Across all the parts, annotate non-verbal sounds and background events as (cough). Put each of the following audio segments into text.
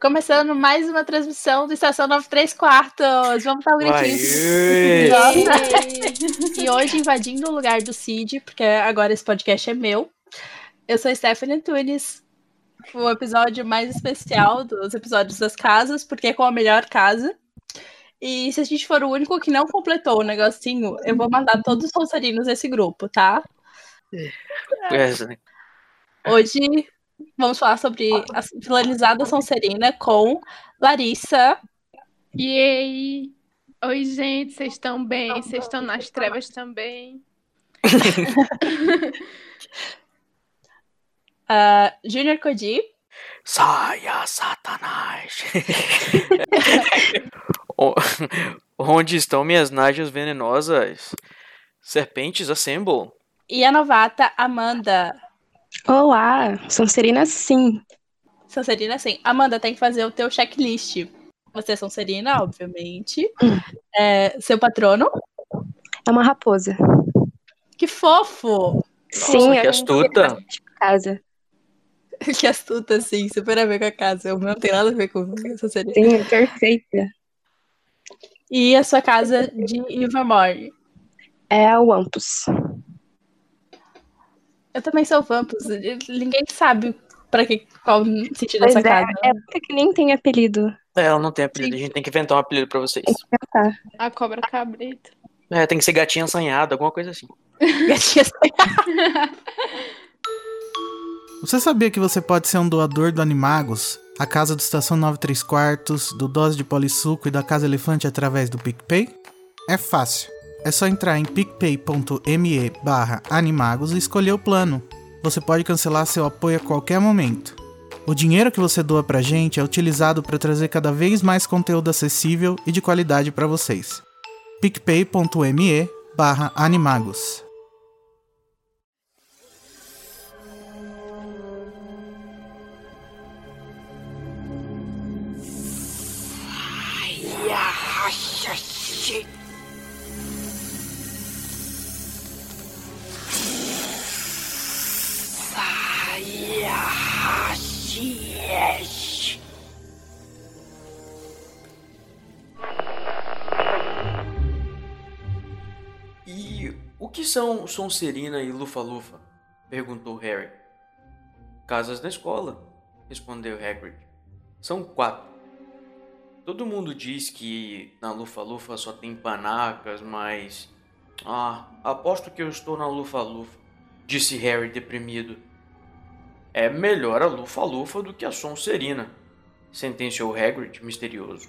Começando mais uma transmissão do Estação 93 Quartos. Vamos dar um gritinho. Nossa. E hoje invadindo o lugar do Cid, porque agora esse podcast é meu. Eu sou Stephanie Antunes. O episódio mais especial dos episódios das casas, porque é com a melhor casa. E se a gente for o único que não completou o negocinho, eu vou mandar todos os rosarinos nesse grupo, tá? Né? Hoje vamos falar sobre a finalizada Sonserina com Larissa. E aí? Oi, gente, vocês estão bem? Vocês estão nas trevas também? Uh, (laughs) Junior Codi. Saia, Satanás! (laughs) Onde estão minhas nádegas venenosas? Serpentes assemble. E a novata Amanda. Olá, Sonserina sim. Sonserina, sim. Amanda, tem que fazer o teu checklist. Você é Sonserina, obviamente. Hum. É, seu patrono. É uma raposa. Que fofo! sim, que eu astuta. casa. (laughs) Que astuta, assim, super a ver com a casa. O meu não tem nada a ver com Sonserina. Sim, é perfeita. E a sua casa de Ilvermore. É a Wampus. Eu também sou Vampus. Ninguém sabe pra que, qual sentido Pois dessa é, casa. é porque que nem tem apelido. É, Ela não tem apelido, a gente tem que inventar um apelido pra vocês. Tá. A cobra cabrita. É, tem que ser gatinha assanhada, alguma coisa assim. (laughs) Gatinha Você sabia que você pode ser um doador do Animagos, a casa do Estação 93 Quartos, do Dose de Polissuco e da Casa Elefante através do PicPay? É fácil. É só entrar em picpay.me barra animagos e escolher o plano. Você pode cancelar seu apoio a qualquer momento. O dinheiro que você doa pra gente é utilizado para trazer cada vez mais conteúdo acessível e de qualidade para vocês. picpay.me barra animagos. O que são Sonserina e Lufa-Lufa? Perguntou Harry. Casas da escola, respondeu Hagrid. São quatro. Todo mundo diz que na Lufa-Lufa só tem panacas, mas... Ah, aposto que eu estou na Lufa-Lufa, disse Harry deprimido. É melhor a Lufa-Lufa do que a Sonserina, sentenciou Hagrid misterioso.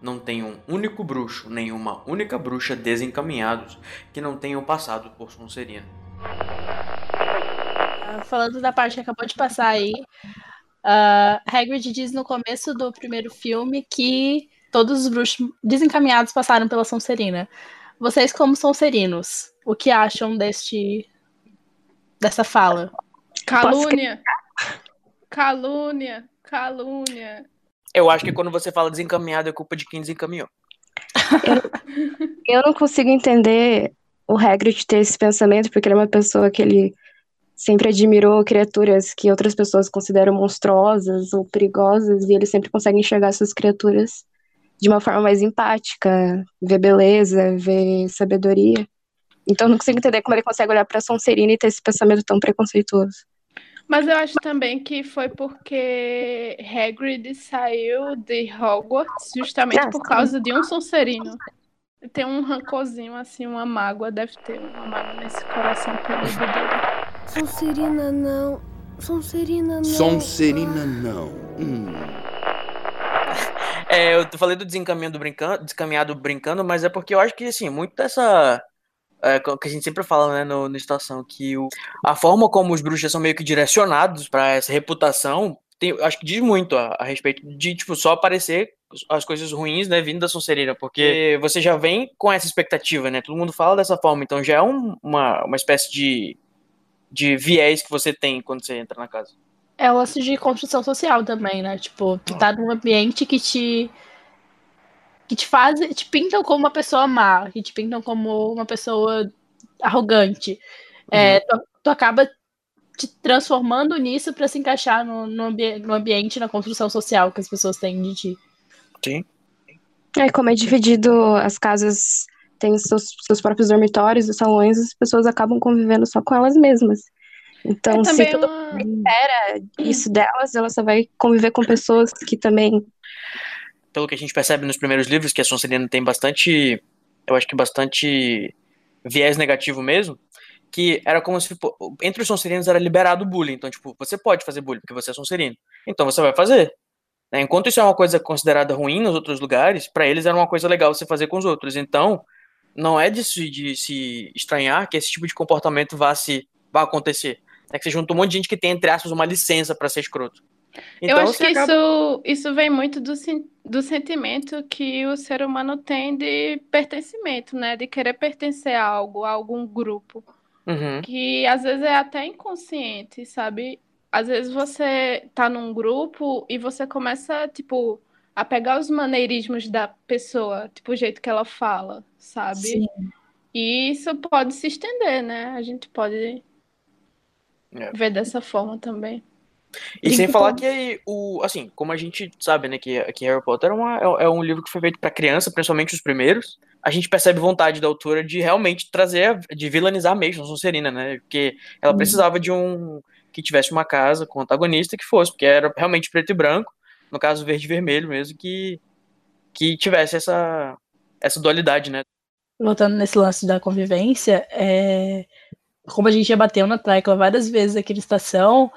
Não tem um único bruxo, nem uma única bruxa desencaminhados que não tenham passado por Sonserina. Ah, Falando da parte que acabou de passar aí, ah, Hagrid diz no começo do primeiro filme que todos os bruxos desencaminhados passaram pela Sonserina. Vocês, como Sonserinos, o que acham deste dessa fala? Calúnia. Calúnia. Calúnia. Eu acho que quando você fala desencaminhado é culpa de quem desencaminhou. Eu não consigo entender o Hagrid ter esse pensamento, porque ele é uma pessoa que ele sempre admirou criaturas que outras pessoas consideram monstruosas ou perigosas, e ele sempre consegue enxergar essas criaturas de uma forma mais empática, ver beleza, ver sabedoria. Então eu não consigo entender como ele consegue olhar pra Sonserina e ter esse pensamento tão preconceituoso. Mas eu acho também que foi porque Hagrid saiu de Hogwarts justamente Ah, por sim. causa de um Sonserino. Tem um rancorzinho, assim, uma mágoa, deve ter uma mágoa nesse coração peludo dele. Sonserina não. Sonserina não. Sonserina não. Hum. É, eu falei do desencaminhado brincando, descaminhado brincando, mas é porque eu acho que, assim, muito dessa. É, que a gente sempre fala, né, no, no Estação, que o, a forma como os bruxos são meio que direcionados pra essa reputação, tem, acho que diz muito a, a respeito de, tipo, só aparecer as coisas ruins, né, vindo da Sonserina, porque você já vem com essa expectativa, né, todo mundo fala dessa forma, então já é um- uma, uma espécie de, de viés que você tem quando você entra na casa. É o lance de construção social também, né? Tipo, tu tá num ambiente que te. Que te faz. te pintam como uma pessoa má, que te pintam como uma pessoa arrogante. É, tu, tu acaba te transformando nisso pra se encaixar no, no, ambi- no ambiente, na construção social que as pessoas têm de ti. Sim. É, como é dividido, as casas têm seus, seus próprios dormitórios e salões, as pessoas acabam convivendo só com elas mesmas. Então, É se também todo uma- mundo espera isso delas, ela só vai conviver com pessoas que também. Pelo que a gente percebe nos primeiros livros, que a Sonserina tem bastante, eu acho que bastante viés negativo mesmo, que era como se entre os Sonserinos era liberado o bullying. Então, tipo, você pode fazer bullying porque você é Sonserino. Então você vai fazer. né? Enquanto isso é uma coisa considerada ruim nos outros lugares, pra eles era uma coisa legal você fazer com os outros. Então, não é de se, de se estranhar que esse tipo de comportamento vá se vá acontecer. É que você junta um monte de gente que tem, entre aspas, uma licença pra ser escroto. Então, eu acho que acaba- isso, isso vem muito do, do sentimento que o ser humano tem de pertencimento, né? De querer pertencer a algo, a algum grupo. Uhum. Que às vezes é até inconsciente, sabe? Às vezes você tá num grupo e você começa, tipo, a pegar os maneirismos da pessoa, tipo, o jeito que ela fala, sabe? Sim. E isso pode se estender, né? A gente pode É. ver dessa forma também. E sem falar que o, assim, como a gente sabe, né, que, que Harry Potter é, uma- é- é um livro que foi feito pra criança, principalmente os primeiros, a gente percebe vontade da autora de realmente trazer, de vilanizar mesmo a Sonserina, né, porque ela Uhum. precisava de um, que tivesse uma casa com antagonista que fosse, porque era realmente preto e branco, no caso verde e vermelho mesmo, que, que tivesse essa, essa dualidade, né. voltando nesse lance da convivência, é, como a gente já bateu na tecla várias vezes aqui na estação,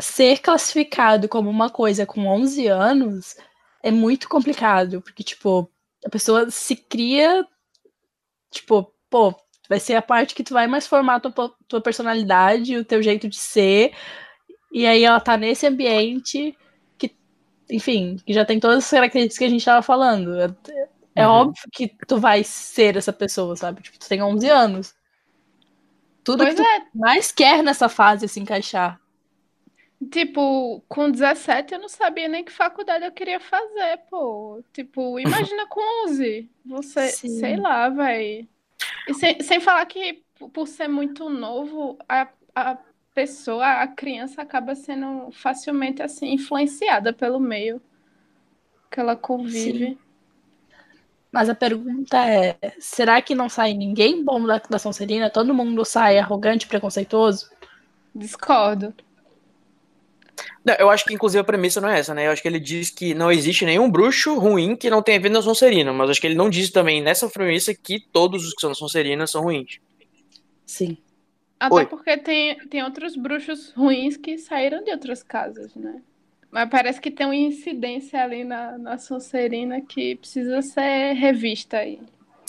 ser classificado como uma coisa com 11 anos é muito complicado, porque, tipo, a pessoa se cria, tipo, pô, vai ser a parte que tu vai mais formar a tua, tua personalidade, o teu jeito de ser, e aí ela tá nesse ambiente que, enfim, que já tem todas as características que a gente tava falando. É, é Uhum. óbvio que tu vai ser essa pessoa, sabe? Tipo, tu tem 11 anos. Tudo Pois que tu é, mais quer nessa fase se encaixar. Tipo, com 17 eu não sabia nem que faculdade eu queria fazer, pô. Tipo, imagina com 11. Você, Sim. sei lá, vai. E sem, sem falar que, por ser muito novo, a, a pessoa, a criança acaba sendo facilmente, assim, influenciada pelo meio que ela convive. Mas a pergunta é: será que não sai ninguém bom da, da Sonserina? Todo mundo sai arrogante, preconceituoso? Discordo. Não, eu acho que inclusive a premissa não é essa, né? Eu acho que ele diz que não existe nenhum bruxo ruim que não tenha vindo da Sonserina, mas acho que ele não diz também nessa premissa que todos os que são da Sonserina são ruins. Sim. Até Oi. porque tem, tem outros bruxos ruins que saíram de outras casas, né? Mas parece que tem uma incidência ali na, na Sonserina que precisa ser revista aí.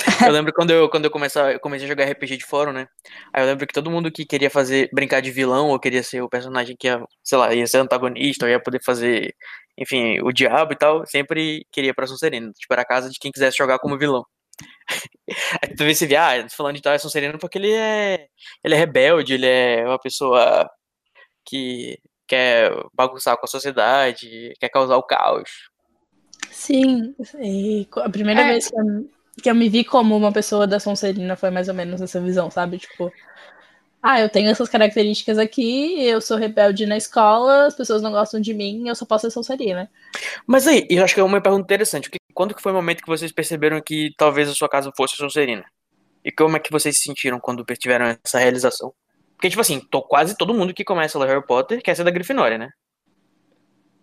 (laughs) Eu lembro quando eu, quando eu, comecei, eu comecei a jogar RPG de fórum, né? Aí eu lembro que todo mundo que queria fazer, brincar de vilão, ou queria ser o personagem que ia, sei lá, ia ser antagonista, ou ia poder fazer, enfim, o diabo e tal, sempre queria pra Sonserina. Tipo, era a casa de quem quisesse jogar como vilão. (laughs) Aí tu vê esse via, ah, falando de tal é Sonserino porque ele é. Ele é rebelde, ele é uma pessoa que quer bagunçar com a sociedade, quer causar o caos. Sim. E a primeira É. vez que eu, que eu me vi como uma pessoa da Sonserina foi mais ou menos essa visão, sabe? Tipo, ah, eu tenho essas características aqui, eu sou rebelde na escola, as pessoas não gostam de mim, eu só posso ser Sonserina. Mas aí, eu acho que é uma pergunta interessante. Quando que foi o momento que vocês perceberam que talvez a sua casa fosse Sonserina? E como é que vocês se sentiram quando tiveram essa realização? Porque, tipo assim, tô, quase todo mundo que começa a ler Harry Potter quer ser da Grifinória, né?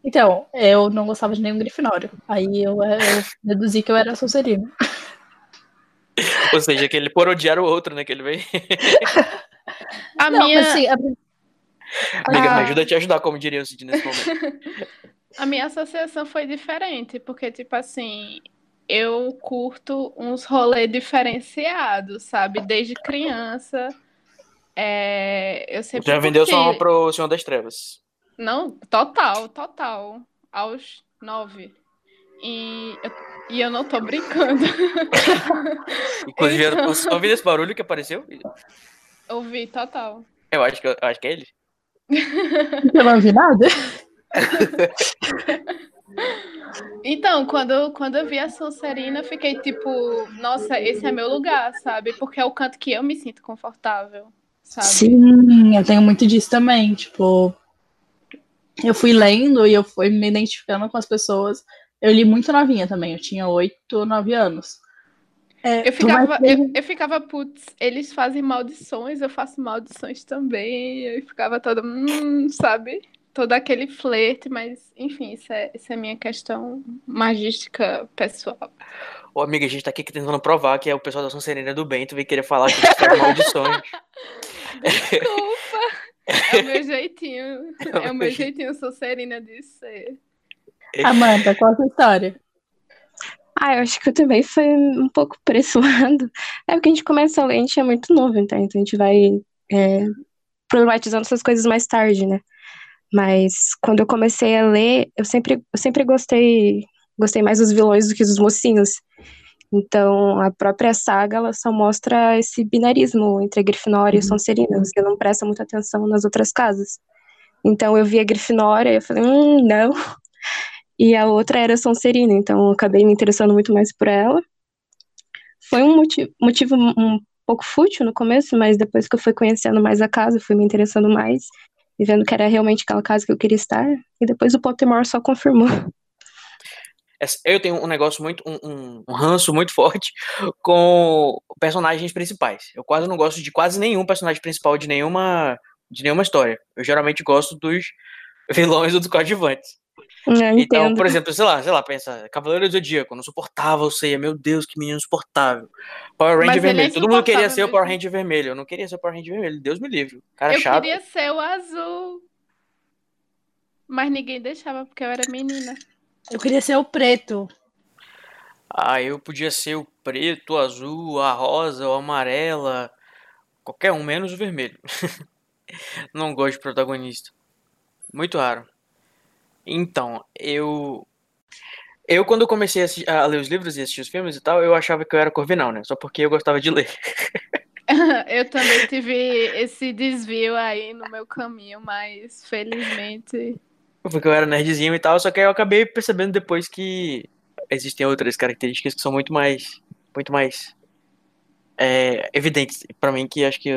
Então, eu não gostava de nenhum Grifinório. Aí eu, eu deduzi que eu era Sonserina. (laughs) (laughs) Ou seja, que ele por odiar o outro, né? Que ele veio. (laughs) A Não, minha, mas assim, a- Amiga, me Ah. ajuda a te ajudar, como diria o Cid nesse momento. (laughs) a minha associação foi diferente, porque, tipo assim, eu curto uns rolês diferenciados, sabe? Desde criança. É, eu sempre Já vendeu alma curti. pro Senhor das Trevas. Não, total, total. Aos nove. E eu, e eu não tô brincando. (laughs) Inclusive, Então- eu só ouvindo esse barulho que apareceu. Ouvi, total. Eu acho que, eu acho que é ele. (laughs) eu não vi nada. (laughs) Então, quando, quando eu vi a Sonserina, eu fiquei tipo, nossa, esse é meu lugar, sabe? Porque é o canto que eu me sinto confortável, sabe? Sim, eu tenho muito disso também. Tipo, eu fui lendo e eu fui me identificando com as pessoas. Eu li muito novinha também, eu tinha oito, nove anos. É, Eu ficava, ter- eu, eu ficava, putz, eles fazem maldições, eu faço maldições também. Eu ficava toda, hum, sabe? Todo aquele flerte, mas enfim, isso é, isso é minha questão magística pessoal. Ô, amiga, a gente tá aqui tentando provar que é o pessoal da Sonserina do bem. Tu veio querer falar que faz maldições. (laughs) Desculpa! É o meu jeitinho. (laughs) É o meu jeitinho Sonserina de ser. Amanda, qual a sua história? Ah, eu acho que eu também foi um pouco (laughs) lado. É porque a gente começa a ler, a gente é muito novo, então, então a gente vai é, problematizando essas coisas mais tarde, né? Mas quando eu comecei a ler, eu sempre, eu sempre gostei, gostei mais dos vilões do que dos mocinhos. Então, a própria saga, ela só mostra esse binarismo entre a Grifinória e a Sonserina. Você não presta muita atenção nas outras casas. Então, eu vi a Grifinória e eu falei, hum, não. E a outra era Sonserina, então eu acabei me interessando muito mais por ela. Foi um motivo, motivo um pouco fútil no começo, mas depois que eu fui conhecendo mais a casa, fui me interessando mais e vendo que era realmente aquela casa que eu queria estar. E depois o Pottermore só confirmou. (laughs) Eu tenho um negócio muito, um, um- um ranço muito forte com personagens principais. Eu quase não gosto de quase nenhum personagem principal de nenhuma, de nenhuma história. Eu geralmente gosto dos vilões ou dos coadjuvantes. Eu Então, entendo. por exemplo, sei lá, sei lá, pensa, Cavaleiro do Zodíaco, eu não suportava o Seiya, meu Deus, que menino insuportável. Power Ranger é vermelho, todo mundo queria ser o Power. Ranger vermelho, eu não queria ser o Power Ranger vermelho, Deus me livre. Cara eu chato. queria ser o azul. Mas ninguém deixava porque eu era menina. Eu queria ser o preto. Ah, eu podia ser o preto, o azul, a rosa, o amarela, qualquer um, menos o vermelho. (laughs) Não gosto de protagonista. Muito raro. Então, eu. Eu, quando eu comecei a, a ler os livros e assistir os filmes e tal, eu achava que eu era Corvinal, né? Só porque eu gostava de ler. (laughs) Eu também tive esse desvio aí no meu caminho, mas felizmente. Porque eu era nerdzinho e tal, só que eu acabei percebendo depois que existem outras características que são muito mais. Muito mais. é, evidentes pra mim, que acho que.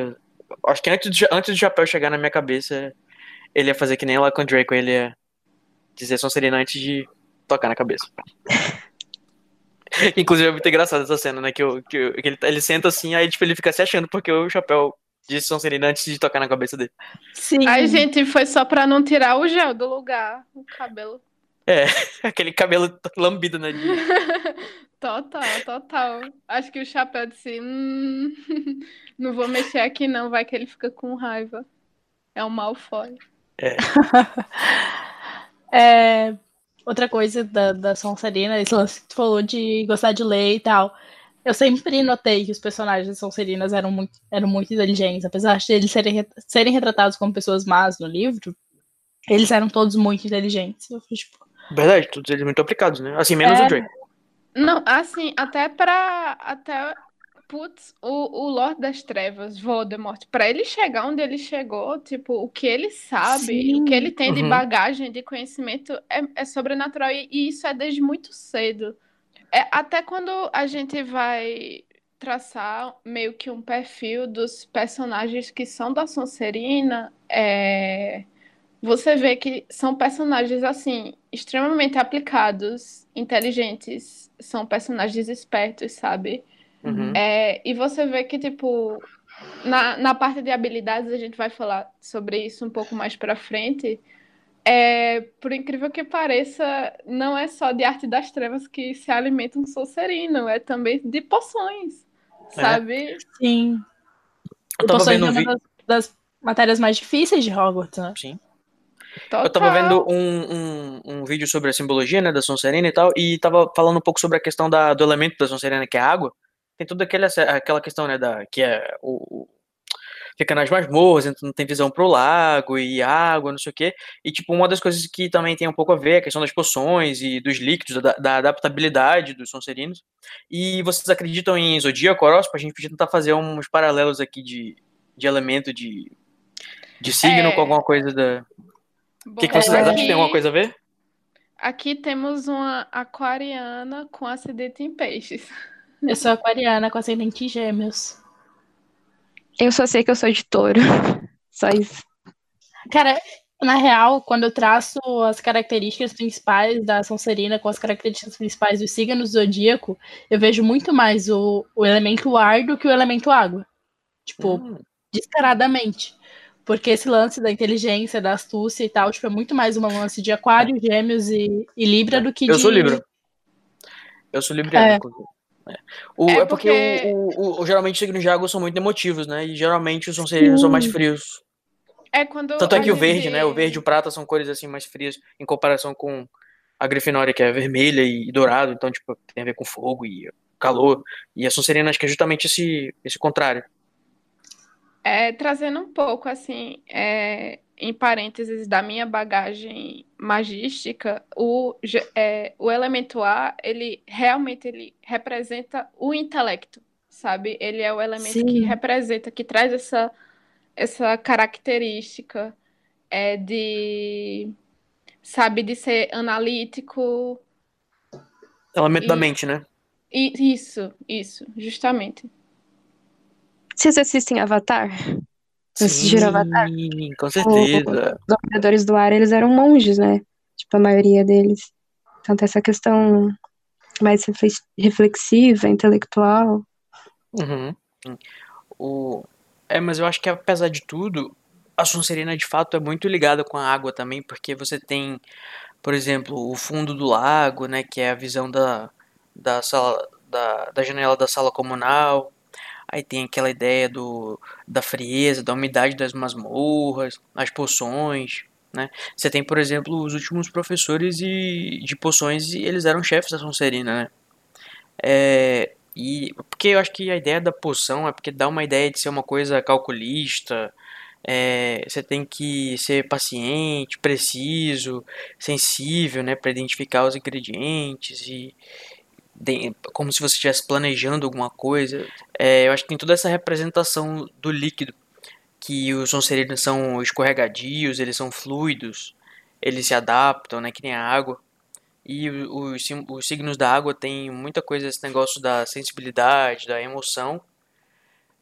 Acho que antes do, antes do chapéu chegar na minha cabeça, ele ia fazer que nem lá com o Draco, ele ia dizer Sonserina antes de tocar na cabeça. (laughs) Inclusive é muito engraçado essa cena, né? Que, eu, que, eu- que ele, ele senta assim, aí tipo, ele fica se achando porque o chapéu disse Sonserina antes de tocar na cabeça dele. Sim. Ai, gente, foi só pra não tirar o gel do lugar, o cabelo. É, (laughs) aquele cabelo lambido, né? de- (laughs) Total, total. Acho que o chapéu disse: hum, não vou mexer aqui, não, vai que ele fica com raiva. É um Malfoy. É. É, outra coisa da, da Sonserina, esse lance que tu falou de gostar de ler e tal. Eu sempre notei que os personagens das Sonserinas eram muito, eram muito inteligentes, apesar de eles serem, re- serem retratados como pessoas más no livro, eles eram todos muito inteligentes. Eu fui, tipo, Verdade, todos eles muito aplicados, né? Assim, menos É. o Draco. Não, assim, até pra. Até. Putz, o, o Lorde das Trevas, Voldemort, pra ele chegar onde ele chegou, tipo, o que ele sabe, Sim. o que ele tem de Uhum. bagagem, de conhecimento, é, é sobrenatural. E, e isso é desde muito cedo. É, até quando a gente vai traçar meio que um perfil dos personagens que são da Sonserina, é, você vê que são personagens assim extremamente aplicados, inteligentes, são personagens espertos, sabe? Uhum. É, e você vê que tipo na, na parte de habilidades, a gente vai falar sobre isso um pouco mais para frente. É, por incrível que pareça, não é só de arte das trevas que se alimenta um Sonserino, é também de poções, sabe? Sim. Eu tava Poções vendo é um uma vídeo. das, das matérias mais difíceis de Hogwarts, né? Sim. Total. Eu tava vendo um, um, um vídeo sobre a simbologia, né, da Sonserina e tal, e tava falando um pouco sobre a questão da, do elemento da Sonserina, que é a água. Tem toda aquela, aquela questão, né, da, que é o, o- fica nas masmorras, então não tem visão pro lago e água, não sei o quê. E, tipo, uma das coisas que também tem um pouco a ver é a questão das poções e dos líquidos, da, da adaptabilidade dos Sonserinos. E vocês acreditam em Zodíaco, horóscopo? A gente podia tentar fazer uns paralelos aqui de, de elemento de, de signo É. com alguma coisa da... O que, que vocês acham? Tem alguma coisa a ver? Aqui temos uma aquariana com acidente em peixes. Eu sou aquariana com ascendente em gêmeos. Eu só sei que eu sou de touro. (laughs) Só isso. Cara, na real, quando eu traço as características principais da Sonserina com as características principais dos signos do zodíaco, eu vejo muito mais o, o elemento ar do que o elemento água. Tipo, Hum. descaradamente. Porque esse lance da inteligência, da astúcia e tal, tipo, é muito mais uma lance de aquário, gêmeos e, e libra do que Eu de... sou Libra. Eu sou libriano, É. É, O- É é porque, porque- o, o- geralmente os signos de água são muito emotivos, né? E geralmente os Sonserinos são mais frios. É quando Tanto é que o verde, né? O verde e o prata são cores assim mais frias em comparação com a Grifinória, que é vermelha e dourado, então, tipo, tem a ver com fogo e calor. E a Sonserina acho que é justamente esse, esse contrário. É, trazendo um pouco, assim, é, em parênteses da minha bagagem magística, o, é, o elemento ar, ele realmente ele representa o intelecto, sabe? Ele é o elemento que Sim. representa, que traz essa, essa característica é, de, sabe, de ser analítico. Elemento da E- mente, né? E, isso, isso, justamente. Vocês assistem Avatar? Assistiram Avatar? Sim, com certeza. Os operadores do ar, eles eram monges, né? Tipo, a maioria deles. Então tem essa questão mais reflex- reflexiva, intelectual. Uhum. O... É, mas eu acho que apesar de tudo, a Sonserina de fato é muito ligada com a água também, porque você tem, por exemplo, o fundo do lago, né, que é a visão da, da sala, da, da janela da sala comunal. Aí tem aquela ideia do, da frieza, da umidade das masmorras, as poções, né? Você tem, por exemplo, os últimos professores e, de poções e eles eram chefes da Sonserina, né? É, e porque eu acho que a ideia da poção é porque dá uma ideia de ser uma coisa calculista. é, você tem que ser paciente, preciso, sensível, né, para identificar os ingredientes e como se você estivesse planejando alguma coisa. É, eu acho que tem toda essa representação do líquido, que os Sonserinos são escorregadios, eles são fluidos, eles se adaptam, né, que nem a água. E os, os signos da água tem muita coisa, esse negócio da sensibilidade, da emoção.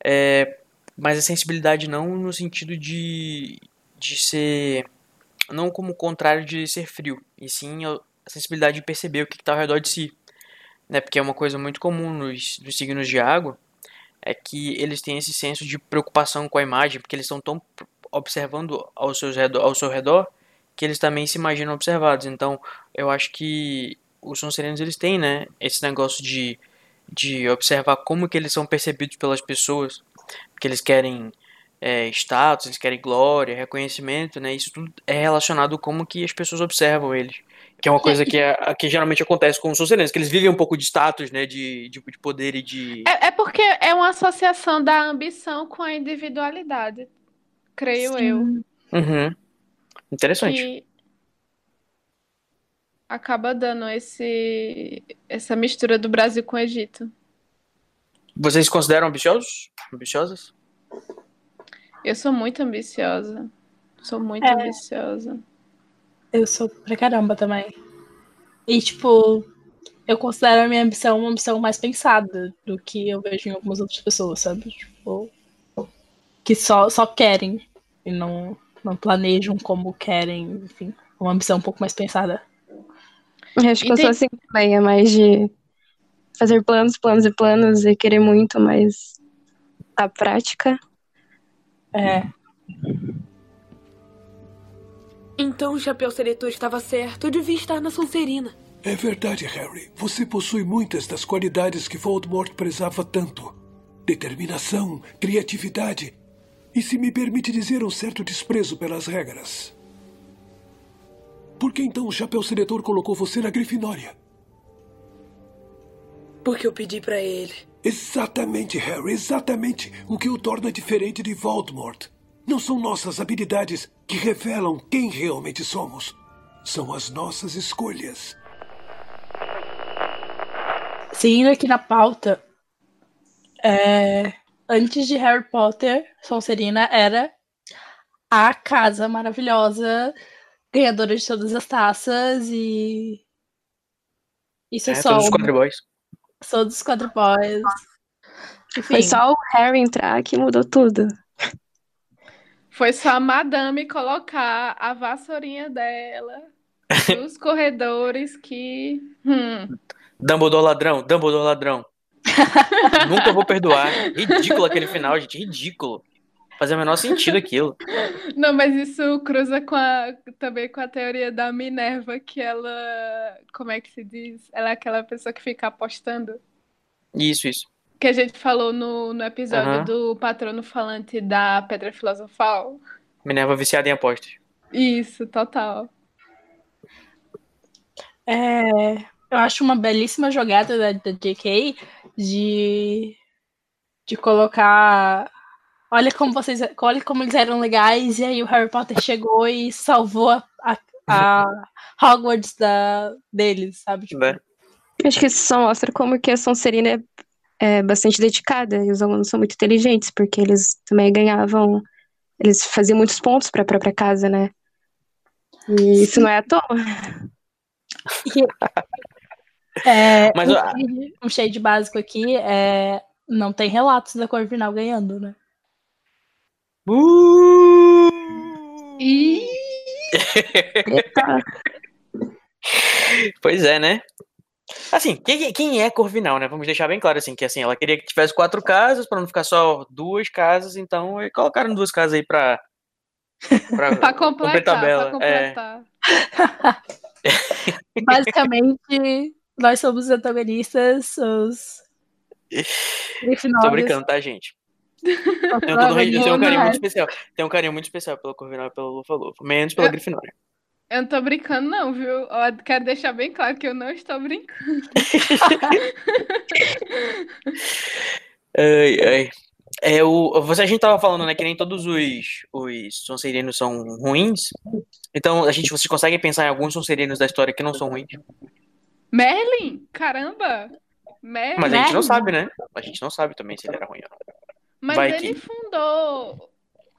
É, mas a sensibilidade não no sentido de, de ser. Não como o contrário de ser frio, e sim a sensibilidade de perceber o que está ao redor de si. Né? Porque é uma coisa muito comum nos, nos signos de água, é que eles têm esse senso de preocupação com a imagem, porque eles estão tão observando ao, seus redor, ao seu redor que eles também se imaginam observados. Então, eu acho que os Sonserinos eles têm, né, esse negócio de, de observar como que eles são percebidos pelas pessoas, porque eles querem é, status, eles querem glória, reconhecimento, né? Isso tudo é relacionado como que as pessoas observam eles. Que é uma coisa que, é, que geralmente acontece com os Sonserinos, que eles vivem um pouco de status, né? De, de, de poder e de... É, é porque é uma associação da ambição com a individualidade, creio eu. Uhum. Interessante. que acaba dando esse essa mistura do Brasil com o Egito. Vocês se consideram ambiciosos? Ambiciosas? Eu sou muito ambiciosa. Sou muito É. ambiciosa. Eu sou pra caramba também. E, tipo, eu considero a minha ambição uma ambição mais pensada do que eu vejo em algumas outras pessoas, sabe? Tipo, que só, só querem e não, não planejam como querem, enfim. Uma ambição um pouco mais pensada. Eu acho que eu sou assim também, é mais de fazer planos, planos e planos e querer muito, mas a prática É. Então o Chapéu Seletor estava certo. Eu devia estar na Sonserina. É verdade, Harry. Você possui muitas das qualidades que Voldemort prezava tanto: determinação, criatividade e, se me permite dizer, um certo desprezo pelas regras. Por que então o Chapéu Seletor colocou você na Grifinória? Porque eu pedi para ele. Exatamente, Harry, exatamente. O que o torna diferente de Voldemort. Não são nossas habilidades que revelam quem realmente somos. São as nossas escolhas. Seguindo aqui na pauta, é, antes de Harry Potter, Sonserina era a casa maravilhosa, ganhadora de todas as taças e. Isso é, É, só. todos os um- quadriboys. Todos os quadriboys. Foi só o Harry entrar que mudou tudo. Foi só a madame colocar a vassourinha dela (laughs) nos corredores que. Hum, Dumbledore ladrão, Dumbledore ladrão. (laughs) Nunca vou perdoar. Ridículo aquele final, gente. Ridículo. Fazia o menor sentido aquilo. Não, mas isso cruza com a, também com a teoria da Minerva, que ela. Como é que se diz? Ela é aquela pessoa que fica apostando. Isso, isso. Que a gente falou no, no episódio Aham. do patrono falante da Pedra Filosofal. Minerva viciada em apostas. Isso, total. É, eu acho uma belíssima jogada da, da JK de, de colocar. Olha como vocês. Olha como eles eram legais, e aí o Harry Potter chegou e salvou a, a, a (laughs) Hogwarts da, deles, sabe? Tipo, Acho que isso só mostra como que a Sonserina é, é bastante dedicada e os alunos são muito inteligentes, porque eles também ganhavam, eles faziam muitos pontos para a própria casa, né? E isso não é à toa. (laughs) É, Mas, um, ó, shade, um shade básico aqui é. Não tem relatos da Corvinal ganhando, né? (laughs) E Pois é, né? Assim, quem, quem é Corvinal, né? Vamos deixar bem claro assim, que assim, ela queria que tivesse quatro casas para não ficar só duas casas, então colocaram duas casas aí Pra (laughs) cumprir completar, tabela. pra É, completar. (laughs) Basicamente, nós somos os antagonistas, os. tô brincando, tá, gente? (laughs) Eu tenho um carinho muito protagonistas. especial. Tenho um carinho muito especial pelo Corvinal e pelo Lufa-Lufa. Menos pela Eu- Grifinória. Eu não tô brincando, não, viu? Ó, quero deixar bem claro que eu não estou brincando. (laughs) Ai, ai. É, o, você, a gente tava falando, né, que nem todos os, os Sonserinos são ruins. Então, a gente, vocês conseguem pensar em alguns Sonserinos da história que não são ruins. Merlin? Caramba! Merlin. Mas a gente não sabe, né? A gente não sabe também se ele era ruim ou não. Mas Vai ele que- fundou.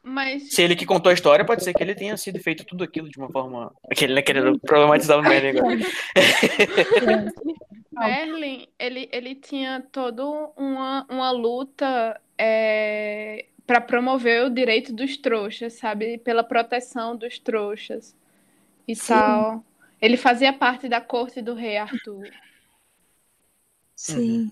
Mas. Se ele que contou a história, pode ser que ele tenha sido feito tudo aquilo de uma forma. Aquele, né, querendo problematizar o Merlin agora. (laughs) Merlin, ele, ele tinha toda uma, uma luta é, para promover o direito dos trouxas, sabe? Pela proteção dos trouxas e Sim. tal. Ele fazia parte da corte do rei Arthur. Sim.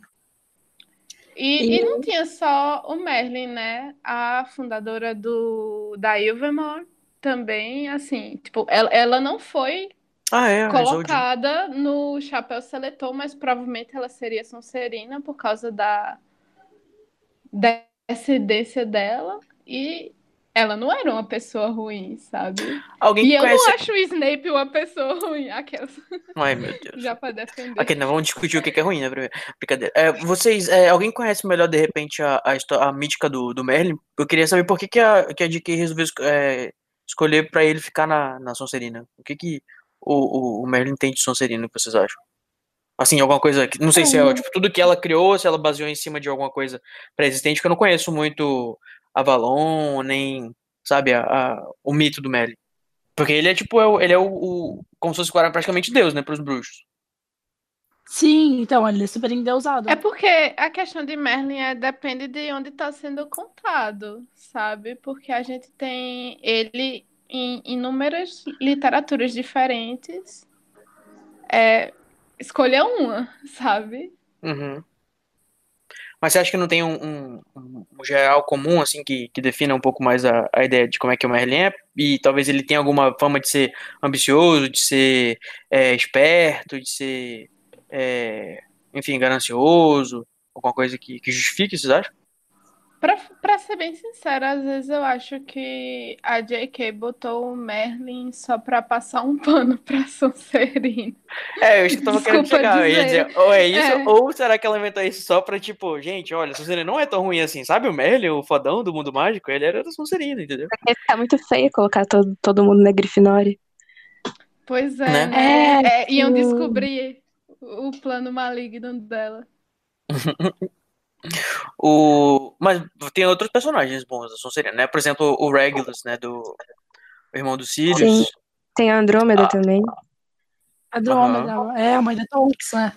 E, E- e não tinha só o Merlin, né? A fundadora do, da Ilvermore também, assim, tipo, ela, ela não foi Ah, é, colocada no chapéu seletor, mas provavelmente ela seria Sonserina por causa da descendência dela. E ela não era uma pessoa ruim, sabe? Alguém e eu conhece. não acho o Snape uma pessoa ruim, aquelas Ai, meu Deus. já pra defender. Ok, não vamos discutir o que é ruim, né? primeiro. Brincadeira. É, vocês, é, alguém conhece melhor, de repente, a, a, a mítica do, do Merlin? Eu queria saber por que, que, a, que a JK resolveu es- é, escolher pra ele ficar na, na Sonserina. O que, que o, o, o Merlin tem de Sonserina, que vocês acham? Assim, alguma coisa. que- Não sei se é tipo, tudo que ela criou, ou se ela baseou em cima de alguma coisa pré-existente, que eu não conheço muito Avalon, nem, sabe, a, a- o mito do Merlin. Porque ele é tipo, é o- ele é o, o- como se fosse praticamente Deus, né, pros bruxos. Sim, então, ele é super endeusado. É porque a questão de Merlin é, depende de onde está sendo contado, sabe? Porque a gente tem ele em inúmeras literaturas diferentes. É, escolha uma, sabe? Uhum. Mas você acha que não tem um, um, um geral comum, assim, que, que defina um pouco mais a, a ideia de como é que o Merlin é? E talvez ele tenha alguma fama de ser ambicioso, de ser é, esperto, de ser, é, enfim, ganancioso, alguma coisa que, que justifique, vocês acham? Pra, pra ser bem sincera, às vezes eu acho que a J.K. botou o Merlin só pra passar um (laughs) pano pra Sonserina. É, eu acho que tava querendo chegar. Eu ia dizer. dizer, ou é isso, É. ou será que ela inventou isso só pra, tipo, gente, olha, Sonserina não é tão ruim assim, sabe o Merlin, o fodão do mundo mágico? Ele era da Sonserina, entendeu? Ia ficar muito feio colocar todo, todo mundo na Grifinória. Pois é, Né? né? É, É, iam descobrir o plano maligno dela. (laughs) O... Mas tem outros personagens bons da Sonserina, né? Por exemplo, o Regulus, né, do o irmão do Sirius. Sim. Tem a Andrômeda Ah. também. A Drômeda, é a mãe da Tonks, né?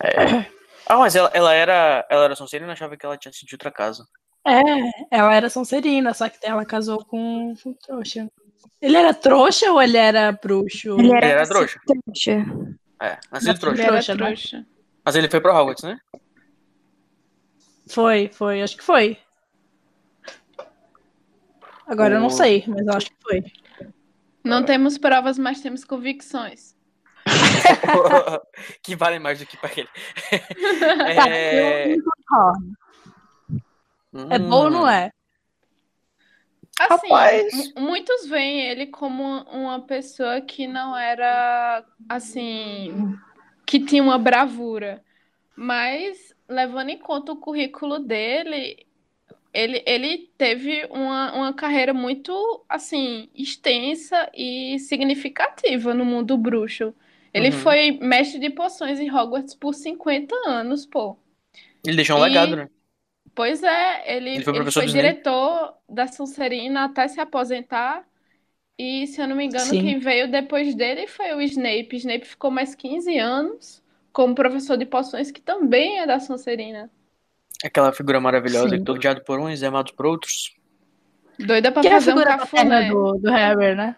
É. Ah, mas ela, ela era ela era Sonserina, achava que ela tinha sido de outra casa. É, ela era Sonserina, só que ela casou com, com trouxa. Ele era trouxa ou ele era bruxo? Ele era, Ele era trouxa. trouxa. É, nasceu trouxa. Ele era Trouxa, né? trouxa. Mas ele foi pro Hogwarts, né? Foi, foi, acho que foi. Agora eu não O- sei, mas eu acho que foi. Não temos provas, mas temos convicções. (laughs) que vale mais do que pra ele. (laughs) Tá, é... É bom ou não é? Assim, Rapaz. mu- muitos veem ele como uma pessoa que não era, assim, que tinha uma bravura. Mas, levando em conta o currículo dele, ele, ele teve uma, uma carreira muito, assim, extensa e significativa no mundo bruxo. Ele Uhum. foi mestre de poções em Hogwarts por 50 anos, pô. Ele deixou um E- legado, né? Pois é, ele, Ele foi ele foi diretor da Sonserina até se aposentar. E, se eu não me engano, Sim. quem veio depois dele foi o Snape. Snape ficou mais 15 anos como professor de poções, que também é da Sonserina. Aquela figura maravilhosa, Sim. odiado por uns e amado por outros. Doida pra Que é a fazer um figura paterna do, do Harry, né?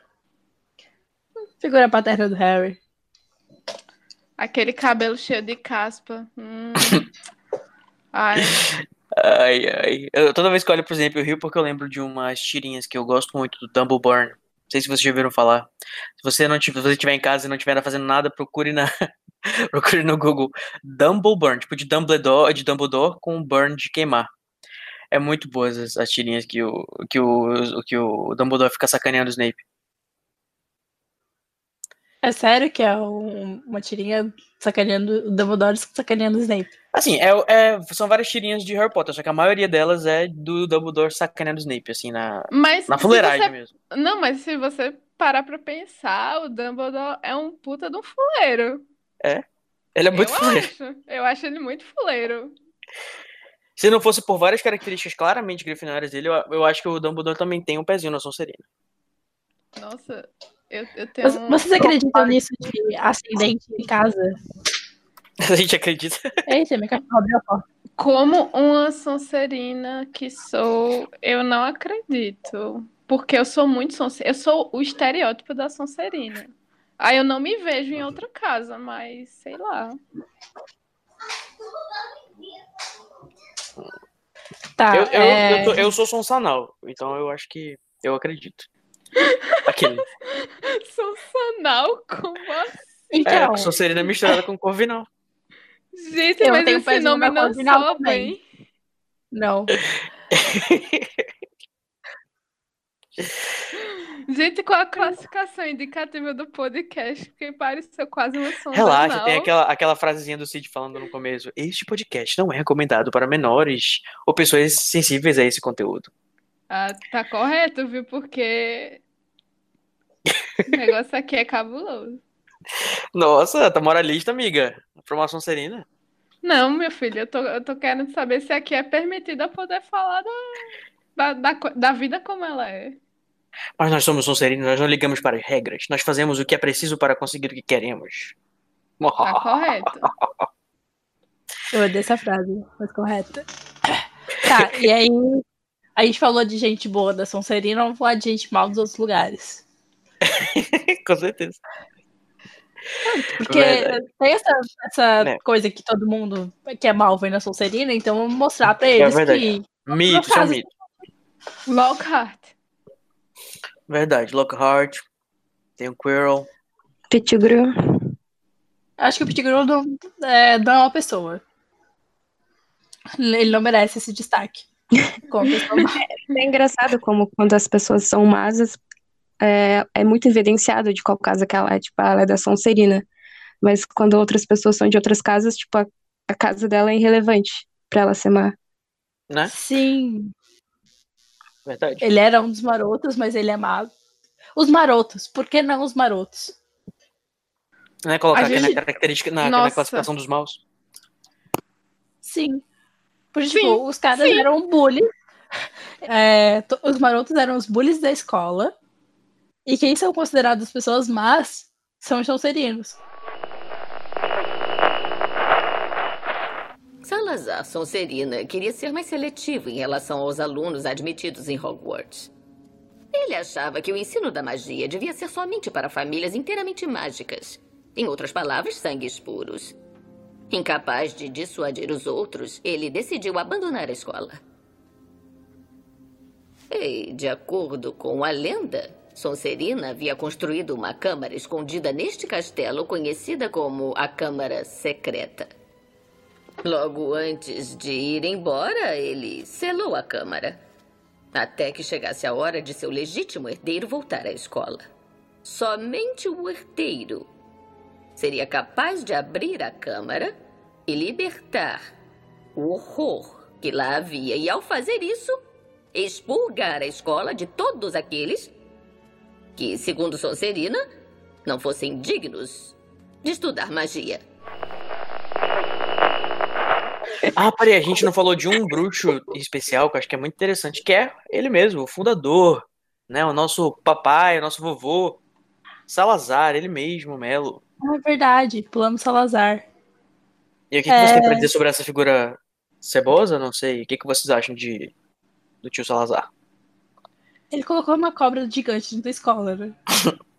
Figura paterna do Harry. Aquele cabelo cheio de caspa. Hum. (laughs) Ai, Ai, ai. Eu, toda vez que eu olho pro Snape eu rio porque eu lembro de umas tirinhas que eu gosto muito do Dumbleborn. Não sei se vocês já ouviram falar. Se você não tiver, se você estiver em casa e não estiver fazendo nada, procure na (laughs) procure no Google Dumbleborn, tipo de Dumbledore, de Dumbledore com burn de queimar. É muito boas as, as tirinhas que o que o que o Dumbledore fica sacaneando o Snape. É sério que é um- uma tirinha sacaneando o Dumbledore sacaneando o Snape. Assim, é, é- são várias tirinhas de Harry Potter, só que a maioria delas é do Dumbledore sacaneando o Snape, assim, na, mas na fuleiragem você- mesmo. Não, mas se você parar pra pensar, o Dumbledore é um puta de um fuleiro. Ele é muito eu fuleiro. acho. Eu acho ele muito fuleiro. Se não fosse por várias características claramente grifinórias dele, eu, eu acho que o Dumbledore também tem um pezinho na Sonserina. Nossa, eu, eu tenho Vocês, um... vocês acreditam nisso de ascendente em casa? (laughs) A gente acredita. Eita, minha cachorra abriu a porta. Como uma Sonserina que sou, eu não acredito. Porque eu sou muito Sonserina. Eu sou o estereótipo da Sonserina. Aí eu não me vejo em outra casa, mas sei lá. Tá, eu, eu, é... eu, tô- eu sou Sonsanal, então eu acho que eu acredito. Aquele. (laughs) Sonsanal? Como assim? É, Então, Sonserina misturada com Corvinal. Gente, Eu mas tenho esse nome não soa também. bem. não. (laughs) Gente, qual a classificação indicativa do podcast? Porque pareceu quase uma sonda Relaxa, anal. tem aquela, aquela frasezinha do Cid falando no começo. Este podcast não é recomendado para menores ou pessoas sensíveis a esse conteúdo. Ah, tá correto, viu? Porque o negócio aqui é cabuloso. Nossa, tá moralista, amiga. Formação serena. Não, meu filho, eu tô, eu tô querendo saber se aqui é permitido eu poder falar da, da, da, da vida como ela é. Mas nós somos Sonserinos, nós não ligamos para as regras. Nós fazemos o que é preciso para conseguir o que queremos. Tá (laughs) correto. Eu odeio essa frase, mas correta. Tá, e aí a gente falou de gente boa da Sonserina, vamos falar de gente mal dos outros lugares. (laughs) Com certeza. Porque Verdade. tem essa, essa É. coisa que todo mundo que é mal vem na Sonserina, então vamos mostrar pra É eles verdade. que. Mito, são mito. Lockhart. Verdade. Lockhart. Tem o Quirrell. Pettigrew. Acho que o Pettigrew não, é, não é uma pessoa. Ele não merece esse destaque. Como pessoa má. (laughs) É engraçado como quando as pessoas são masas, é, é muito evidenciado de qual casa que ela é, tipo, ela é da Sonserina. Mas quando outras pessoas são de outras casas, tipo, a, a casa dela é irrelevante pra ela ser má. Né? Sim, Verdade. ele era um dos marotos, mas ele é má. Os marotos, por que não os marotos? Né? Colocar A aqui na gente- característica, na, na classificação dos maus. Sim. Porque, tipo, os caras eram bullies. (laughs) É, os marotos eram os bullies da escola. E quem são considerados pessoas más são os Sonserinos. Salazar Sonserina queria ser mais seletivo em relação aos alunos admitidos em Hogwarts. Ele achava que o ensino da magia devia ser somente para famílias inteiramente mágicas. Em outras palavras, sangues puros. Incapaz de dissuadir os outros, ele decidiu abandonar a escola. E, de acordo com a lenda, Sonserina havia construído uma câmara escondida neste castelo conhecida como a Câmara Secreta. Logo antes de ir embora, ele selou a câmara. Até que chegasse a hora de seu legítimo herdeiro voltar à escola. Somente o herdeiro seria capaz de abrir a câmara e libertar o horror que lá havia. E ao fazer isso, expurgar a escola de todos aqueles que, segundo Sonserina, não fossem dignos de estudar magia. Ah, peraí, a gente não falou de um bruxo especial que eu acho que é muito interessante, que é ele mesmo, o fundador, né? O nosso papai, o nosso vovô, Salazar, ele mesmo, Melo. Ah, é verdade, pulamos Salazar. E o que, que você tem pra É. dizer sobre essa figura cebosa? Não sei. O que, que vocês acham de do tio Salazar? Ele colocou uma cobra gigante dentro da escola, né? (laughs)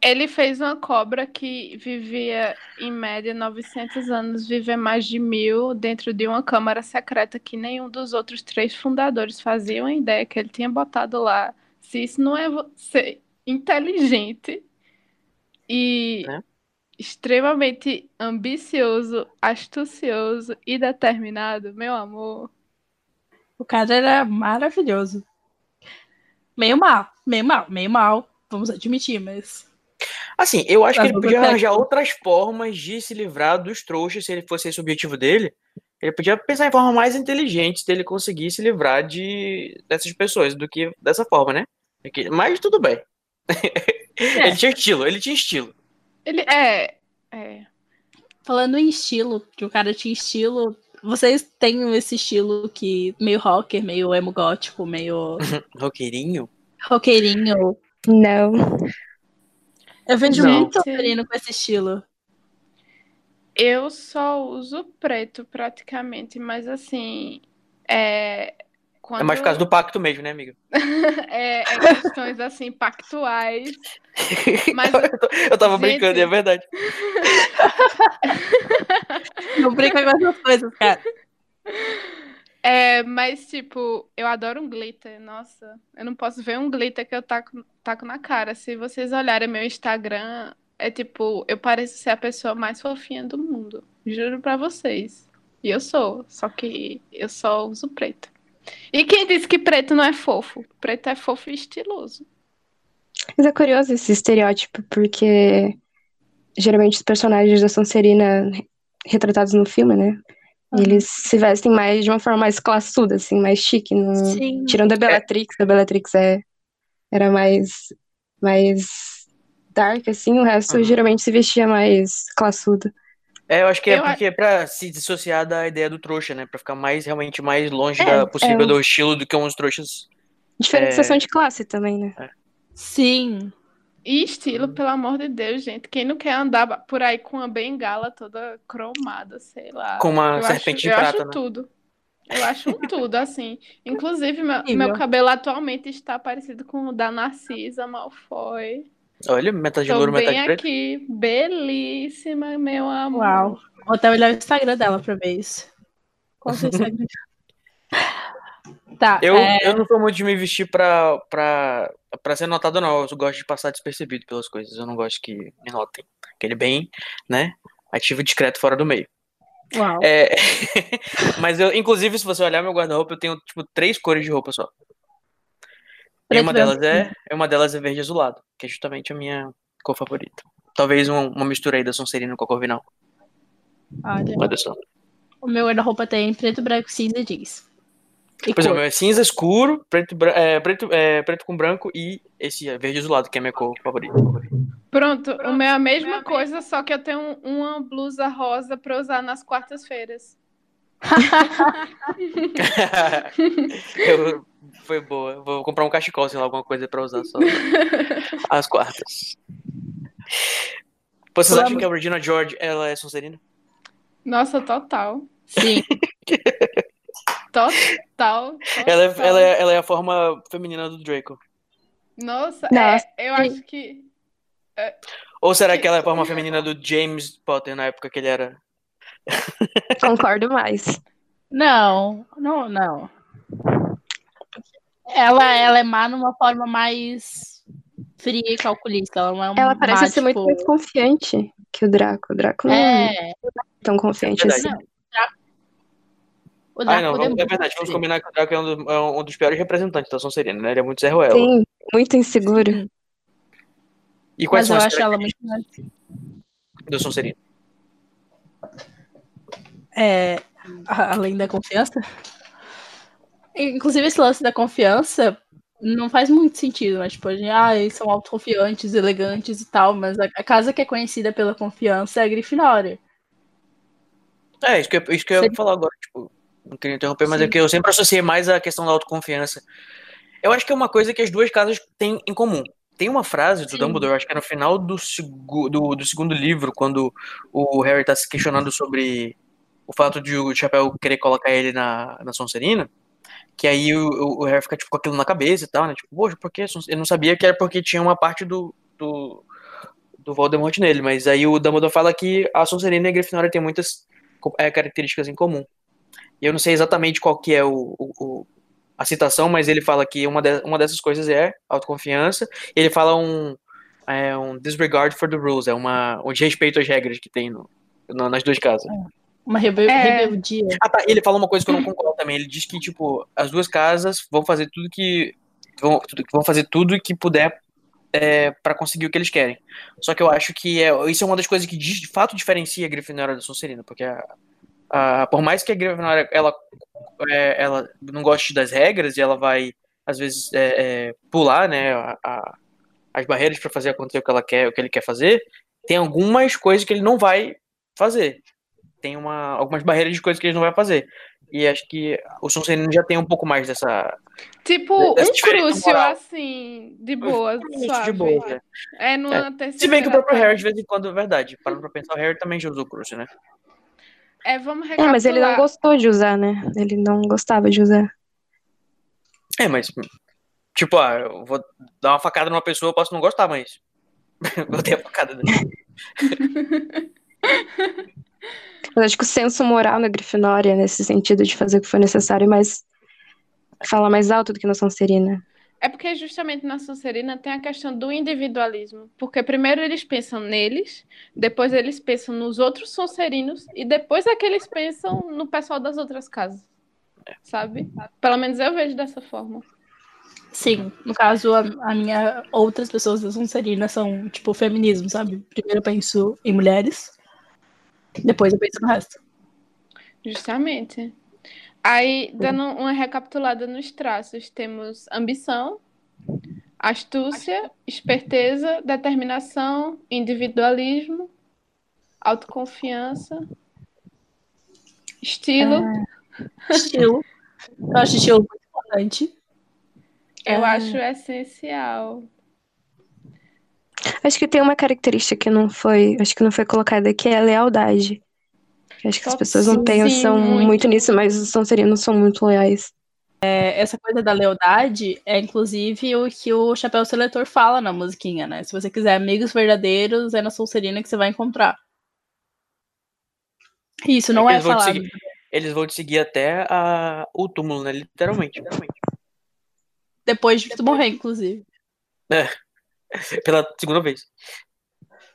Ele fez uma cobra que vivia, em média, 900 anos, viver mais de mil dentro de uma câmara secreta que nenhum dos outros três fundadores faziam a ideia que ele tinha botado lá. Se isso não é vo- ser inteligente e Né? extremamente ambicioso, astucioso e determinado, meu amor. O cara era maravilhoso. Meio mal, meio mal, meio mal, vamos admitir, mas. Assim, eu acho que ele podia arranjar outras formas de se livrar dos trouxas, se ele fosse esse o objetivo dele. Ele podia pensar em formas mais inteligentes dele conseguir se livrar de dessas pessoas do que dessa forma, né? É que- Mas tudo bem. (laughs) Ele tinha estilo, ele tinha estilo. Ele é. É. Falando em estilo, que o cara tinha estilo. Vocês têm esse estilo que meio rocker, meio emo gótico, meio (laughs) Roqueirinho? roqueirinho. Não. Eu vejo Não. muito Sonserino com esse estilo. Eu só uso preto praticamente, mas assim. É, quando... É mais por causa do pacto mesmo, né, amiga? (laughs) é, é questões assim, pactuais. (laughs) Mas Eu tava Gente. brincando, e é verdade. (laughs) Não brinca com essas coisas, cara. É, mas, tipo, eu adoro um glitter. Nossa, eu não posso ver um glitter que eu taco, taco na cara. Se vocês olharem meu Instagram, é tipo, eu pareço ser a pessoa mais fofinha do mundo. Juro pra vocês. E eu sou, só que eu só uso preto. E quem disse que preto não é fofo? Preto é fofo e estiloso. Mas é curioso esse estereótipo, porque geralmente os personagens da Sonserina retratados no filme, né? Eles se vestem mais de uma forma mais classuda, assim, mais chique. Não... Sim. Tirando a Bellatrix, a Bellatrix é... era mais, mais dark, assim, o resto Uhum. geralmente se vestia mais classudo. É, eu acho que é Eu porque é pra se dissociar da ideia do trouxa, né? Pra ficar mais, realmente, mais longe É, da possível é do estilo do que uns trouxas. Diferenciação É. de classe também, né? Sim. E estilo, pelo amor de Deus, gente. Quem não quer andar por aí com uma bengala toda cromada, sei lá. Com uma Eu serpente de acho, eu prata, acho né? tudo. Eu acho tudo, assim. Inclusive, meu, meu cabelo atualmente está parecido com o da Narcisa Malfoy. Olha, metade de louro, metade bem preto. aqui. Belíssima, meu amor. Uau. Vou até olhar o Instagram dela pra ver isso. Qual o seu Instagram? Tá. Eu, é, eu não sou muito de me vestir pra, pra, pra ser notado, não. Eu gosto de passar despercebido pelas coisas. Eu não gosto que me notem. Aquele bem, né? Ativo e discreto fora do meio. Uau. É, (laughs) Mas eu, inclusive, se você olhar meu guarda-roupa, eu tenho, tipo, três cores de roupa só. E Preto, uma delas é, uma delas é verde azulado, que é justamente a minha cor favorita. Talvez um- uma mistura aí da Sonserina com a Corvinal. Olha, Olha só. o meu guarda-roupa tem preto, branco, cinza e jeans. E Por exemplo, cor. é cinza escuro, preto, é, preto, é, preto com branco e esse é verde azulado, que é a minha cor favorita. Pronto, o meu é a mesma coisa, só que eu tenho um- uma blusa rosa pra usar nas quartas-feiras. (laughs) Eu- foi boa. Vou comprar um cachecol, sei lá, alguma coisa pra usar só às quartas. Vocês acham que a Regina George ela é Sonserina? Nossa, total. Sim. (laughs) Total. Ela é, ela, é, ela é a forma feminina do Draco. Nossa, Nossa. é, eu acho que. Ou será que ela é a forma feminina do James Potter na época que ele era. Concordo mais. Não, não, não. Ela, ela é má numa forma mais fria e calculista. Ela não é uma Ela parece má, ser muito tipo, mais confiante que o Draco. O Draco não é É, tão confiante É assim. verdade. O Ah, Draco não, é é muito verdade. Vamos combinar que o Draco é um, do- é um dos piores representantes da Sonserina, né? Ele é muito Zé Ruela. Sim, muito inseguro. E quais Mas são eu as acho ela muito da Sonserina? É, além da confiança. Inclusive, esse lance da confiança não faz muito sentido, né? Tipo, a gente, ah, eles são autoconfiantes, elegantes e tal, mas a, casa que é conhecida pela confiança é a Grifinória. É, isso que, eu- isso que eu ia falar agora, tipo, não queria interromper, mas é que eu sempre associei mais a questão da autoconfiança. Eu acho que é uma coisa que as duas casas têm em comum. Tem uma frase do Sim. Dumbledore, acho que é no final do, do, do segundo livro, quando o Harry tá se questionando sobre o fato de o Chapéu querer colocar ele na, na Sonserina, que aí o, o- Harry fica tipo, com aquilo na cabeça e tal, né? Tipo, poxa, por que? Eu não sabia que era porque tinha uma parte do, do, do Voldemort nele, mas aí o Dumbledore fala que a Sonserina e a Grifinória têm muitas é, características em comum. E eu não sei exatamente qual que é o, o- o- a citação, mas ele fala que uma, de- uma dessas coisas é autoconfiança. E ele fala um, é, um disregard for the rules, é uma, um desrespeito às regras que tem no, no- nas duas casas. Uma rebe- É. rebeldia. Ah, tá. E ele fala uma coisa que eu não concordo também. Ele diz que, tipo, as duas casas vão fazer tudo que. Vão, vão fazer tudo que puder é, para conseguir o que eles querem. Só que eu acho que é, isso é uma das coisas que de, de fato diferencia a Grifinória da Sonserina, porque a, a- por mais que a Grifinória ela, é, ela não goste das regras e ela vai às vezes é, é, pular, né, a- a- as barreiras para fazer acontecer o que ela quer, o que ele quer fazer, tem algumas coisas que ele não vai fazer tem uma, algumas barreiras de coisas que eles não vai fazer. E acho que o Sonserino já tem um pouco mais dessa. Tipo, Dessa um moral. assim, de boa, Isso suave. de boa, né? É numa É. terceira. Se bem que o próprio Harry, de vez em quando, é verdade. Parando pra pensar, o Harry também já usou crucio, né? É, vamos É, recapitular. mas ele não gostou de usar, né? Ele não gostava de usar. É, mas. Tipo, ah, eu vou dar uma facada numa pessoa, eu posso não gostar, mas. (laughs) vou ter a facada dele. (laughs) Mas acho que o senso moral na Grifinória, nesse sentido de fazer o que for necessário, mas fala mais alto do que na Sonserina. É porque justamente na Sonserina tem a questão do individualismo. Porque primeiro eles pensam neles, depois eles pensam nos outros Sonserinos, e depois é que eles pensam no pessoal das outras casas. Sabe? Pelo menos eu vejo dessa forma. Sim, no caso, a, a minha outras pessoas da Sonserina são, tipo, feminismo, sabe? Primeiro eu penso em mulheres, depois eu penso no resto. Justamente. Aí, dando uma recapitulada nos traços, temos ambição, astúcia, esperteza, determinação, individualismo, autoconfiança, estilo. Estilo. Eu acho estilo muito importante. Eu Ah. acho essencial. Acho que tem uma característica que não foi, acho que não foi colocada aqui, é a lealdade. Acho que as pessoas não pensam muito. muito nisso, mas os Sonserinos são muito leais. É, essa coisa da lealdade é inclusive o que o Chapéu Seletor fala na musiquinha, né? Se você quiser amigos verdadeiros, é na Sonserina que você vai encontrar. Isso não é eles vão te falado. seguir- eles vão te seguir até a, o túmulo, né? Literalmente. Depois de tu morrer, inclusive. É. Pela segunda vez.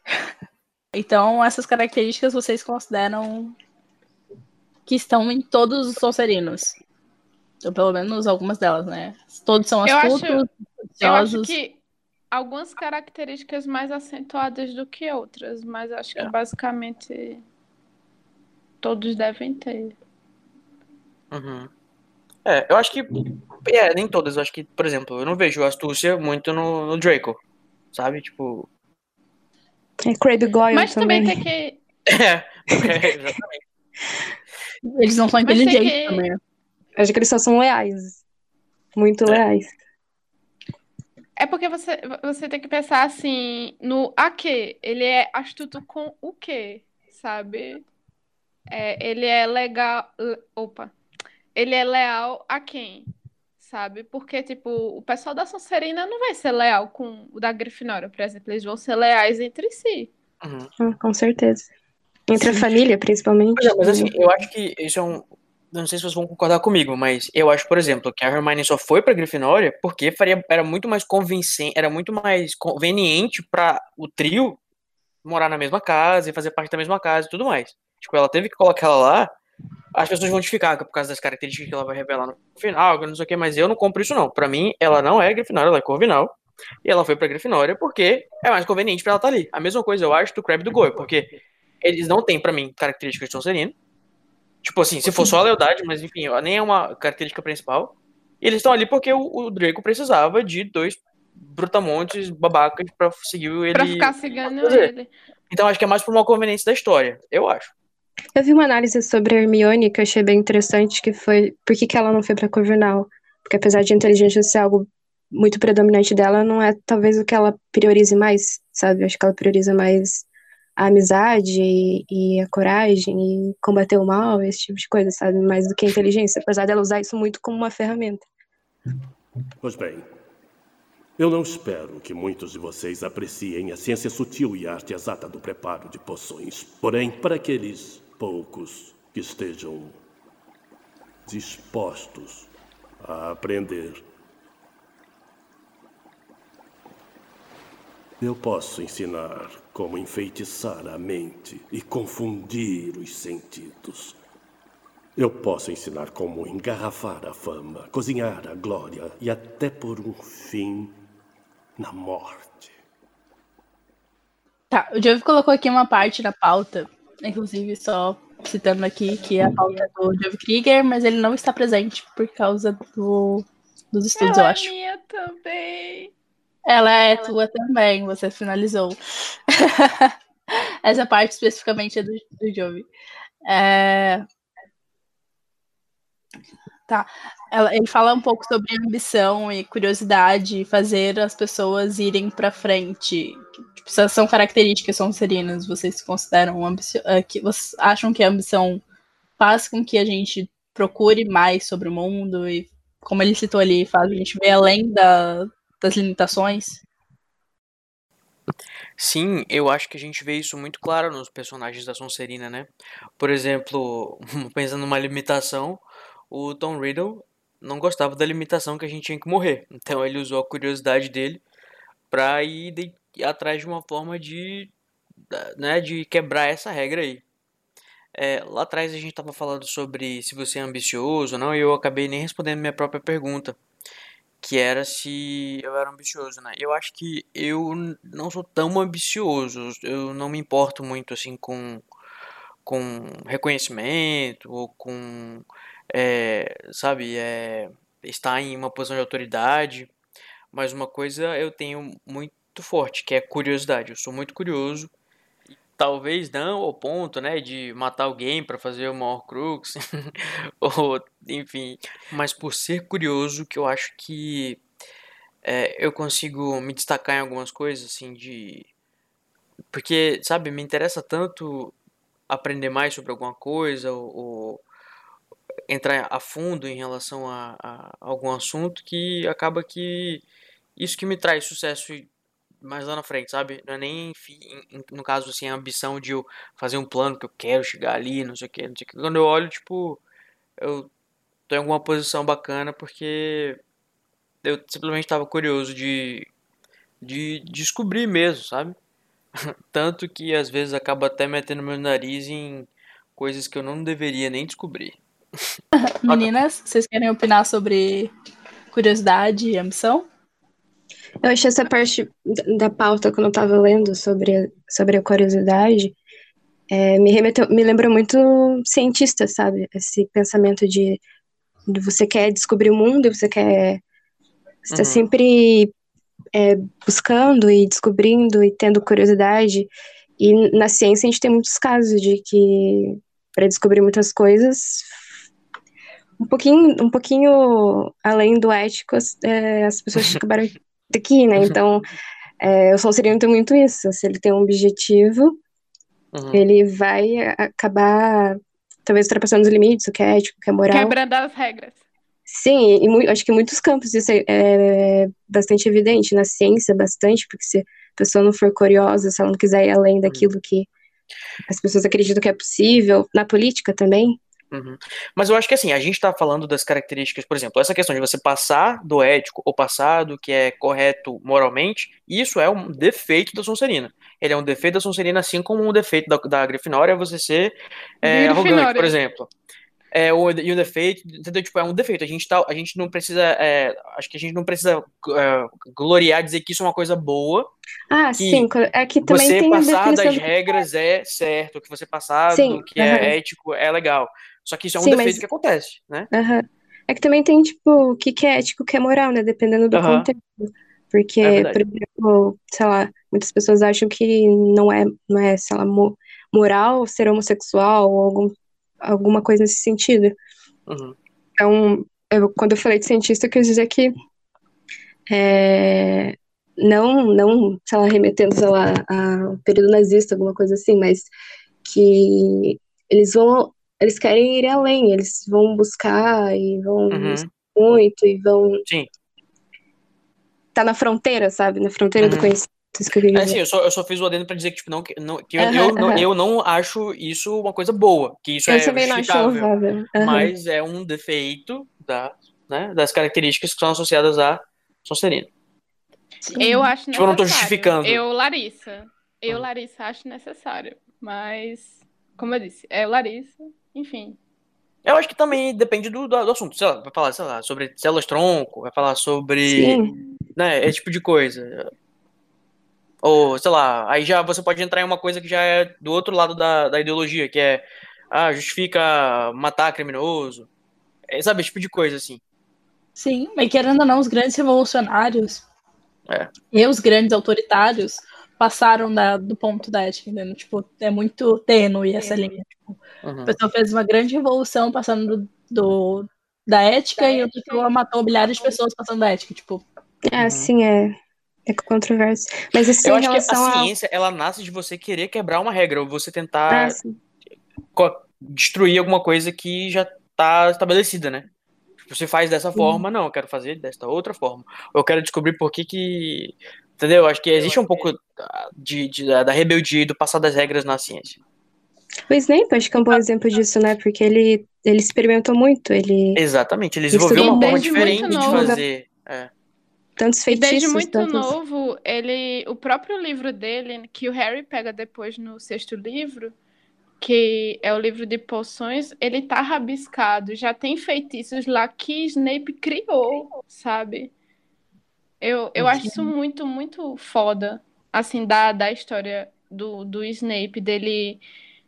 (laughs) Então, essas características vocês consideram que estão em todos os Sonserinos. Ou pelo menos algumas delas, né? Todos são Eu acho, astutos, eu acho que algumas características mais acentuadas do que outras, mas acho É. que basicamente todos devem ter. Uhum. É, eu acho que. É, nem todas. Eu acho que, por exemplo, eu não vejo astúcia muito no, no Draco. Sabe? Tipo. É Craig Goyle Mas também também. tem que. É, é, exatamente. (laughs) Eles não são Mas inteligentes que- também. né? Acho que eles só são leais. Muito leais. É porque você, você tem que pensar assim no a quê? Ele é astuto com o quê? Sabe? É, ele é legal. le- Opa. Ele é leal a quem? Sabe? Porque, tipo, o pessoal da Sonserina não vai ser leal com o da Grifinória, por exemplo. Eles vão ser leais entre si. Uhum. Ah, com certeza. Entre a família, principalmente. É, mas assim, eu acho que isso é um. Não sei se vocês vão concordar comigo, mas eu acho, por exemplo, que a Hermione só foi pra Grifinória porque faria, era muito mais convincente, era muito mais conveniente para o trio morar na mesma casa e fazer parte da mesma casa e tudo mais. Tipo, ela teve que colocar ela lá, as pessoas vão justificar por causa das características que ela vai revelar no final, que não sei o que, mas eu não compro isso não. Pra mim, ela não é Grifinória, ela é Corvinal. E ela foi pra Grifinória porque é mais conveniente pra ela estar ali. A mesma coisa eu acho do Crab do Goyle, porque eles não têm pra mim características de Sonserino. Tipo assim, se for só a lealdade, mas enfim, nem é uma característica principal. E eles estão ali porque o, o Draco precisava de dois brutamontes babacas pra seguir ele. Pra ficar fazer. ele. Então acho que é mais por uma conveniência da história, eu acho. Eu vi uma análise sobre a Hermione que eu achei bem interessante, que foi por que, que ela não foi pra Corvinal. Porque apesar de inteligência ser algo muito predominante dela, não é talvez o que ela priorize mais, sabe? Eu acho que ela prioriza mais a amizade e, e a coragem e combater o mal, esse tipo de coisa, sabe? Mais do que a inteligência, apesar dela usar isso muito como uma ferramenta. Pois bem, eu não espero que muitos de vocês apreciem a ciência sutil e a arte exata do preparo de poções. Porém, para aqueles poucos que estejam dispostos a aprender, eu posso ensinar como enfeitiçar a mente e confundir os sentidos. Eu posso ensinar como engarrafar a fama, cozinhar a glória e até pôr um fim na morte. Tá, o Diogo colocou aqui uma parte na pauta, inclusive só citando aqui que é a pauta do Diogo Krieger, mas ele não está presente por causa do, dos estudos, eu Ela é acho. minha também. Ela é tua também, você finalizou. (laughs) Essa parte especificamente é do, do Jovi. É... Tá. Ela- ele fala um pouco sobre ambição e curiosidade, e fazer as pessoas irem pra frente. Tipo, são características sonserinas. Vocês consideram eh, que vocês acham que a ambição faz com que a gente procure mais sobre o mundo e, como ele citou ali, faz a gente ver além da, das limitações? Sim, eu acho que a gente vê isso muito claro nos personagens da Sonserina, né? Por exemplo, (laughs) pensando numa limitação, o Tom Riddle não gostava da limitação que a gente tinha que morrer. Então ele usou a curiosidade dele de- ir atrás de uma forma de, né, de quebrar essa regra aí. É, lá atrás a gente tava falando sobre se você é ambicioso ou não, e eu acabei nem respondendo minha própria pergunta que era se eu era ambicioso, né? Eu acho que eu não sou tão ambicioso, eu não me importo muito assim com com reconhecimento ou com, é, sabe, é, estar em uma posição de autoridade, mas uma coisa eu tenho muito forte, que é curiosidade. Eu sou muito curioso, talvez não ao ponto, né, de matar alguém para fazer uma Horcrux, (laughs) ou enfim, mas por ser curioso que eu acho que é, eu consigo me destacar em algumas coisas, assim, de... Porque, sabe, me interessa tanto aprender mais sobre alguma coisa, ou, ou entrar a fundo em relação a, a algum assunto que acaba que isso que me traz sucesso mais lá na frente, sabe? Não é nem, enfim, no caso, assim, a ambição de eu fazer um plano que eu quero chegar ali, não sei o que, não sei o que. Quando eu olho, tipo, eu tô em alguma posição bacana porque eu simplesmente estava curioso de, de descobrir mesmo, sabe? (laughs) Tanto que às vezes acaba até metendo meu nariz em coisas que eu não deveria nem descobrir. (laughs) Meninas, vocês querem opinar sobre curiosidade e ambição? Eu achei essa parte da pauta quando eu tava lendo sobre, sobre a curiosidade, é, me remeteu, me lembrou muito cientista, sabe? Esse pensamento de, de você quer descobrir o mundo, você quer você tá sempre é, buscando e descobrindo e tendo curiosidade. E na ciência a gente tem muitos casos de que para descobrir muitas coisas um pouquinho um pouquinho além do ético é, as pessoas (laughs) acabaram aqui, né? Então, é, o Sonserino tem muito isso. Se ele tem um objetivo, uhum. ele vai acabar, talvez, ultrapassando os limites, o que é ético, o que é moral. Quebrando as regras. Sim, e acho que em muitos campos isso é, é, bastante evidente. Na ciência, bastante, porque se a pessoa não for curiosa, se ela não quiser ir além daquilo que as pessoas acreditam que é possível, na política também, Uhum. Mas eu acho que assim, a gente está falando das características, por exemplo, essa questão de você passar do ético ou passar do que é correto moralmente, isso é um defeito da Sonserina. Ele é um defeito da Sonserina, assim como um defeito da, da Grifinória é você ser é, arrogante, por exemplo. É, o, e o defeito, entendeu? Tipo, é um defeito. A gente, tá, a gente não precisa. É, acho que a gente não precisa é, gloriar, dizer que isso é uma coisa boa. Ah, que sim. É também você tem passar das regras é certo, que você passar sim, do que uhum. é ético é legal. Só que isso é um Sim, defeito mas... que acontece, né? Uhum. É que também tem, tipo, o que, que é ético, o que é moral, né? Dependendo do uhum. contexto. Porque, é por exemplo, sei lá, muitas pessoas acham que não é, não é sei lá, mo moral ser homossexual ou algum, alguma coisa nesse sentido. Uhum. Então, eu, quando eu falei de cientista, eu quis dizer que é, não, não, sei lá, remetendo, sei lá, ao período nazista, alguma coisa assim, mas que eles vão eles querem ir além, eles vão buscar e vão uhum. muito e vão. Sim. Tá na fronteira, sabe? Na fronteira uhum. do conhecimento. Que eu, é, sim, eu, só, eu só fiz o adendo pra dizer que, tipo, não, que, não, que eu, eu, não, eu não acho isso uma coisa boa, que isso eu é também não acho louvável. Mas é um defeito da, né, das características que são associadas à Sonserina. Eu acho necessário. Tipo, eu não tô justificando. Eu, Larissa. Eu, Larissa, acho necessário. Mas, como eu disse, é Larissa enfim. Eu acho que também depende do, do, do assunto. Sei lá, vai falar, sei lá, sobre células tronco, vai falar sobre. Sim. Né, esse tipo de coisa. Ou, sei lá, aí já você pode entrar em uma coisa que já é do outro lado da, da ideologia, que é. Ah, justifica matar criminoso. É, sabe, esse tipo de coisa, assim. Sim, mas querendo ou não, os grandes revolucionários é. e os grandes autoritários passaram da, do ponto da ética, entendeu? Tipo, é muito tênue essa linha. Tipo, uhum. A pessoa fez uma grande revolução passando do, do da ética da e outra pessoa matou milhares de pessoas passando da ética, tipo. É, sim, é. É controverso. Mas assim, Eu acho que a ciência, ela nasce de você querer quebrar uma regra, ou você tentar ah, destruir alguma coisa que já está estabelecida, né? Você faz dessa forma, não, eu quero fazer desta outra forma. Ou eu quero descobrir por que que Entendeu? Acho que existe um pouco de, de, da rebeldia e do passar das regras na ciência. O Snape acho que é um bom exemplo disso, né? Porque ele, ele experimentou muito. Ele... Exatamente, ele desenvolveu uma forma diferente de fazer. É. Tantos feitiços. E desde muito tantos... novo, ele, o próprio livro dele, que o Harry pega depois no sexto livro, que é o livro de poções, ele tá rabiscado. Já tem feitiços lá que Snape criou, sabe? Eu, eu acho isso muito, muito foda, assim, da, da história do, do Snape, dele,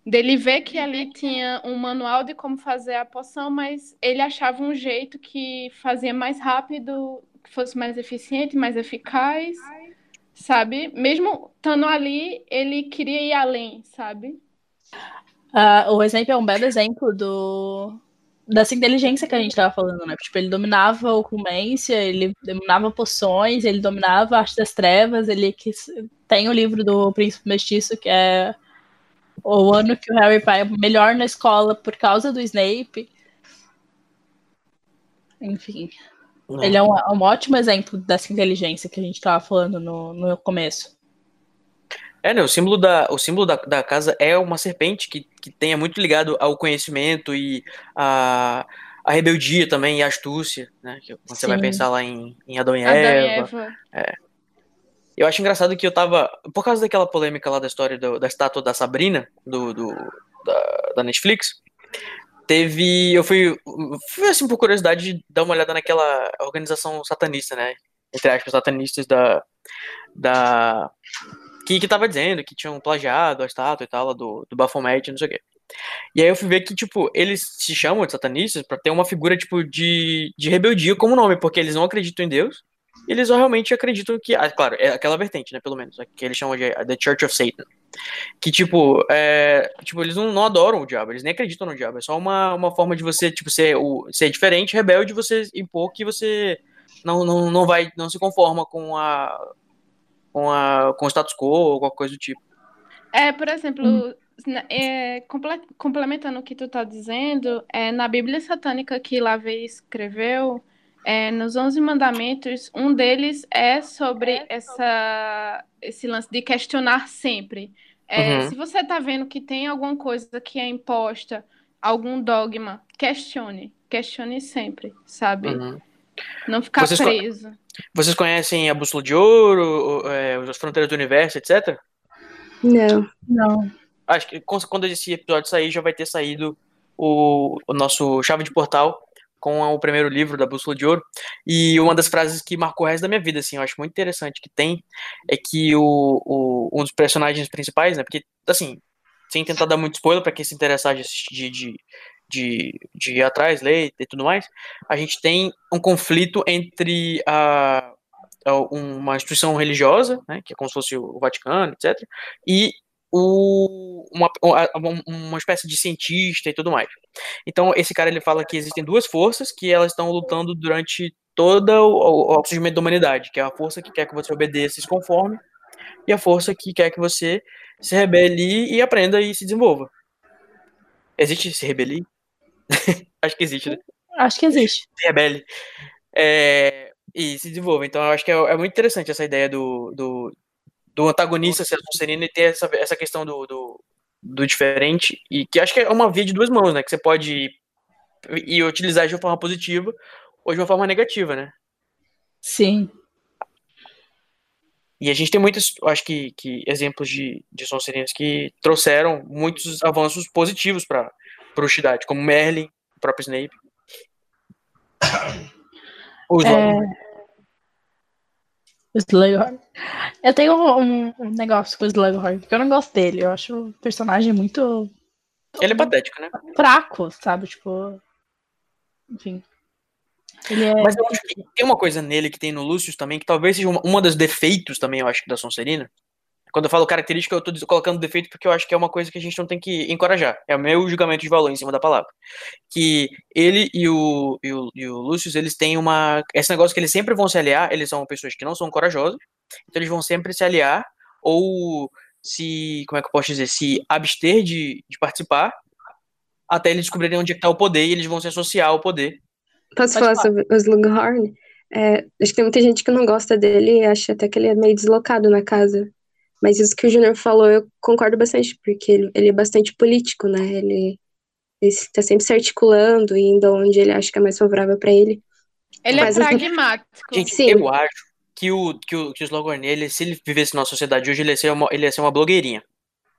dele ver que ali tinha um manual de como fazer a poção, mas ele achava um jeito que fazia mais rápido, que fosse mais eficiente, mais eficaz, sabe? Mesmo estando ali, ele queria ir além, sabe? Uh, o Snape é um belo exemplo do, dessa inteligência que a gente tava falando, né? Tipo, ele dominava ocumência, ele dominava poções, ele dominava a arte das trevas, ele que tem o livro do Príncipe Mestiço, que é o ano que o Harry vai melhor na escola por causa do Snape. Enfim. É. Ele é um, um ótimo exemplo dessa inteligência que a gente tava falando no, no começo. É, né? O símbolo da, o símbolo da, da casa é uma serpente que, que tenha muito ligado ao conhecimento e a, a rebeldia também e a astúcia, né? Que você vai Sim. pensar lá em, em Adão e Adão e Eva. Eva. É. Eu acho engraçado que eu tava. Por causa daquela polêmica lá da história do- da estátua da Sabrina, do, do- da, da Netflix, teve. Eu fui. Fui assim por curiosidade de dar uma olhada naquela organização satanista, né? Entre aspas, satanistas da. da que, que tava dizendo que tinham plagiado a estátua e tal, do, do Baphomet, não sei o quê. E aí eu fui ver que, tipo, eles se chamam de satanistas pra ter uma figura, tipo, de, de rebeldia como nome, porque eles não acreditam em Deus, eles realmente acreditam que, ah, claro, é aquela vertente, né, pelo menos, que eles chamam de The Church of Satan. Que, tipo, é, tipo eles não, não adoram o diabo, eles nem acreditam no diabo, é só uma, uma forma de você, tipo, ser, o, ser diferente, rebelde, você impor que você não, não, não vai, não se conforma com a, com a, com o status quo ou qualquer coisa do tipo. É, por exemplo, na- é, comple- complementando o que tu tá dizendo, é, na Bíblia satânica que Lavey escreveu, é, nos Onze Mandamentos, um deles é sobre essa, esse lance de questionar sempre. É, Uhum. Se você tá vendo que tem alguma coisa que é imposta, algum dogma, questione. Questione sempre, sabe? Uhum. Não ficar Vocês co- preso. Vocês conhecem a Bússola de Ouro, é, as Fronteiras do Universo, etc? Não. Não. Acho que quando esse episódio sair, já vai ter saído o, o nosso Chave de Portal com o primeiro livro da Bússola de Ouro. E uma das frases que marcou o resto da minha vida, assim, eu acho muito interessante que tem, é que o, o- um dos personagens principais, né? Porque, assim, sem tentar dar muito spoiler para quem se interessar de, assistir- de, de, de, de ir atrás, ler e tudo mais, a gente tem um conflito entre a, a- uma instituição religiosa, né, que é como se fosse o Vaticano, etc., e o, uma, uma, espécie de cientista e tudo mais. Então, esse cara ele fala que existem duas forças que elas estão lutando durante todo o, o surgimento da humanidade, que é a força que quer que você obedeça e se conforme, e a força que quer que você se rebele e aprenda e se desenvolva. Existe se rebelir? (laughs) Acho que existe, né? Acho que existe. (laughs) se rebele é, e se desenvolva. Então, eu acho que é, é muito interessante essa ideia do, do, do antagonista ser Sonserina e ter essa, essa questão do, do, do diferente, e que acho que é uma via de duas mãos, né? Que você pode ir utilizar de uma forma positiva ou de uma forma negativa, né? Sim. E a gente tem muitos, acho que, que exemplos de, de Sonserinas que trouxeram muitos avanços positivos para Ushidate, como Merlin, o próprio Snape. Os É... O Slughorn. Eu tenho um, um negócio com o Slughorn, porque eu não gosto dele. Eu acho o personagem muito Ele é patético, né? fraco, sabe? Tipo. Enfim. Ele é. Mas eu acho que tem uma coisa nele que tem no Lucius também, que talvez seja uma, uma dos defeitos também, eu acho, da Sonserina. Quando eu falo característica, eu tô colocando defeito porque eu acho que é uma coisa que a gente não tem que encorajar. É o meu julgamento de valor em cima da palavra. Que ele e o, e o, e o Lucius, eles têm uma. Esse negócio que eles sempre vão se aliar, eles são pessoas que não são corajosas, então eles vão sempre se aliar ou se. Como é que eu posso dizer? Se abster de, de participar até eles descobrirem onde é está o poder e eles vão se associar ao poder. Posso falar sobre o Slughorn? É, acho que tem muita gente que não gosta dele e acha até que ele é meio deslocado na casa. Mas isso que o Júnior falou, eu concordo bastante, porque ele, ele é bastante político, né? Ele, está sempre se articulando indo onde ele acha que é mais favorável para ele. Ele é Mas assim, pragmático. Gente, Sim. eu acho que o, que o, que o Slughorn, ele, se ele vivesse na sociedade hoje, ele ia ser uma, ele ia ser uma blogueirinha.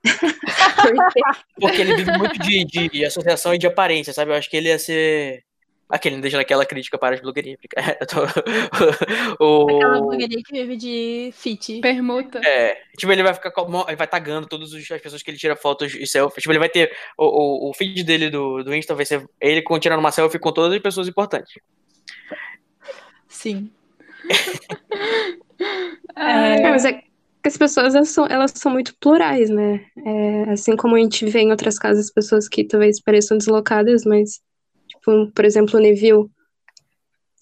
(laughs) Porque ele vive muito de, de associação e de aparência, sabe? Eu acho que ele ia ser. Aquele, não deixa naquela crítica para as blogueirinhas. (laughs) tô- (laughs) Aquela o... blogueirinha que vive de fit. Permuta. É, tipo, ele vai ficar ele vai tagando todas as pessoas que ele tira fotos e selfies. Tipo, ele vai ter. O, o, o feed dele do, do Insta vai ser ele com- tirando uma selfie com todas as pessoas importantes. Sim. (laughs) É, mas é que as pessoas elas são, elas são muito plurais, né? É, assim como a gente vê em outras casas pessoas que talvez pareçam deslocadas, mas, por exemplo, o Neville,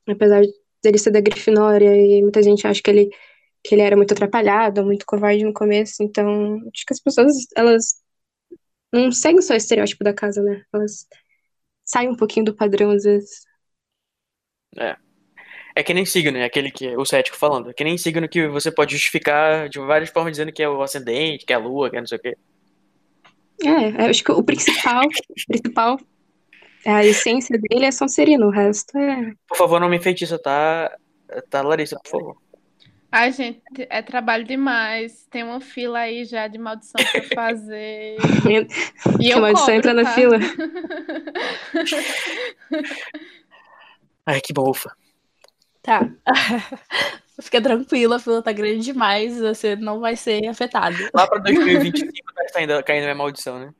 apesar dele ser da Grifinória e muita gente acha que ele, que ele era muito atrapalhado, muito covarde no começo, então acho que as pessoas, elas não seguem só o estereótipo da casa, né? Elas saem um pouquinho do padrão às vezes. É. É que nem signo, é aquele que o cético falando. É que nem signo que você pode justificar de várias formas dizendo que é o ascendente, que é a lua, que é não sei o quê. É, eu acho que o principal, o principal, a essência dele é Sonserino, o resto é. Por favor, não me enfeitiça, tá? Tá, Larissa, por favor. Ai, gente, é trabalho demais. Tem uma fila aí já de maldição pra fazer. (laughs) e eu Que maldição cobro, entra na tá? fila. (laughs) Ai, que bom, ufa. Tá. (laughs) Fica tranquila, a fila tá grande demais, você não vai ser afetado. Lá pra 2025 tá caindo, caindo minha maldição, né?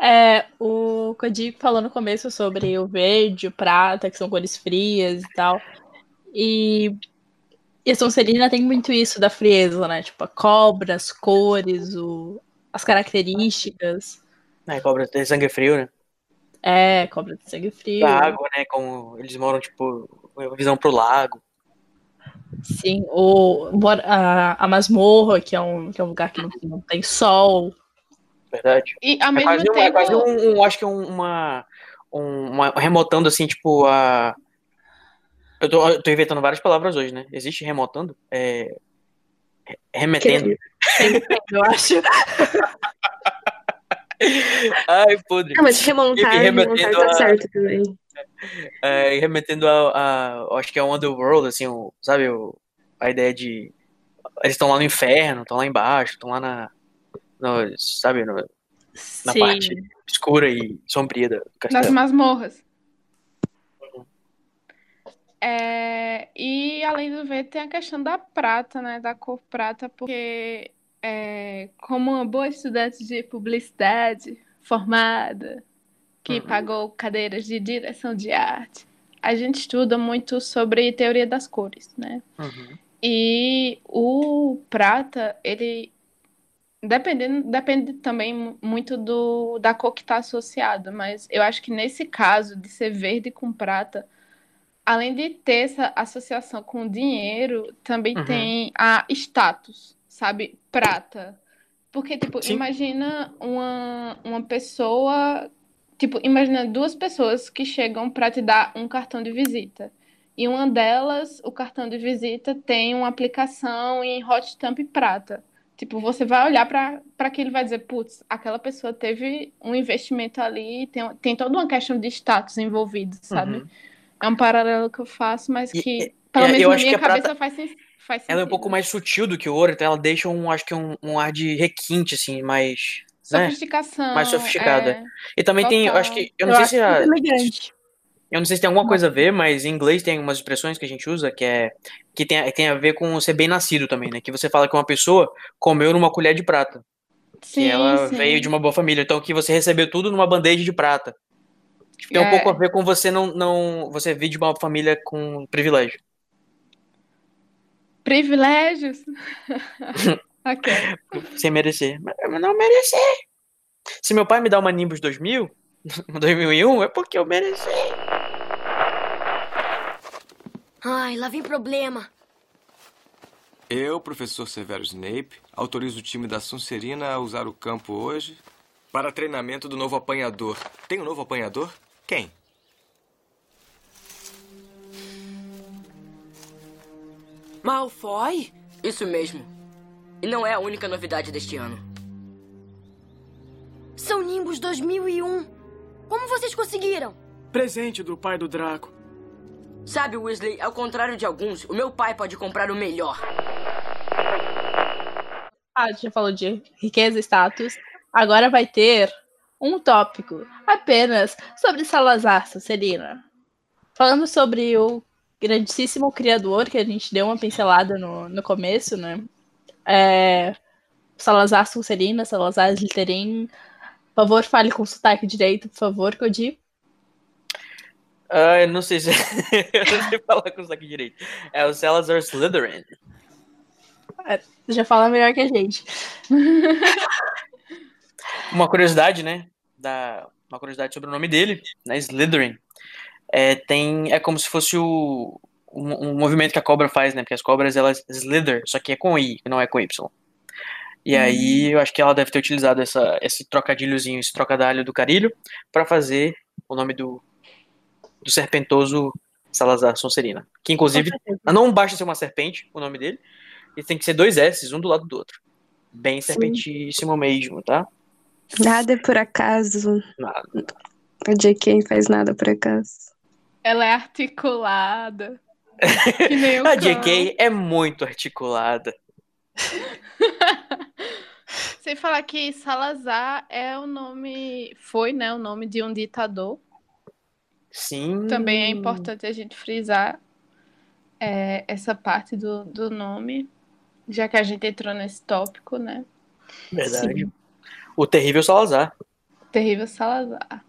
É, o Cody falou no começo sobre o verde, o prata, que são cores frias e tal. E, e a Sonserina tem muito isso da frieza, né? Tipo, a cobra, as cores, o, as características. É, cobra tem sangue frio, né? É, cobra de sangue frio. Da água, né? Como eles moram, tipo, visão pro lago. Sim, o, mor- a, a masmorra, que é, um, que é um lugar que não, não tem sol. Verdade. E ao é mesmo quase, um, é tempo. quase um, um- acho que um- uma, um- uma. Remotando, assim, tipo, a. Eu tô, eu tô inventando várias palavras hoje, né? Existe remotando? É. re- Remetendo. Eu acho. (laughs) Ai, podre. Não, mas remontar, E remontar remetendo tá a- certo também. É, e remetendo a, a- Acho que é o Underworld, assim, o, sabe? O, a ideia de. Eles estão lá no inferno, estão lá embaixo, estão lá na. No- sabe? no- na Sim. parte escura e sombria do castelo. masmorras. É, e além do verde, tem a questão da prata, né? Da cor prata, porque é, como uma boa estudante de publicidade formada, que pagou cadeiras de direção de arte, a gente estuda muito sobre teoria das cores, né? E o prata, ele dependendo, depende também mu- muito do, da cor que está associada, mas eu acho que nesse caso de ser verde com prata, além de ter essa associação com dinheiro, também Uhum. tem a status, sabe? Prata. Porque, tipo, Sim. imagina uma, uma pessoa. Tipo, imagina duas pessoas que chegam para te dar um cartão de visita. E uma delas, o cartão de visita tem uma aplicação em hot stamp prata. Tipo, você vai olhar para aquilo e vai dizer, putz, aquela pessoa teve um investimento ali, tem, tem toda uma questão de status envolvido, sabe? Uhum. É um paralelo que eu faço, mas que, e- pelo é, menos eu na minha a cabeça prata- faz, faz sentido. Ela é um pouco mais sutil do que o ouro, então ela deixa um, acho que um, um ar de requinte, assim, mais. né? Sofisticação. Mais sofisticada. é, E também tem, eu total. acho que. Eu não sei se a. elegante. Eu não sei se tem alguma coisa a ver, mas em inglês tem umas expressões que a gente usa que é que tem, tem a ver com ser bem nascido também, né? Que você fala que uma pessoa comeu numa colher de prata. Sim, que ela sim. veio de uma boa família. Então que você recebeu tudo numa bandeja de prata. Tem um É. pouco a ver com você não, não. Você vir de uma família com privilégio. Privilégios. (laughs) ok. Sem merecer. Mas mas não merecer. Se meu pai me dá uma Nimbus 2000, 2001, (laughs) é porque eu mereci. Ai, lá vem problema. Eu, professor Severo Snape, autorizo o time da Sonserina a usar o campo hoje para treinamento do novo apanhador. Tem um novo apanhador? Quem? Malfoy? Isso mesmo. E não é a única novidade deste ano. São Nimbus 2001. Como vocês conseguiram? Presente do pai do Draco. Sabe, Weasley, ao contrário de alguns, o meu pai pode comprar o melhor. Ah, já falou de riqueza e status. Agora vai ter um tópico apenas sobre Salazar, Sonserina. Falando sobre o grandíssimo criador, que a gente deu uma pincelada no, no começo, né? É, Salazar Sonserina, Salazar Slytherin. Por favor, fale com sotaque direito, por favor, Cody. Ah, eu não sei se. (laughs) eu não sei falar com isso aqui direito. É o Salazar Slytherin. É, Você já fala melhor que a gente. (laughs) Uma curiosidade, né? Da, uma curiosidade sobre o nome dele, né? Slytherin. É, tem, é como se fosse o, um, um movimento que a cobra faz, né? Porque as cobras elas slither, só que é com I, não é com Y. E aí eu acho que ela deve ter utilizado essa, esse trocadilhozinho, esse trocadilho do carilho, pra fazer o nome do, do serpentoso Salazar Sonserina. Que inclusive não basta ser uma serpente, o nome dele, e tem que ser dois S, um do lado do outro. Bem serpentíssimo mesmo, tá? Nada é por acaso. Nada. A JK faz nada por acaso. Ela é articulada. que nem (laughs) o A cão. JK é muito articulada. Sem falar que Salazar é o nome, foi, né, o nome de um ditador. Sim. Também é importante a gente frisar é, essa parte do, do nome, já que a gente entrou nesse tópico, né? Verdade. O terrível Salazar. Terrível Salazar.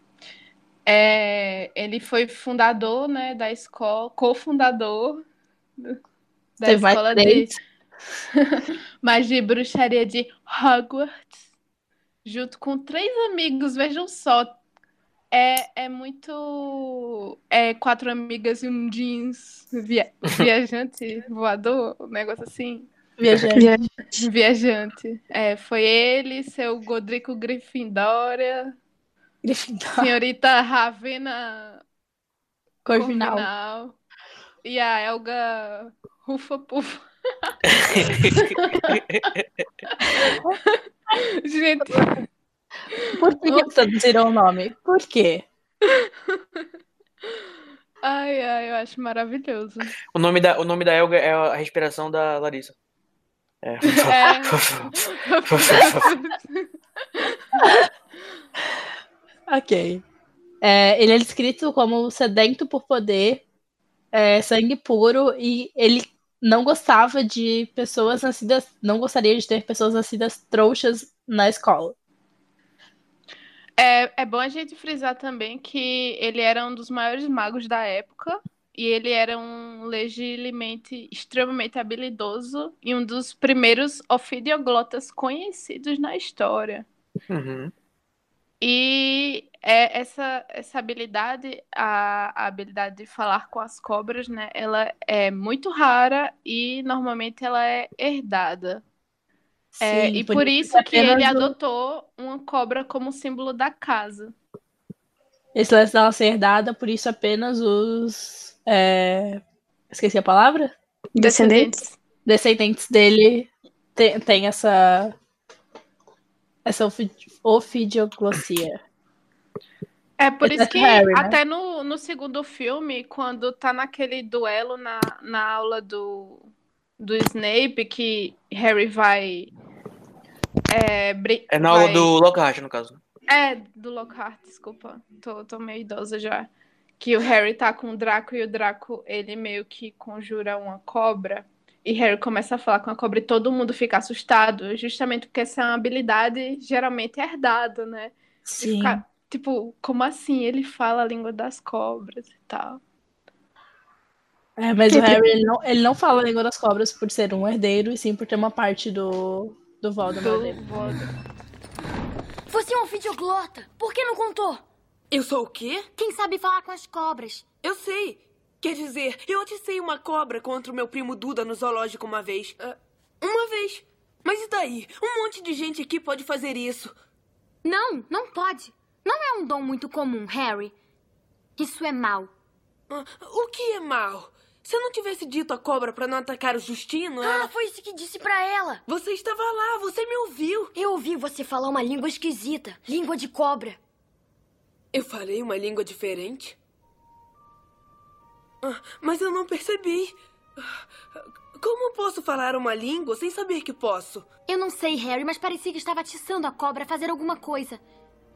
É, ele foi fundador, né, da escola, cofundador do- da mais escola (laughs) de três. magia e bruxaria de Hogwarts, junto com três amigos. Vejam só, é, é muito é quatro amigas e um jeans via- viajante (laughs) voador, um negócio assim. Viajante. (laughs) Viajante. É, foi ele, seu Godrico Grifindória, Grifindória. senhorita Ravena Corvinal. Corvinal e a Elga Rufa Pufa. (laughs) Gente, Por que, eles traduziram o nome? Por quê? (laughs) ai, ai, eu acho maravilhoso. O nome da, o nome da Elga é a respiração da Larissa. É. (laughs) (laughs) Ok. É, ele é descrito como sedento por poder, é, sangue puro, e ele não gostava de pessoas nascidas. Não gostaria de ter pessoas nascidas trouxas na escola. É, é bom a gente frisar também que ele era um dos maiores magos da época e ele era um legilimamente extremamente habilidoso e um dos primeiros ofidioglotas conhecidos na história. Uhum. E é essa, essa habilidade, a, a habilidade de falar com as cobras, né? Ela é muito rara e normalmente ela é herdada. É, Sim, e por por isso isso que ele o- adotou uma cobra como símbolo da casa. Esse lance dela ser herdada, por isso apenas os. é, Esqueci a palavra? Descendentes? Descendentes dele tem, tem essa. Essa ofi- ofidioglossia. É por isso que Harry, né? até no, no segundo filme, quando tá naquele duelo na, na aula do, do Snape, que Harry vai. É, bri- É na aula vai- do Lockhart, no caso. É, do Lockhart, desculpa. Tô, tô meio idosa já. Que o Harry tá com o Draco e o Draco, ele meio que conjura uma cobra. E Harry começa a falar com a cobra e todo mundo fica assustado. Justamente porque essa é uma habilidade geralmente herdada, né? Sim. fica, tipo, como assim? Ele fala a língua das cobras e tal. É, mas o Harry ele não, ele não fala a língua das cobras por ser um herdeiro, e sim por ter uma parte do, do Voldemort Do dele. Você é um videoglota. Por que não contou? Eu sou o quê? Quem sabe falar com as cobras? Eu sei. Quer dizer, eu aticei uma cobra contra o meu primo Duda no zoológico uma vez. Ah, uma vez. Mas e daí? Um monte de gente aqui pode fazer isso. Não, não pode. Não é um dom muito comum, Harry. Isso é mal. Ah, o que é mal? Se eu não tivesse dito a cobra pra não atacar o Justino, Ah, ela... foi isso que disse pra ela. Você estava lá, você me ouviu. Eu ouvi você falar uma língua esquisita. Língua de cobra. Eu falei uma língua diferente? Ah, mas eu não percebi. Ah, Como posso falar uma língua sem saber que posso? Eu não sei, Harry, mas parecia que estava atiçando a cobra a fazer alguma coisa.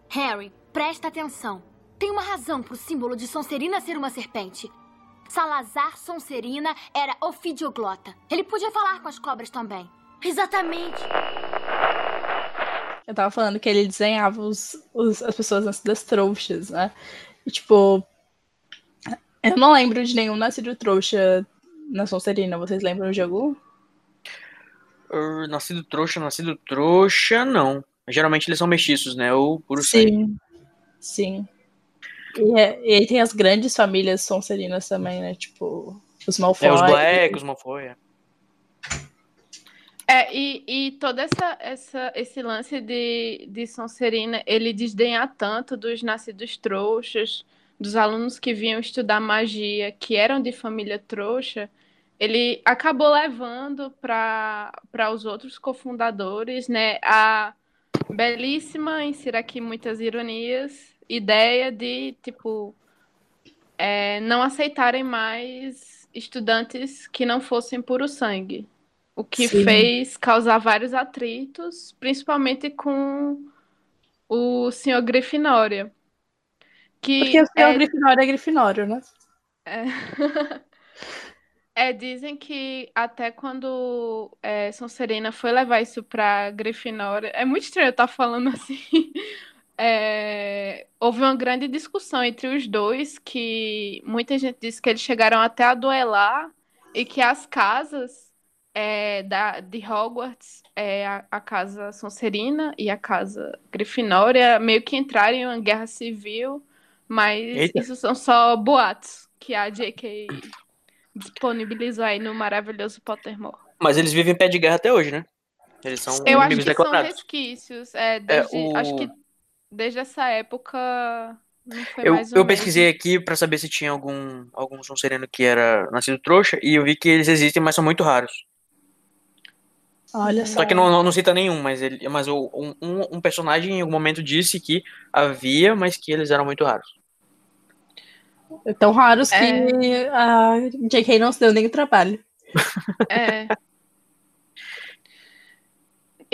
Harry, presta atenção. Tem uma razão pro símbolo de Sonserina ser uma serpente. Salazar Sonserina era ofidioglota. Ele podia falar com as cobras também. Exatamente. Eu tava falando que ele desenhava os, os- as pessoas nascidas trouxas, né? E, tipo, eu não lembro de nenhum nascido trouxa na Sonserina. Vocês lembram de algum? Uh, Nascido trouxa, nascido trouxa, não. Geralmente eles são mestiços, né? Ou puro sangue. Sim. E, é- e aí tem as grandes famílias Sonserinas também, né? Tipo, os Malfoy. É, os Black, os Malfoy. é. É, e, e todo essa, essa, esse lance de, de Sonserina, ele desdenhar tanto dos nascidos trouxas, dos alunos que vinham estudar magia, que eram de família trouxa, ele acabou levando para os outros cofundadores, né, a belíssima, insira aqui muitas ironias, ideia de, tipo, é, não aceitarem mais estudantes que não fossem puro sangue. O que Sim. fez causar vários atritos, principalmente com o senhor Grifinória. Que Porque o senhor é- Grifinório é Grifinório, né? é. (laughs) É, dizem que até quando é, Sonserina foi levar isso pra Grifinória, é muito estranho eu estar falando assim. É, houve uma grande discussão entre os dois, que muita gente disse que eles chegaram até a duelar e que as casas é, da, de Hogwarts, é, a, a casa Sonserina e a casa Grifinória, meio que entraram em uma guerra civil, mas Eita. isso são só boatos que a J.K. disponibilizou aí no maravilhoso Pottermore. Mas eles vivem em pé de guerra até hoje, né? Eles são Eu acho que são declarados. resquícios. É, desde, o- Acho que desde essa época não foi Eu, eu pesquisei aqui pra saber se tinha algum, algum Sonserino que era nascido trouxa e eu vi que eles existem, mas são muito raros. Olha só. Só que não, não, não cita nenhum, mas, ele, mas o- um, um, personagem em algum momento disse que havia, mas que eles eram muito raros. Tão raros que É. a J.K. não se deu nem o trabalho. É.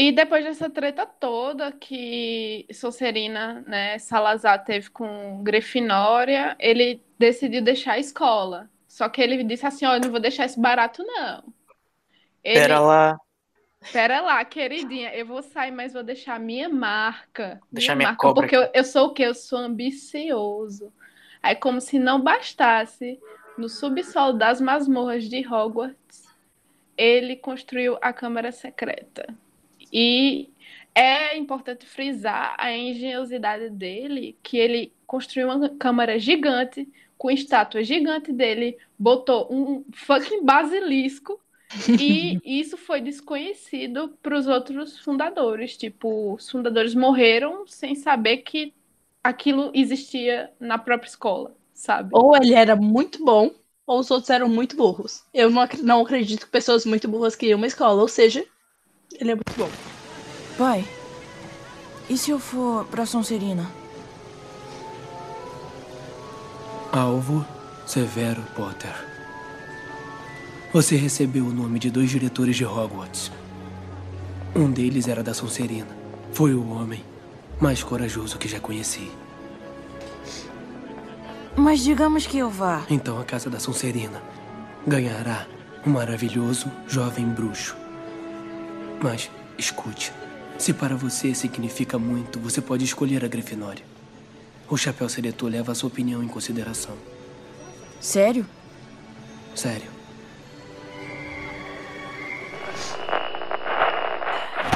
E depois dessa treta toda que Sonserina, né, Salazar teve com Grifinória, ele decidiu deixar a escola. Só que ele disse assim, ó, eu não vou deixar isso barato, não. Ele, Pera lá, Pera lá, queridinha, eu vou sair, mas vou deixar a minha marca. Deixar minha marca, cobra porque eu, eu sou o quê? Eu sou ambicioso. Aí, como se não bastasse, no subsolo das masmorras de Hogwarts, ele construiu a Câmara Secreta. E é importante frisar a engenhosidade dele, que ele construiu uma câmara gigante, com estátua gigante dele, botou um fucking (laughs) basilisco e (laughs) isso foi desconhecido para os outros fundadores. Tipo, os fundadores morreram sem saber que aquilo existia na própria escola, sabe? Ou ele era muito bom, ou os outros eram muito burros. Eu não, não acredito que pessoas muito burras criam uma escola, ou seja, ele é muito bom. Pai, e se eu for pra Sonserina? Alvo Severo Potter. Você recebeu o nome de dois diretores de Hogwarts. Um deles era da Sonserina. Foi o homem mais corajoso que já conheci. Mas digamos que eu vá. Então a casa da Sonserina ganhará um maravilhoso jovem bruxo. Mas escute, se para você significa muito, você pode escolher a Grifinória. O chapéu seletor leva a sua opinião em consideração. Sério? Sério.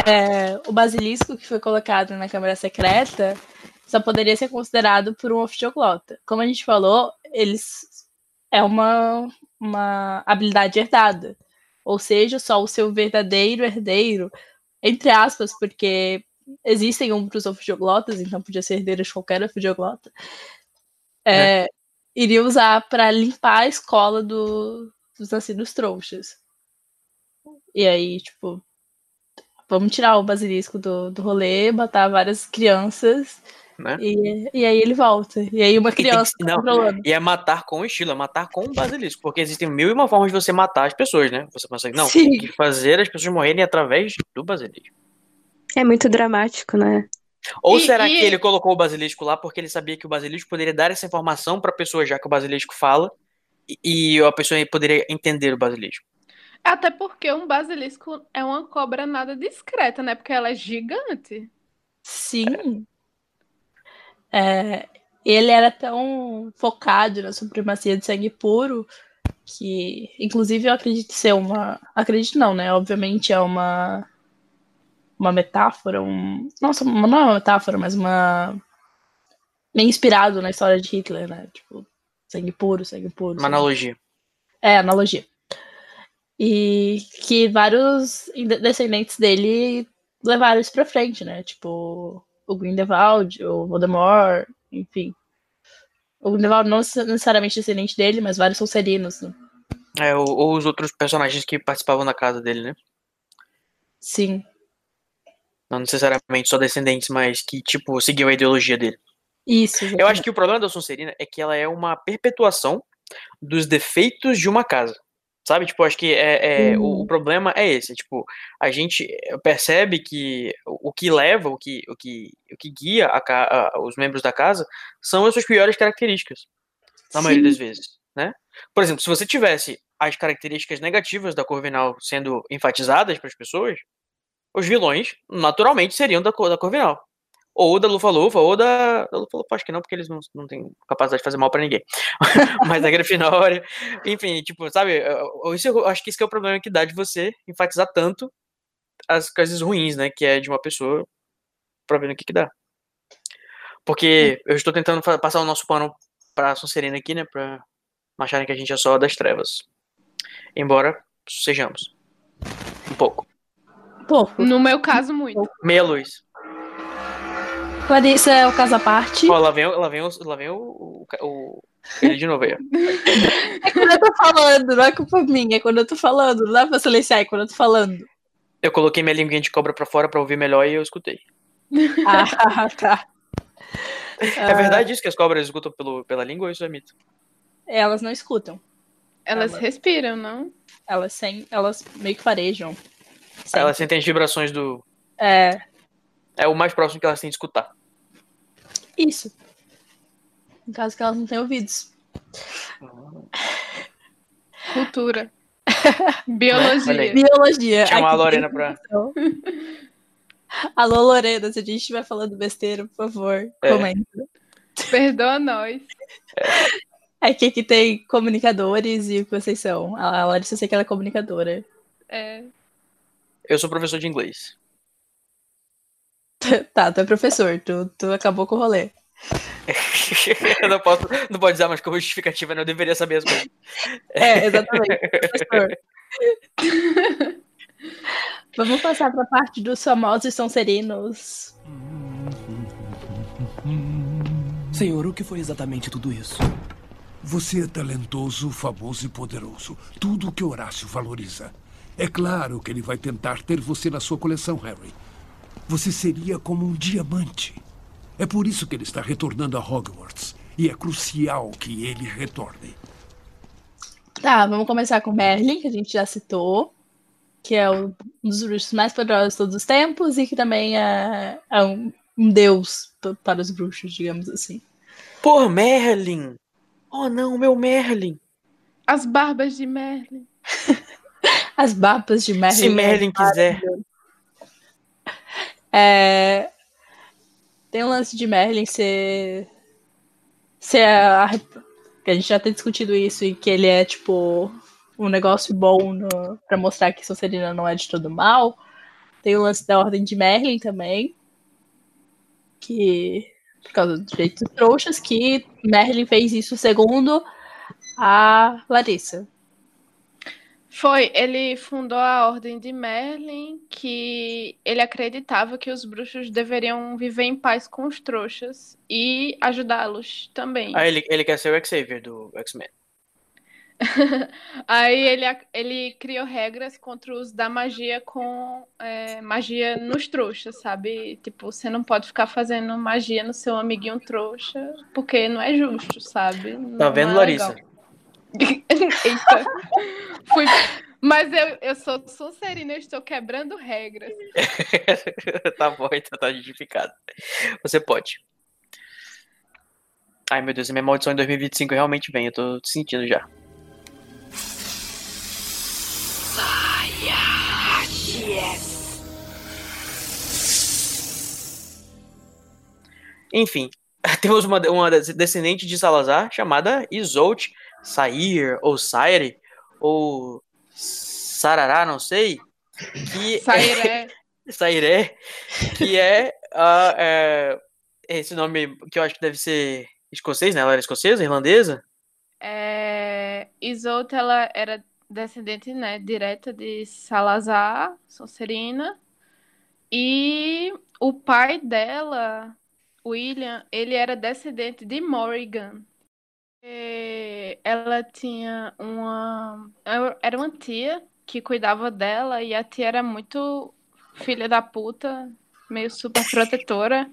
É, o basilisco que foi colocado na Câmara Secreta só poderia ser considerado por um ofidioglota. Como a gente falou, eles é uma, uma habilidade herdada. Ou seja, só o seu verdadeiro herdeiro, entre aspas, porque existem outros ofidioglottas, então podia ser herdeiro de qualquer ofidioglota, é, iria usar para limpar a escola do- dos nascidos trouxas. E aí, tipo, vamos tirar o basilisco do, do rolê, botar várias crianças, né? e, e aí ele volta. E aí uma E tem criança que- tá não, e é matar com estilo, é matar com o basilisco, porque existem mil e uma formas de você matar as pessoas, né? Você consegue, não, Sim. tem que fazer as pessoas morrerem através do basilisco. É muito dramático, né? Ou E- será e- que ele colocou o basilisco lá porque ele sabia que o basilisco poderia dar essa informação pra pessoa, já que o basilisco fala, e, e a pessoa poderia entender o basilisco? Até porque um basilisco é uma cobra nada discreta, né? Porque ela é gigante. Sim. É, ele era tão focado na supremacia de sangue puro que, inclusive, eu acredito ser uma. Acredito não, né? Obviamente é uma. Uma metáfora, um. Nossa, não é uma metáfora, mas uma. Meio inspirado na história de Hitler, né? Tipo, sangue puro, sangue puro. Uma sangue analogia. é, analogia. E que vários descendentes dele levaram isso pra frente, né? Tipo, o Grindelwald, o Voldemort, enfim. O Grindelwald não necessariamente descendente dele, mas vários Sonserinos. Né? É, ou, ou os outros personagens que participavam da casa dele, né? Sim. Não necessariamente só descendentes, mas que, tipo, seguiam a ideologia dele. Isso. Eu acho que o problema da Sonserina é que ela é uma perpetuação dos defeitos de uma casa. Sabe? Tipo, acho que é, é o, o, problema é esse. Tipo, a gente percebe que o que leva, o que, o que, o que guia a, a, os membros da casa são as suas piores características. Na Sim. maioria das vezes, né? Por exemplo, se você tivesse as características negativas da Corvinal sendo enfatizadas para as pessoas, os vilões naturalmente seriam da, da Corvinal. Ou da Lufa Lufa, ou da. Da Lufa Lufa, acho que não, porque eles não, não têm capacidade de fazer mal para ninguém. (laughs) Mas da Grifinória. Enfim, tipo, sabe? Isso, eu acho que isso que é o problema que dá de você enfatizar tanto as coisas ruins, né? Que é de uma pessoa pra ver no que que dá. Porque eu estou tentando passar o nosso pano pra Sonserina aqui, né? Pra não acharem que a gente é só das trevas. Embora sejamos. Um pouco. Pouco. No meu caso, muito. Meia luz. Clarissa é o caso à parte. Ó, lá vem, lá vem, o, lá vem o, o, o ele de novo aí. é quando eu tô falando, não é culpa minha, é quando eu tô falando. Não dá pra silenciar, é quando eu tô falando. Eu coloquei minha linguinha de cobra pra fora pra ouvir melhor e eu escutei. Ah, (laughs) tá. É verdade isso que as cobras escutam pelo, pela língua ou isso é mito? Elas não escutam. Elas, elas respiram, não? Elas, sem, elas meio que farejam. Sempre. Elas sentem as vibrações do. É. É o mais próximo que elas têm de escutar. Isso. No caso que elas não têm ouvidos. Cultura. (laughs) Biologia. Biologia. Chamar a Lorena pra. (laughs) Alô, Lorena, se a gente estiver falando besteira, por favor, é. comenta. Perdoa nós. É. Aqui que tem comunicadores e o que vocês são. A Larissa eu sei que ela é comunicadora. É. Eu sou professor de inglês. (laughs) Tá, tu é professor, tu, tu acabou com o rolê. (laughs) eu não posso, não pode usar mais como justificativa, não deveria saber as coisas. É, exatamente, professor. (laughs) Vamos passar para a parte dos famosos Sonserinos. Senhor, o que foi exatamente tudo isso? Você é talentoso, famoso e poderoso. Tudo o que Horácio valoriza. É claro que ele vai tentar ter você na sua coleção, Harry. Você seria como um diamante. É por isso que ele está retornando a Hogwarts. E é crucial que ele retorne. Tá, vamos começar com Merlin, que a gente já citou. Que é um dos bruxos mais poderosos de todos os tempos e que também é, é um, um, deus para os bruxos, digamos assim. Pô, Merlin! Oh não, meu Merlin! As barbas de Merlin. (laughs) As barbas de Merlin. Se Merlin quiser. É... Tem um lance de Merlin ser. ser a... que a gente já tem discutido isso e que ele é tipo um negócio bom no... para mostrar que Sonserina não é de todo mal. Tem o lance da Ordem de Merlin também. Que. Por causa dos direitos trouxas, que Merlin fez isso segundo a Larissa. Foi, ele fundou a Ordem de Merlin, que ele acreditava que os bruxos deveriam viver em paz com os trouxas e ajudá-los também. Ah, ele, ele quer ser o Xavier do X-Men. (laughs) Aí ele, ele criou regras contra o uso da magia com é, magia nos trouxas, sabe? Tipo, você não pode ficar fazendo magia no seu amiguinho trouxa, porque não é justo, sabe? Tá vendo, é Larissa? (laughs) Eita. Fui... Mas eu, eu sou Sonserina, eu estou quebrando regras. (laughs) tá bom, então tá justificado. Você pode. Ai, meu Deus, a minha maldição em 2025 realmente vem, eu tô sentindo já. Enfim, (laughs) temos uma, uma descendente de Salazar chamada Isolt Sair ou Saire ou Sarará, não sei, que Sairé. É, Sairé, (laughs) que é, uh, é, esse nome que eu acho que deve ser escocês, né? Ela era escocesa, irlandesa? É, Isolde, ela era descendente, né, direta de Salazar, Sonserina, e o pai dela, William, ele era descendente de Morrigan, Ela tinha uma. Era uma tia que cuidava dela e a tia era muito filha da puta, meio super protetora.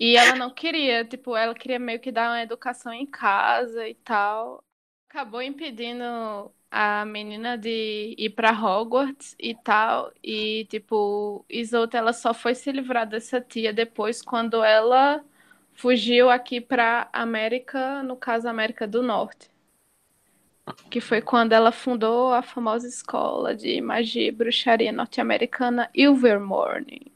E ela não queria, tipo, ela queria meio que dar uma educação em casa e tal. Acabou impedindo a menina de ir pra Hogwarts e tal. E, tipo, Isolde, ela só foi se livrar dessa tia depois quando ela fugiu aqui pra América, no caso, América do Norte. Que foi quando ela fundou a famosa escola de magia e bruxaria norte-americana Ilvermorny.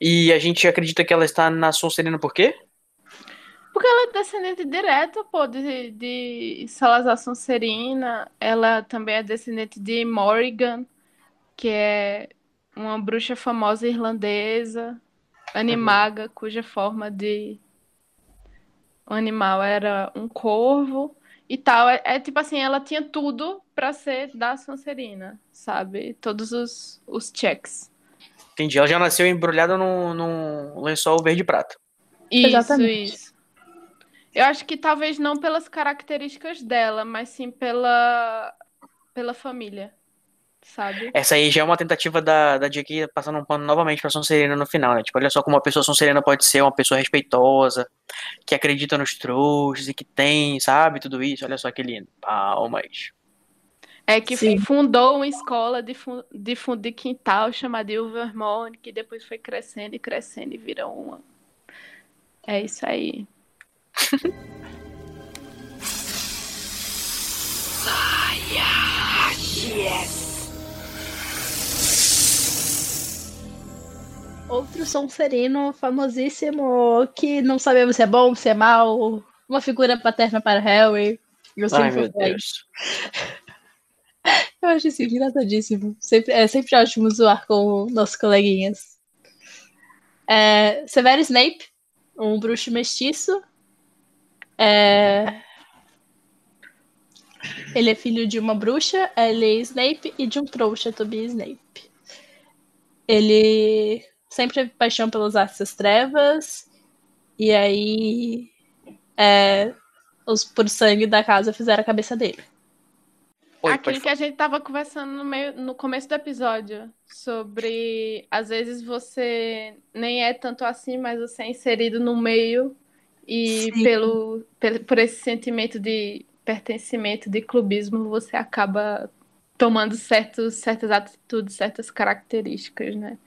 E a gente acredita que ela está na Sonserina por quê? Porque ela é descendente direta, pô, de, de Salazar Sonserina. Ela também é descendente de Morrigan, que é uma bruxa famosa irlandesa, animaga, cuja forma de o animal era um corvo e tal. É, é tipo assim, ela tinha tudo pra ser da Sonserina, sabe? Todos os, os checks. Entendi. Ela já nasceu embrulhada num, num lençol verde e prata. Isso, Exatamente. isso. Eu acho que talvez não pelas características dela, mas sim pela, pela família, sabe? Essa aí já é uma tentativa da, da J.K. passando um pano novamente pra Sonserina no final, né? Tipo, olha só como uma pessoa Sonserina pode ser uma pessoa respeitosa, que acredita nos trouxas e que tem, sabe, tudo isso. Olha só que lindo. Palmas. É que fundou uma escola de, de fundo de quintal chamada Ilvermorny, que depois foi crescendo e crescendo e virou uma. É isso aí. (laughs) Outro Sonserino famosíssimo que não sabemos se é bom, se é mal. Uma figura paterna para Harry. Eu Ai, meu Deus. (laughs) Eu acho isso engraçadíssimo. Sempre, é sempre ótimo zoar com nossos coleguinhas. É, Severo Snape, um bruxo mestiço. É, Ele é filho de uma bruxa, Ellie Snape, e de um trouxa, Toby Snape. Ele sempre teve paixão pelas artes das trevas, e aí é, os por sangue da casa fizeram a cabeça dele. Aquilo que a gente tava conversando no, meio, no começo do episódio, sobre às vezes você nem é tanto assim, mas você é inserido no meio e Sim. pelo, pelo- por esse sentimento de pertencimento, de clubismo, você acaba tomando certos, certas atitudes, certas características, né?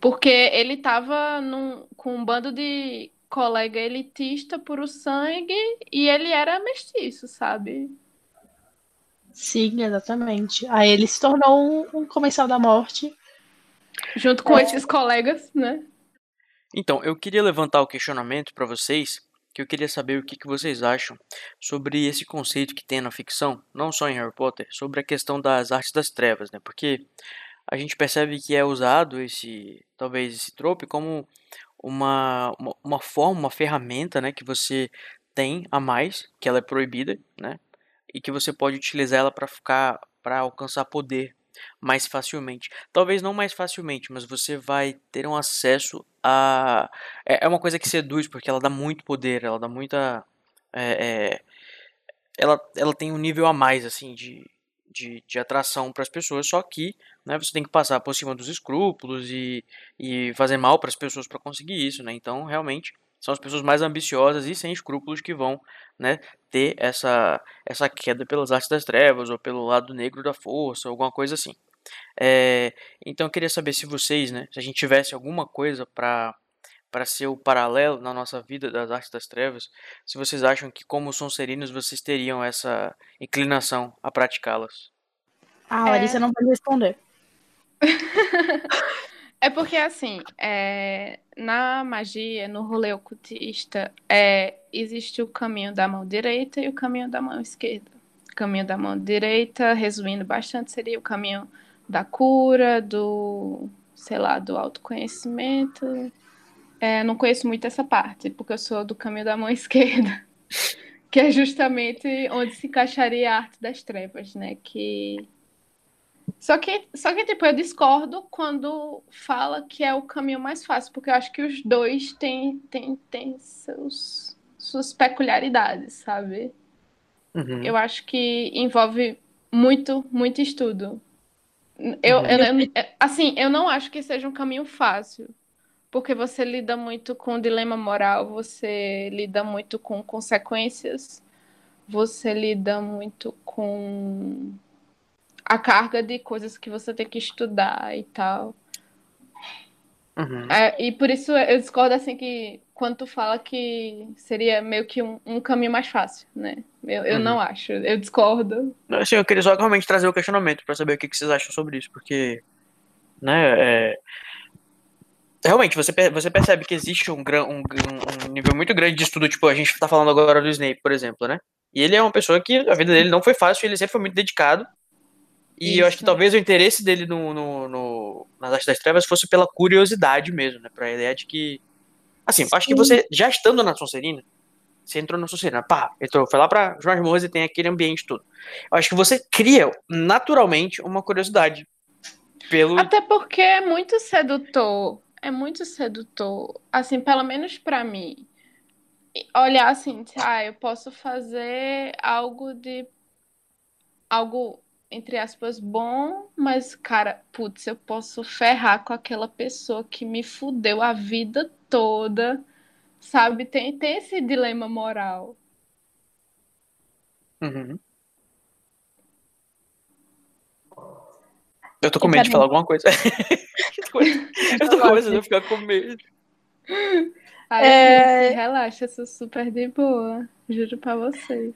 Porque ele tava num- com um bando de colega elitista por o sangue e ele era mestiço, sabe? Sim, exatamente. Aí ele se tornou um, um comensal da morte. Junto com É. esses colegas, né? Então, eu queria levantar o questionamento para vocês, que eu queria saber o que, que vocês acham sobre esse conceito que tem na ficção, não só em Harry Potter, sobre a questão das artes das trevas, né? Porque a gente percebe que é usado esse, talvez esse trope como uma, uma, uma forma, uma ferramenta, né, que você tem a mais, que ela é proibida, né? E que você pode utilizar ela para ficar, para alcançar poder mais facilmente. Talvez não mais facilmente, mas você vai ter um acesso a. É é uma coisa que seduz, porque ela dá muito poder, ela dá muita. é, é, ela, ela tem um nível a mais, assim, de, de, de atração para as pessoas, só que né, você tem que passar por cima dos escrúpulos e, e fazer mal para as pessoas para conseguir isso, né? Então, realmente, são as pessoas mais ambiciosas e sem escrúpulos que vão né, ter essa, essa queda pelas artes das trevas ou pelo lado negro da força, alguma coisa assim. É, então eu queria saber se vocês, né, se a gente tivesse alguma coisa para para ser o paralelo na nossa vida das artes das trevas, se vocês acham que como sonserinos vocês teriam essa inclinação a praticá-las. A Larissa não pode responder. (laughs) É porque, assim, é, na magia, no rolê ocultista, é, existe o caminho da mão direita e o caminho da mão esquerda. O caminho da mão direita, resumindo bastante, seria o caminho da cura, do, sei lá, do autoconhecimento. É, não conheço muito essa parte, porque eu sou do caminho da mão (laughs) esquerda, que é justamente onde se encaixaria a arte das trevas, né? Que só que, só que, tipo, eu discordo quando fala que é o caminho mais fácil, porque eu acho que os dois têm, têm, têm seus, suas peculiaridades, sabe? Uhum. Eu acho que envolve muito, muito estudo. Eu, eu, eu- assim, eu não acho que seja um caminho fácil, porque você lida muito com dilema moral, você lida muito com consequências, você lida muito com a carga de coisas que você tem que estudar e tal. Uhum. É, e por isso eu discordo assim que quando tu fala que seria meio que um, um caminho mais fácil, né? Eu, eu Uhum. não acho, eu discordo. Assim, eu queria só realmente trazer o questionamento pra saber o que, que vocês acham sobre isso, porque, né, é... realmente você, você percebe que existe um, gran, um, um nível muito grande de estudo, tipo, a gente tá falando agora do Snape, por exemplo, né? E ele é uma pessoa que a vida dele não foi fácil, ele sempre foi muito dedicado. E eu acho que Isso. talvez o interesse dele no, no, no- nas artes das trevas fosse pela curiosidade mesmo, né? Pra ideia de que. Assim, eu acho que Sim. você, já estando na Sonserina, você entrou na Sonserina, pá, entrou, foi lá pra João Morros e tem aquele ambiente todo. Eu acho que você cria naturalmente uma curiosidade pelo. Até porque é muito sedutor, é muito sedutor, assim, pelo menos pra mim. Olhar assim, ah, eu posso fazer algo de algo entre aspas bom, mas cara, putz, eu posso ferrar com aquela pessoa que me fudeu a vida toda, sabe? Tem, tem esse dilema moral. Uhum. Eu tô com medo de falar alguma coisa. (laughs) eu tô começando a (laughs) ficar com medo. Ai, É. relaxa, eu sou super de boa, juro pra vocês.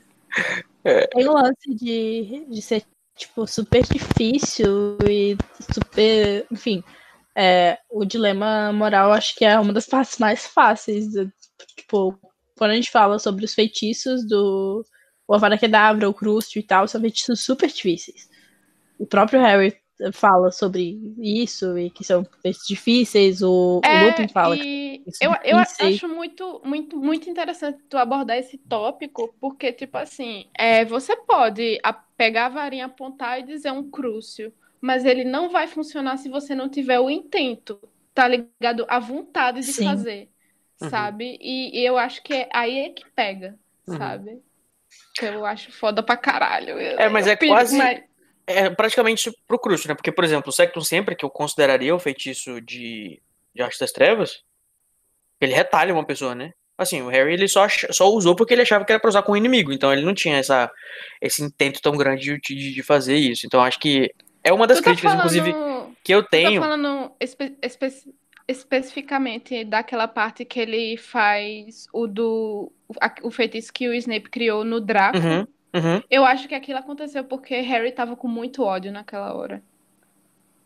Tem o lance de, de ser, tipo, super difícil e super. Enfim, é, o dilema moral acho que é uma das partes mais fáceis. Tipo, quando a gente fala sobre os feitiços do o Avada Kedavra, o Crúcio e tal, são feitiços super difíceis. O próprio Harry fala sobre isso e que são difíceis. O, o É, Lupin fala que e são eu, eu difíceis. acho muito, muito, muito interessante tu abordar esse tópico, porque, tipo assim, é, você pode pegar a varinha, apontar e dizer um crúcio, mas ele não vai funcionar se você não tiver o intento, tá ligado? A vontade de Sim. fazer, Uhum. sabe? E, e eu acho que é, aí é que pega, Uhum. sabe? Que eu acho foda pra caralho. Eu- É, mas eu é quase. mas- É praticamente pro Crucio, né? Porque, por exemplo, o Sectum Sempre, que eu consideraria o feitiço de, de Arte das Trevas, ele retalha uma pessoa, né? Assim, o Harry ele só, só usou porque ele achava que era pra usar com o inimigo, então ele não tinha essa, esse intento tão grande de, de, fazer isso. Então acho que é uma das Tu tá críticas, inclusive, falando- que eu Tu tenho. tá falando espe- espe- especificamente daquela parte que ele faz o do o feitiço que o Snape criou no Draco. Uhum, uhum. Eu acho que aquilo aconteceu porque Harry tava com muito ódio naquela hora.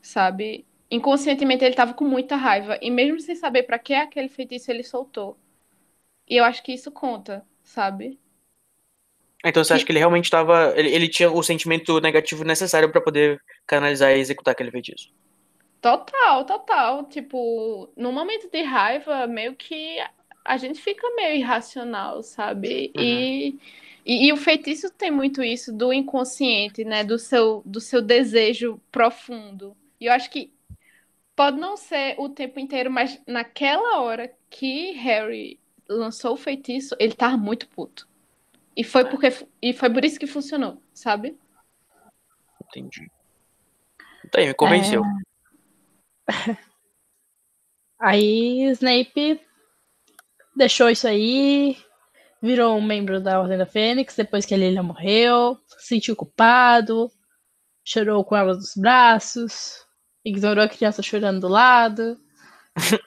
Sabe? Inconscientemente ele tava com muita raiva e mesmo sem saber pra que aquele feitiço ele soltou. E eu acho que isso conta, sabe? Então você acha que ele realmente estava. Ele, ele tinha o sentimento negativo necessário pra poder canalizar e executar aquele feitiço. Total, total. Tipo, no momento de raiva, meio que a gente fica meio irracional, sabe? E, e, e o feitiço tem muito isso do inconsciente, né? Do seu, do seu desejo profundo. E eu acho que pode não ser o tempo inteiro, mas naquela hora que Harry lançou o feitiço, ele tava muito puto. E foi porque e foi por isso que funcionou, sabe? Entendi. Então aí, me convenceu. (laughs) Aí Snape deixou isso aí, virou um membro da Ordem da Fênix depois que a Lilia morreu, se sentiu culpado, chorou com ela nos braços, ignorou a criança chorando do lado. (laughs)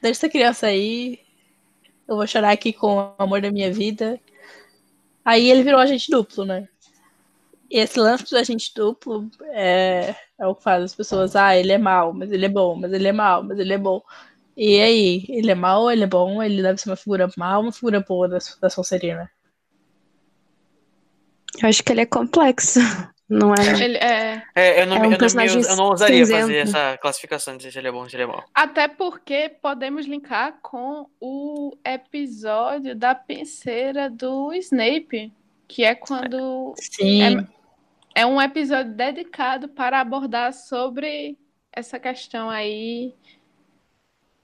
Deixa essa criança aí, eu vou chorar aqui com o amor da minha vida. Aí ele virou agente duplo, né? E esse lance do agente duplo é, é o que faz as pessoas, ah, ele é mal, mas ele é bom, mas ele é mal, mas ele é bom. E aí, ele é mal, ele é bom, ele deve ser uma figura mal, uma figura boa da, da Sonserina. Eu acho que ele é complexo. (laughs) Não é? Ele é É, eu não, É um eu não, me- personagem eu não ousaria fazer cinzento. essa classificação de se ele é bom ou se ele é mau. Até porque podemos linkar com o episódio da penseira do Snape, que é quando Sim. é, é um episódio dedicado para abordar sobre essa questão aí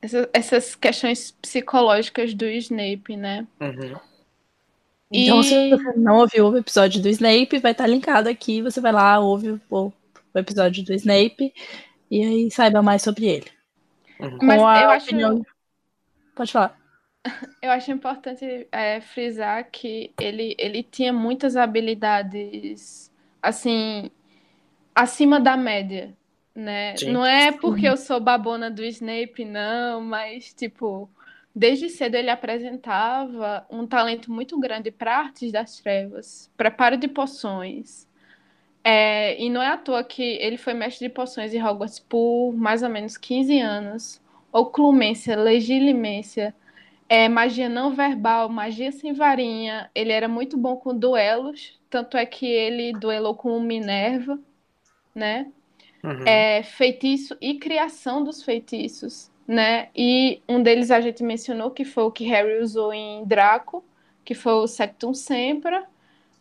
essa- essas questões psicológicas do Snape, né? Uhum. Então, E- se você não ouviu o episódio do Snape, vai estar linkado aqui. Você vai lá, ouve o, o episódio do Snape e aí saiba mais sobre ele. Com Mas a eu acho- opinião- Pode falar. (laughs) Eu acho importante é, frisar que ele, ele tinha muitas habilidades, assim, acima da média, né? Sim. Não é porque eu sou babona do Snape, não, mas, tipo, desde cedo ele apresentava um talento muito grande para artes das trevas, preparo de poções. É, e não é à toa que ele foi mestre de poções em Hogwarts por mais ou menos 15 anos. Oclumência, legilimência, é, magia não verbal, magia sem varinha. Ele era muito bom com duelos, tanto é que ele duelou com o Minerva, né? Uhum. É, feitiço e criação dos feitiços, né? E um deles a gente mencionou que foi o que Harry usou em Draco, que foi o Sectum Sempra,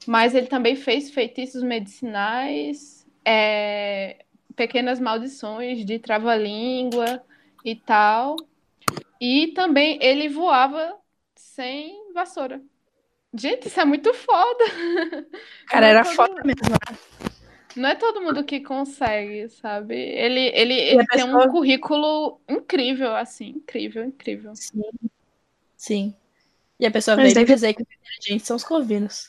mas ele também fez feitiços medicinais, é, pequenas maldições de trava-língua e tal. E também ele voava sem vassoura. Gente, isso é muito foda. Cara, é era foda mesmo. Não é todo mundo que consegue, sabe? Ele, ele, ele tem pessoa- um currículo incrível, assim, incrível, incrível. Sim. Sim. E a pessoa veio deve- dizer que os inteligentes são os corvinos.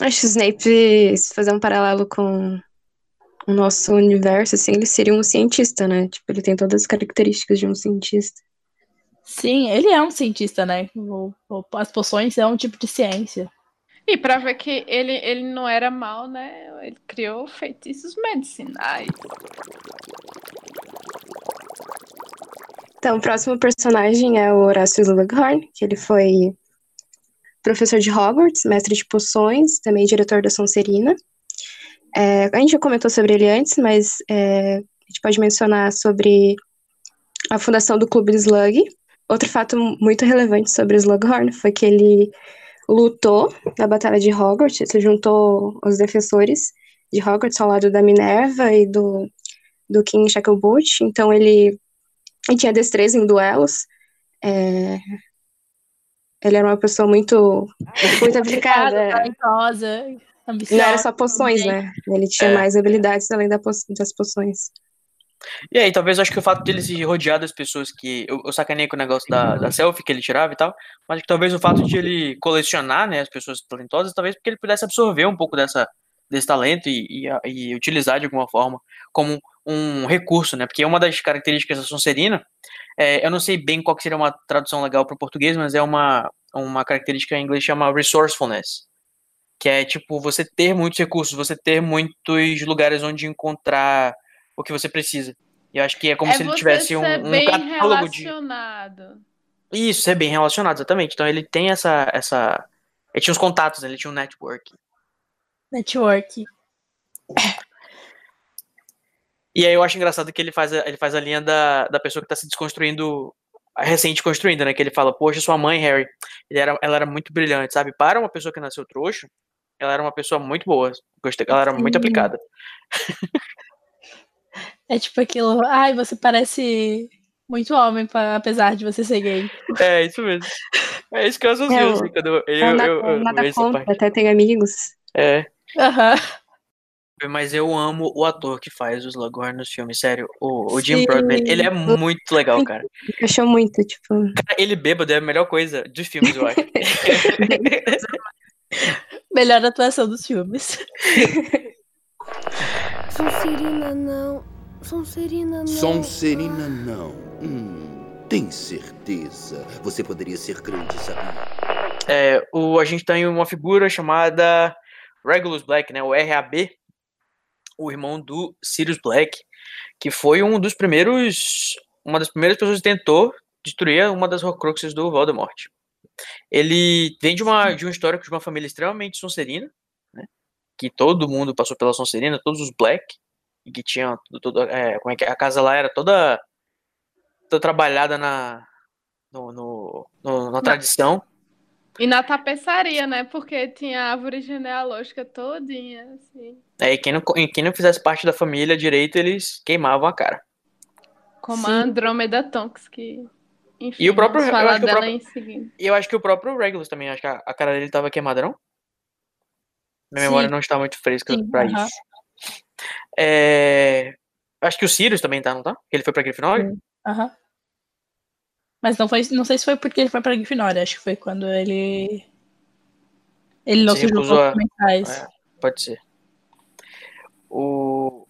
Acho que o Snape, se fazer um paralelo com o nosso universo, assim, ele seria um cientista, né? Tipo, ele tem todas as características de um cientista. Sim, ele é um cientista, né? O- o- As poções é um tipo de ciência. E pra ver que ele, ele não era mal, né? Ele criou feitiços medicinais. Então, o próximo personagem é o Horácio Slughorn, que ele foi professor de Hogwarts, mestre de poções, também diretor da Sonserina. É, a gente já comentou sobre ele antes, mas é, a gente pode mencionar sobre a fundação do Clube Slug. Outro fato muito relevante sobre o Slughorn foi que ele lutou na Batalha de Hogwarts, se juntou aos defensores de Hogwarts ao lado da Minerva e do, do King Shacklebolt, então ele ele tinha destreza em duelos. é, Ele era uma pessoa muito, muito aplicada. talentosa, Não era só poções, também. né? Ele tinha É. mais habilidades além das poções. E aí, talvez eu acho que o fato dele se rodear das pessoas que. Eu, eu sacanei com o negócio da, da selfie que ele tirava e tal, mas que talvez o fato de ele colecionar, né, as pessoas talentosas, talvez porque ele pudesse absorver um pouco dessa, desse talento e, e, e utilizar de alguma forma como um recurso, né? Porque uma das características da Sonserina, é, eu não sei bem qual que seria uma tradução legal para o português, mas é uma, uma característica em inglês chama resourcefulness. Que é tipo você ter muitos recursos, você ter muitos lugares onde encontrar o que você precisa. E eu acho que é como é se ele tivesse um, um bem catálogo de. relacionado. Isso, é bem relacionado, exatamente. Então ele tem essa. essa... Ele tinha os contatos, né? ele tinha um network. Network. E aí eu acho engraçado que ele faz a, ele faz a linha da, da pessoa que tá se desconstruindo, recente construindo, né? Que ele fala, poxa, sua mãe, Harry, ele era, ela era muito brilhante, sabe? Para uma pessoa que nasceu trouxa, ela era uma pessoa muito boa. Gostei, ela era muito aplicada. (laughs) É tipo aquilo, ai, você parece muito homem, pa- apesar de você ser gay. É, isso mesmo. É isso que eu associo, É, assim, quando eu, eu, É, eu, nada, eu- eu nada contra, parte. até tem amigos. É. Aham. Mas eu amo o ator que faz o Slughorn nos filmes, sério. O, o Jim. Broadbent, ele é muito legal, cara. Achou muito, tipo. Cara, Ele bêbado é a melhor coisa dos filmes, eu acho. (laughs) Melhor atuação dos filmes. Sonserina não. Sonserina não. Sonserina não. Hum, tem certeza? Você poderia ser grande, sabia? É, o, a gente tem uma figura chamada Regulus Black, né? O RAB, o irmão do Sirius Black, que foi um dos primeiros, uma das primeiras pessoas que tentou destruir uma das Horcruxes do Voldemort. Ele vem de uma de um histórico de uma família extremamente sonserina, né? Que todo mundo passou pela Sonserina, todos os Black, e que tinha tudo, tudo, é, como é que é? a casa lá era toda, toda trabalhada na no, no- no- na tradição. E na tapeçaria, né? Porque tinha a árvore genealógica todinha, assim. É, e quem não, e quem não fizesse parte da família direito, eles queimavam a cara. Como Sim. a Andrômeda Tonks, que. Enfim, E o próprio- eu acho que o próprio- em seguida. E eu acho que o próprio Regulus também, acho que a, a cara dele tava queimada, não? Minha memória Sim. não está muito fresca pra aham. isso. É, Acho que o Sirius também tá, não tá? Ele foi pra Grifinória? Aham. Mas não foi, não sei se foi porque ele foi pra Grifinória, acho que foi quando ele ele não Se se recusou a- mentais. É, pode ser. O...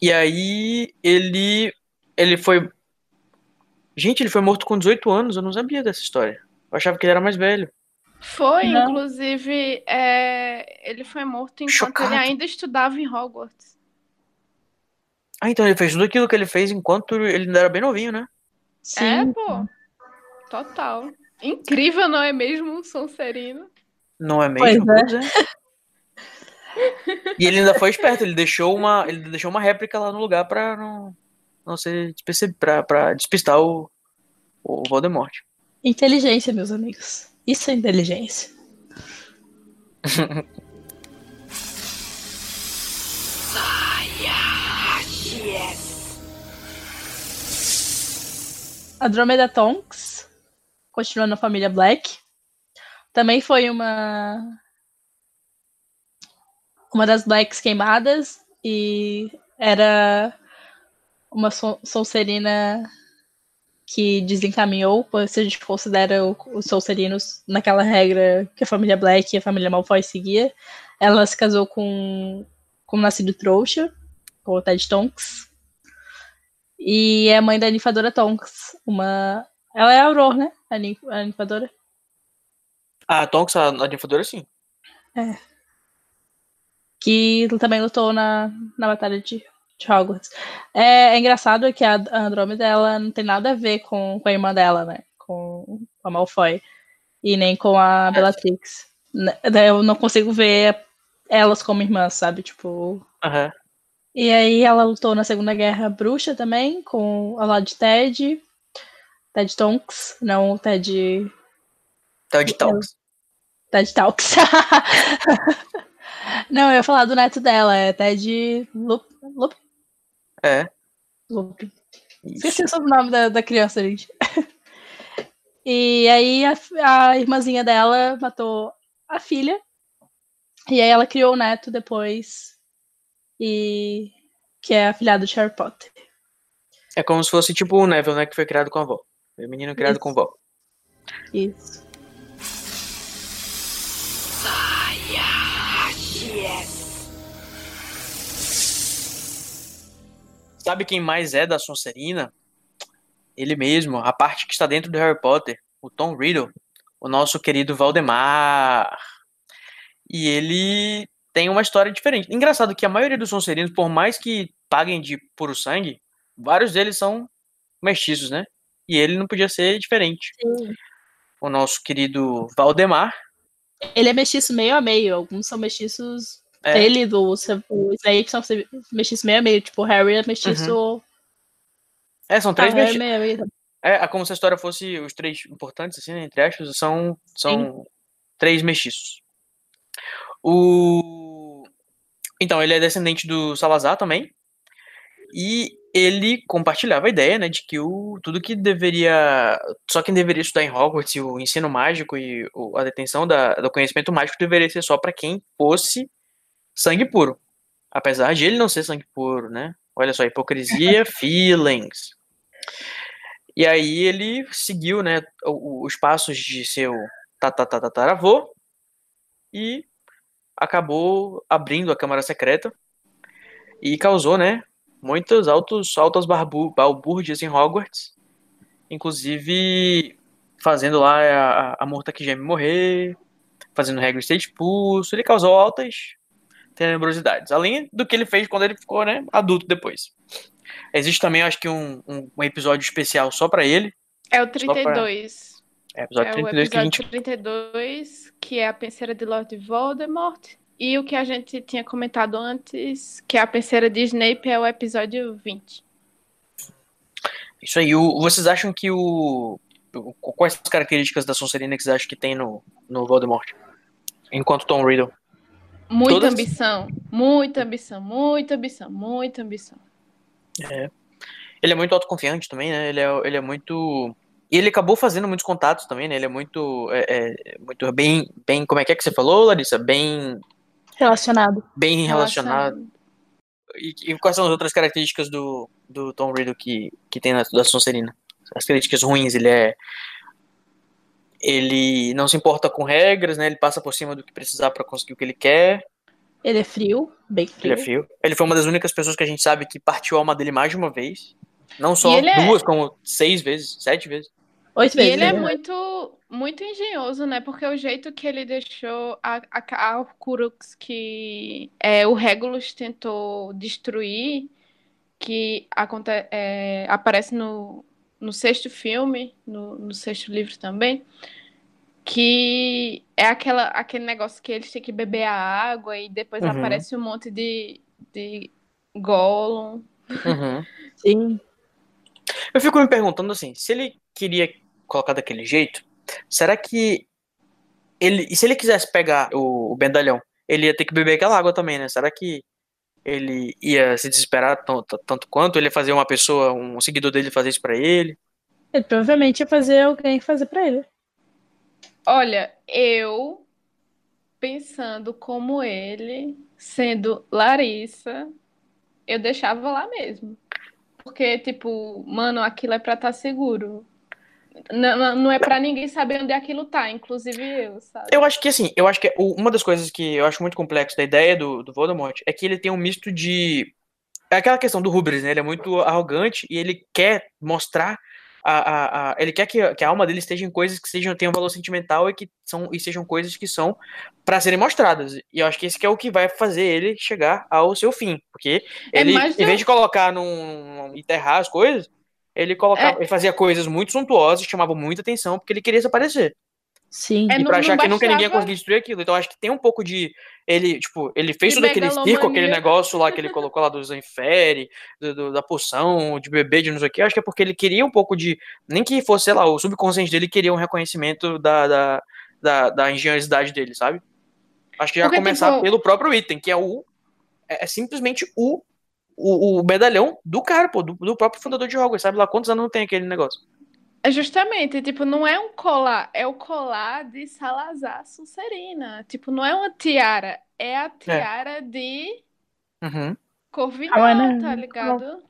E aí ele ele foi Gente, ele foi morto com 18 anos, eu não sabia dessa história. Eu achava que ele era mais velho. Foi, Não. inclusive, é, ele foi morto enquanto Chocado. ele ainda estudava em Hogwarts. Ah, então ele fez tudo aquilo que ele fez enquanto ele ainda era bem novinho, né? É, pô. Total. Incrível, não é mesmo, um Sonserino? Não é mesmo? Pois Pois é. E ele ainda foi esperto, ele deixou uma, ele deixou uma réplica lá no lugar pra não, não ser pra, pra despistar o, o Voldemort. Inteligência, meus amigos. Isso é inteligência. (laughs) Andromeda Tonks, continuando na família Black, também foi uma uma das Blacks queimadas e era uma Son- Sonserina que desencaminhou, se a gente considera os Sonserinos naquela regra que a família Black e a família Malfoy seguia. Ela se casou com, com o nascido trouxa, com o Ted Tonks. E é mãe da ninfadora Tonks, uma... Ela é a Auror, né? A, nin- a ninfadora. A Tonks, a, a ninfadora, sim. É. Que também lutou na, na batalha de, de Hogwarts. É, é engraçado que a Andrômeda ela não tem nada a ver com, com a irmã dela, né? Com a Malfoy. E nem com a Bellatrix. Né, Eu não consigo ver elas como irmãs, sabe? Tipo. Aham. E aí ela lutou na Segunda Guerra Bruxa também, com ao lado de Ted. Ted Tonks, não Ted. Ted Tonks. Ted Talks. (laughs) não, eu ia falar do neto dela, é Ted Lup. Lup? É. Lup. Esqueci o sobrenome da, da criança, gente. (laughs) e aí a, a irmãzinha dela matou a filha. E aí ela criou o neto depois. E. Que é afilhado de Harry Potter. É como se fosse tipo o Neville, né? Que foi criado com a avó. O menino criado Isso. com a avó. Isso. Sabe quem mais é da Sonserina? Ele mesmo, a parte que está dentro do Harry Potter, o Tom Riddle, o nosso querido Valdemar. E ele tem uma história diferente. Engraçado que a maioria dos Sonserinos, por mais que paguem de puro sangue, vários deles são mestiços, né? E ele não podia ser diferente. O nosso querido Valdemar. Ele é mestiço meio a meio. Alguns são mestiços. É. Ele do o Snape são mestiços meio a meio. Tipo, o Harry é mestiço. É, são três Ah, é meio meio. É, é como se a história fosse os três importantes, assim, né, entre aspas, são, são três mestiços. O... Então, ele é descendente do Salazar também. E ele compartilhava a ideia, né, de que o, tudo que deveria. Só quem deveria estudar em Hogwarts o ensino mágico e o- a detenção da, do conhecimento mágico deveria ser só para quem fosse sangue puro. Apesar de ele não ser sangue puro, né? Olha só, hipocrisia, (laughs) feelings. E aí ele seguiu, né, os passos de seu tataravô e acabou abrindo a Câmara Secreta e causou, né, muitas altos, altas barbu, balbúrdias em Hogwarts, inclusive fazendo lá a, a Morta que Geme morrer, fazendo Hagrid ser expulso, ele causou altas tenebrosidades, além do que ele fez quando ele ficou, né, adulto depois. Existe também, acho que, um, um, um episódio especial só pra ele. É o Só pra- 32. É, episódio é 32 o que a episódio gente 32, que é a penseira de Lord Voldemort. E o que a gente tinha comentado antes, que é a penseira de Snape, é o episódio 20. Isso aí. O, vocês acham que o. o- Quais as características da Sonserina que vocês acham que tem no, no Voldemort? Enquanto Tom Riddle. Muita Todas- ambição, muita ambição, muita ambição, muita ambição. É. Ele é muito autoconfiante também, né? Ele é, ele é muito. E ele acabou fazendo muitos contatos também, né? Ele é muito. É, é, muito bem, bem. Como é que é que você falou, Larissa? Bem. Relacionado. Bem relacionado. E, e quais são as outras características do, do Tom Riddle que, que tem na da Sonserina? As características ruins, ele é. Ele não se importa com regras, né? Ele passa por cima do que precisar para conseguir o que ele quer. Ele é frio, bem frio. Ele é frio. Ele foi uma das únicas pessoas que a gente sabe que partiu a alma dele mais de uma vez. Não só é- duas, como seis vezes, sete vezes. Oito E ele é muito, muito engenhoso, né? Porque o jeito que ele deixou a, a, a Horcrux que é, o Regulus tentou destruir, que aconte, é, aparece no, no sexto filme, no, no sexto livro também, que é aquela, aquele negócio que eles têm que beber a água e depois Uhum. aparece um monte de, de Gollum. Uhum. (laughs) Sim. Eu fico me perguntando assim, se ele queria colocar daquele jeito, será que ele, e se ele quisesse pegar o, o Bendalhão, ele ia ter que beber aquela água também, né? Será que ele ia se desesperar tanto, tanto quanto? Ele ia fazer uma pessoa, um seguidor dele fazer isso pra ele? Ele provavelmente ia fazer alguém fazer pra ele. Olha, eu pensando como ele, sendo Larissa, eu deixava lá mesmo. Porque, tipo, mano, aquilo é pra estar seguro. Não, não- é pra ninguém saber onde aquilo tá, inclusive eu, sabe? Eu acho que assim, eu acho que o- uma das coisas que eu acho muito complexo da ideia do, do Voldemort é que ele tem um misto de. É aquela questão do Rubens, né? Ele é muito arrogante e ele quer mostrar. A, a, a- ele quer que, que a alma dele esteja em coisas que sejam, tenham valor sentimental e que são e sejam coisas que são pra serem mostradas. E eu acho que esse que é o que vai fazer ele chegar ao seu fim. Porque É ele, em vez de colocar num. enterrar as coisas, ele colocava, É. ele fazia coisas muito suntuosas, chamavam muita atenção, porque ele queria se aparecer. Sim. É, E não- pra não achar que nunca ninguém ia conseguir destruir aquilo. Então acho que tem um pouco de. Ele, tipo, ele fez De todo aquele circo, aquele negócio lá que ele colocou lá do Zanfere, do, do- da poção, de bebê, de não sei o que. Acho que é porque ele queria um pouco de. Nem que fosse, sei lá, o subconsciente dele queria um reconhecimento da, da, da, da engenhosidade dele, sabe? Acho que já Porque, começar tipo- pelo próprio item, que é o. É, é simplesmente o, o, o medalhão do cara, pô, do, do próprio fundador de Hogwarts, sabe lá quantos anos não tem aquele negócio. É justamente, tipo, não é um colar, é o colar de Salazar Sonserina. Tipo, não é uma tiara, é a tiara de Uhum. Corvinal, Ah, né? tá ligado?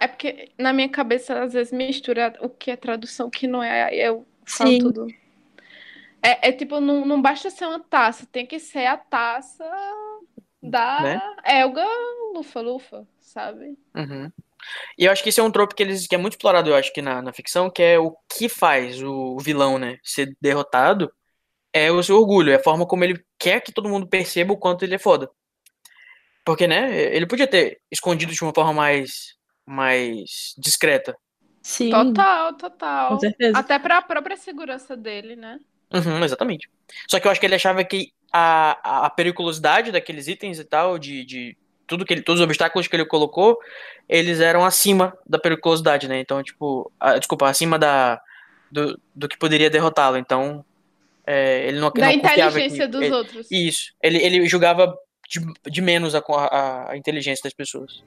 É porque na minha cabeça às vezes mistura o que é tradução, o que não é, aí eu falo Sim. tudo. É, é tipo, não, não basta ser uma taça, tem que ser a taça da Né? Elga Lufa Lufa, sabe? Uhum. E eu acho que esse é um trope que, eles, que é muito explorado, eu acho, que na, na ficção, que é o que faz o, o vilão, né, ser derrotado, é o seu orgulho, é a forma como ele quer que todo mundo perceba o quanto ele é foda. Porque, né, ele podia ter escondido de uma forma mais, mais discreta. Sim. Total, total. Com certeza. Até pra própria segurança dele, né? Uhum, exatamente. Só que eu acho que ele achava que a, a, periculosidade daqueles itens e tal, de, de tudo que ele, todos os obstáculos que ele colocou, eles eram acima da periculosidade, né? Então, tipo, a- desculpa, acima da, do, do que poderia derrotá-lo. Então, é, ele não, Da não inteligência que, dos ele- outros. Isso. Ele, ele julgava de, de menos a, a, a inteligência das pessoas.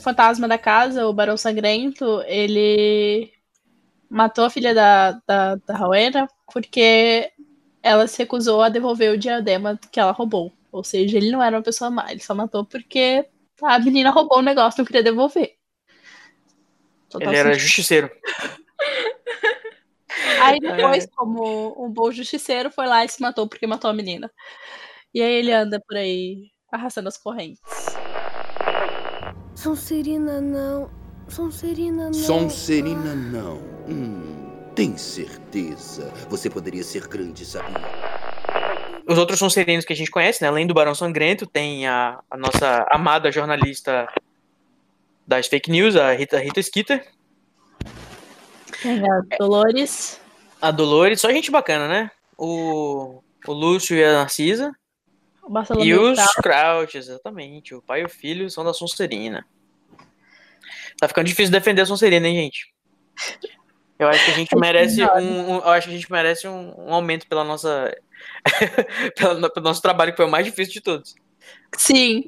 O fantasma da casa, o Barão Sangrento, ele matou a filha da, da, da Rowena porque ela se recusou a devolver o diadema que ela roubou. Ou seja, ele não era uma pessoa má, ele só matou porque a menina roubou o negócio e não queria devolver. Total ele era sentido. justiceiro. (laughs) Aí depois, como um bom justiceiro, foi lá e se matou porque matou a menina. E aí ele anda por aí arrastando as correntes. Sonserina não. Sonserina não. Sonserina não. Hum, tem certeza? Você poderia ser grande, sabia? Os outros Sonserinos que a gente conhece, né? Além do Barão Sangrento, tem a, a nossa amada jornalista das fake news, a Rita, Rita Skeeter, Tem a Dolores. a Dolores, só gente bacana, né? O, o Lúcio e a Narcisa. E os. Crouch, exatamente. O pai e o filho são da Sonserina. Tá ficando difícil defender a Sonserina, hein, gente? Eu acho que a gente (laughs) merece um, um- eu acho que a gente merece um, um aumento pela nossa (laughs) pelo, pelo nosso trabalho, que foi o mais difícil de todos. Sim.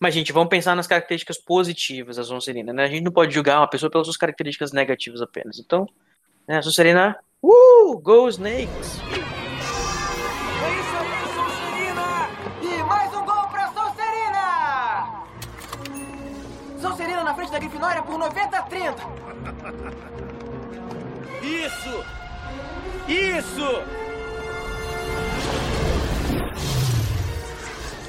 Mas, gente, vamos pensar nas características positivas da Sonserina, né? A gente não pode julgar uma pessoa pelas suas características negativas apenas. Então, né, a Sonserina, uh, go Snakes! Na frente da Grifinória por 90 a 30. Isso! Isso!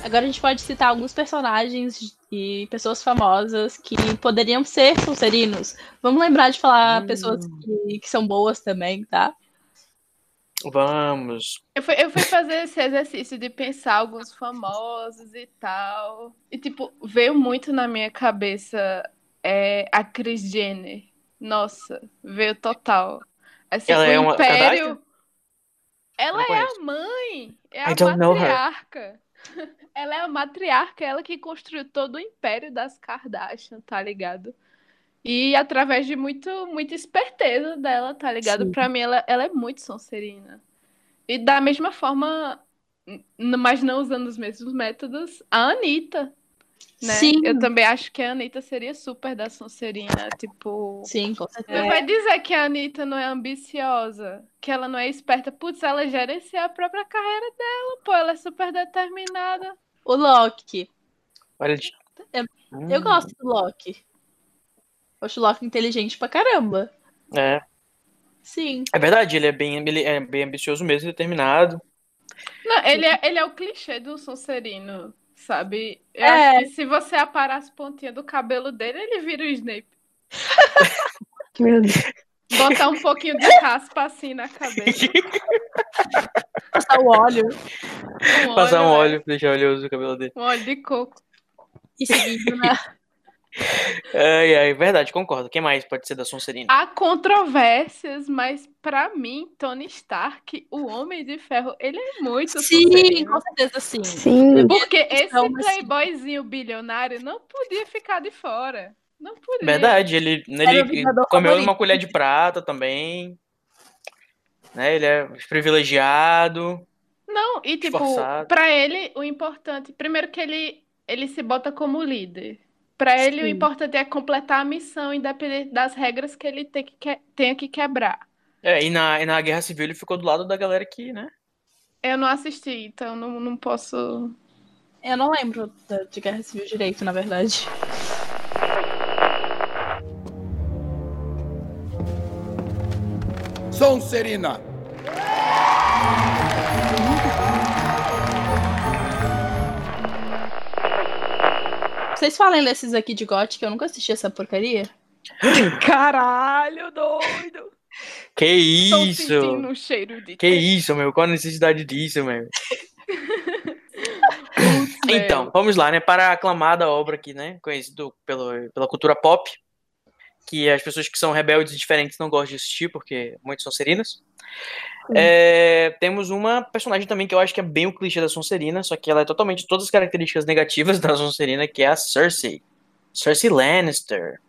Agora a gente pode citar alguns personagens e pessoas famosas que poderiam ser Sonserinos. Vamos lembrar de falar pessoas que, que são boas também, tá? Vamos. Eu fui, eu fui fazer esse exercício de pensar alguns famosos e tal. E, tipo, veio muito na minha cabeça é, a Kris Jenner. Nossa, veio total. Assim, Ela o é uma Império. Ela é a mãe. É a matriarca. (laughs) Ela é a matriarca, ela que construiu todo o império das Kardashian, tá ligado? E através de muito, muita esperteza dela, tá ligado? Sim. Pra mim, ela, ela é muito Sonserina. E da mesma forma, mas não usando os mesmos métodos, a Anitta. Né? Sim. Eu também acho que a Anitta seria super da Sonserina, tipo. Sim, com certeza. Não vai dizer que a Anitta não é ambiciosa, que ela não é esperta. Putz, ela gerencia a própria carreira dela, pô, ela é super determinada. O Loki. Olha, Eu, eu gosto do Loki. Eu acho o Loki inteligente pra caramba. é. Sim. É verdade, ele é bem, ele é bem ambicioso mesmo, determinado. Não, ele é, ele é o clichê do Sonserino, sabe? Eu É. acho que se você aparar as pontinhas do cabelo dele, ele vira o Snape. (laughs) Meu Deus. Botar um pouquinho de raspa assim na cabeça. (laughs) Passar o óleo. Um Passar um óleo, óleo pra deixar oleoso o cabelo dele. Um óleo de coco. E seguindo na. Ai, ai, verdade, concordo. Quem mais pode ser da Sonserina? Há controvérsias, mas pra mim, Tony Stark, o Homem de Ferro, ele é muito Sim, Sonserino. com certeza sim. Sim. Porque esse Então, mas- playboyzinho bilionário não podia ficar de fora. Não podia. Verdade, ele, ele comeu favorito. numa colher de prata também. Né? Ele é privilegiado. Não, e tipo, pra ele, o importante, primeiro que ele, ele se bota como líder. Pra ele, o Sim. importante é completar a missão, independente das regras que ele tem que, que- tenha que quebrar. É, e na, e na Guerra Civil ele ficou do lado da galera que, né? Eu não assisti, então não, não posso. Eu não lembro da- de Guerra Civil direito, na verdade. Sonserina. Vocês falem desses aqui de GOT, que eu nunca assisti essa porcaria. Caralho, doido! Que isso? sentindo um cheiro de. Que isso, meu? Qual a necessidade disso, meu? Então, vamos lá, né? Para a aclamada obra aqui, né? Conhecido pelo, pela cultura pop, que as pessoas que são rebeldes e diferentes não gostam de assistir, porque muitos são serinas. É, temos uma personagem também que eu acho que é bem o clichê da Sonserina, só que ela é totalmente todas as características negativas (laughs) da Sonserina, que é a Cersei. Cersei Lannister.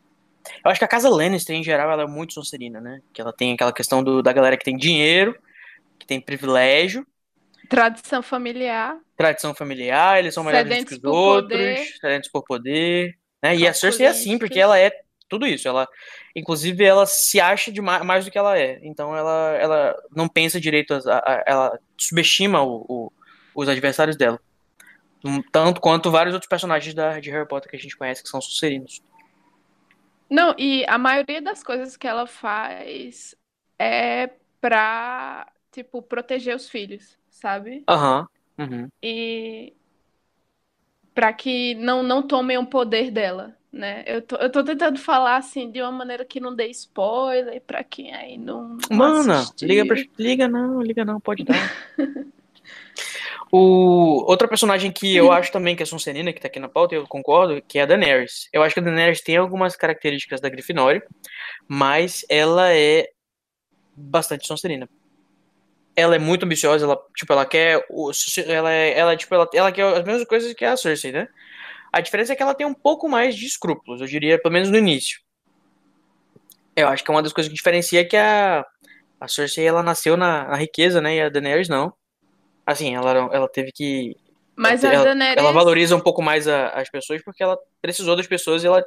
Eu acho que a casa Lannister, em geral, ela é muito Sonserina, né? Que ela tem aquela questão do, da galera que tem dinheiro, que tem privilégio, Tradição familiar. tradição familiar, eles são melhores que os outros, poder. sedentos por poder, né? E a Cersei é assim, porque ela é tudo isso. Ela, inclusive, ela se acha de ma- mais do que ela é. Então, ela, ela não pensa direito, a- a- ela subestima o- o- os adversários dela. Tanto quanto vários outros personagens da, de Harry Potter que a gente conhece que são sucerinos. Não, e a maioria das coisas que ela faz é pra, tipo, proteger os filhos, sabe? Aham. uhum. E pra que não, não tomem o poder dela, né? Eu tô, eu tô tentando falar assim de uma maneira que não dê spoiler pra quem aí não, não Mana, assistiu. liga, pra, liga não, liga não, pode dar. o, outra personagem que eu acho também que é Sonserina, que tá aqui na pauta, eu concordo, que é a Daenerys. Eu acho que a Daenerys tem algumas características da Grifinória, mas ela é bastante Sonserina. Ela é muito ambiciosa, ela, tipo, ela quer ela é, ela, tipo, ela, ela quer as mesmas coisas que a Cersei, né? A diferença é que ela tem um pouco mais de escrúpulos, eu diria, pelo menos no início. Eu acho que é uma das coisas que diferencia é que a, A Cersei, ela nasceu na, na riqueza, né? E a Daenerys não. Assim, ela, ela teve que... Mas ela, a ela- Daenerys- ela valoriza um pouco mais a- as pessoas porque ela precisou das pessoas e ela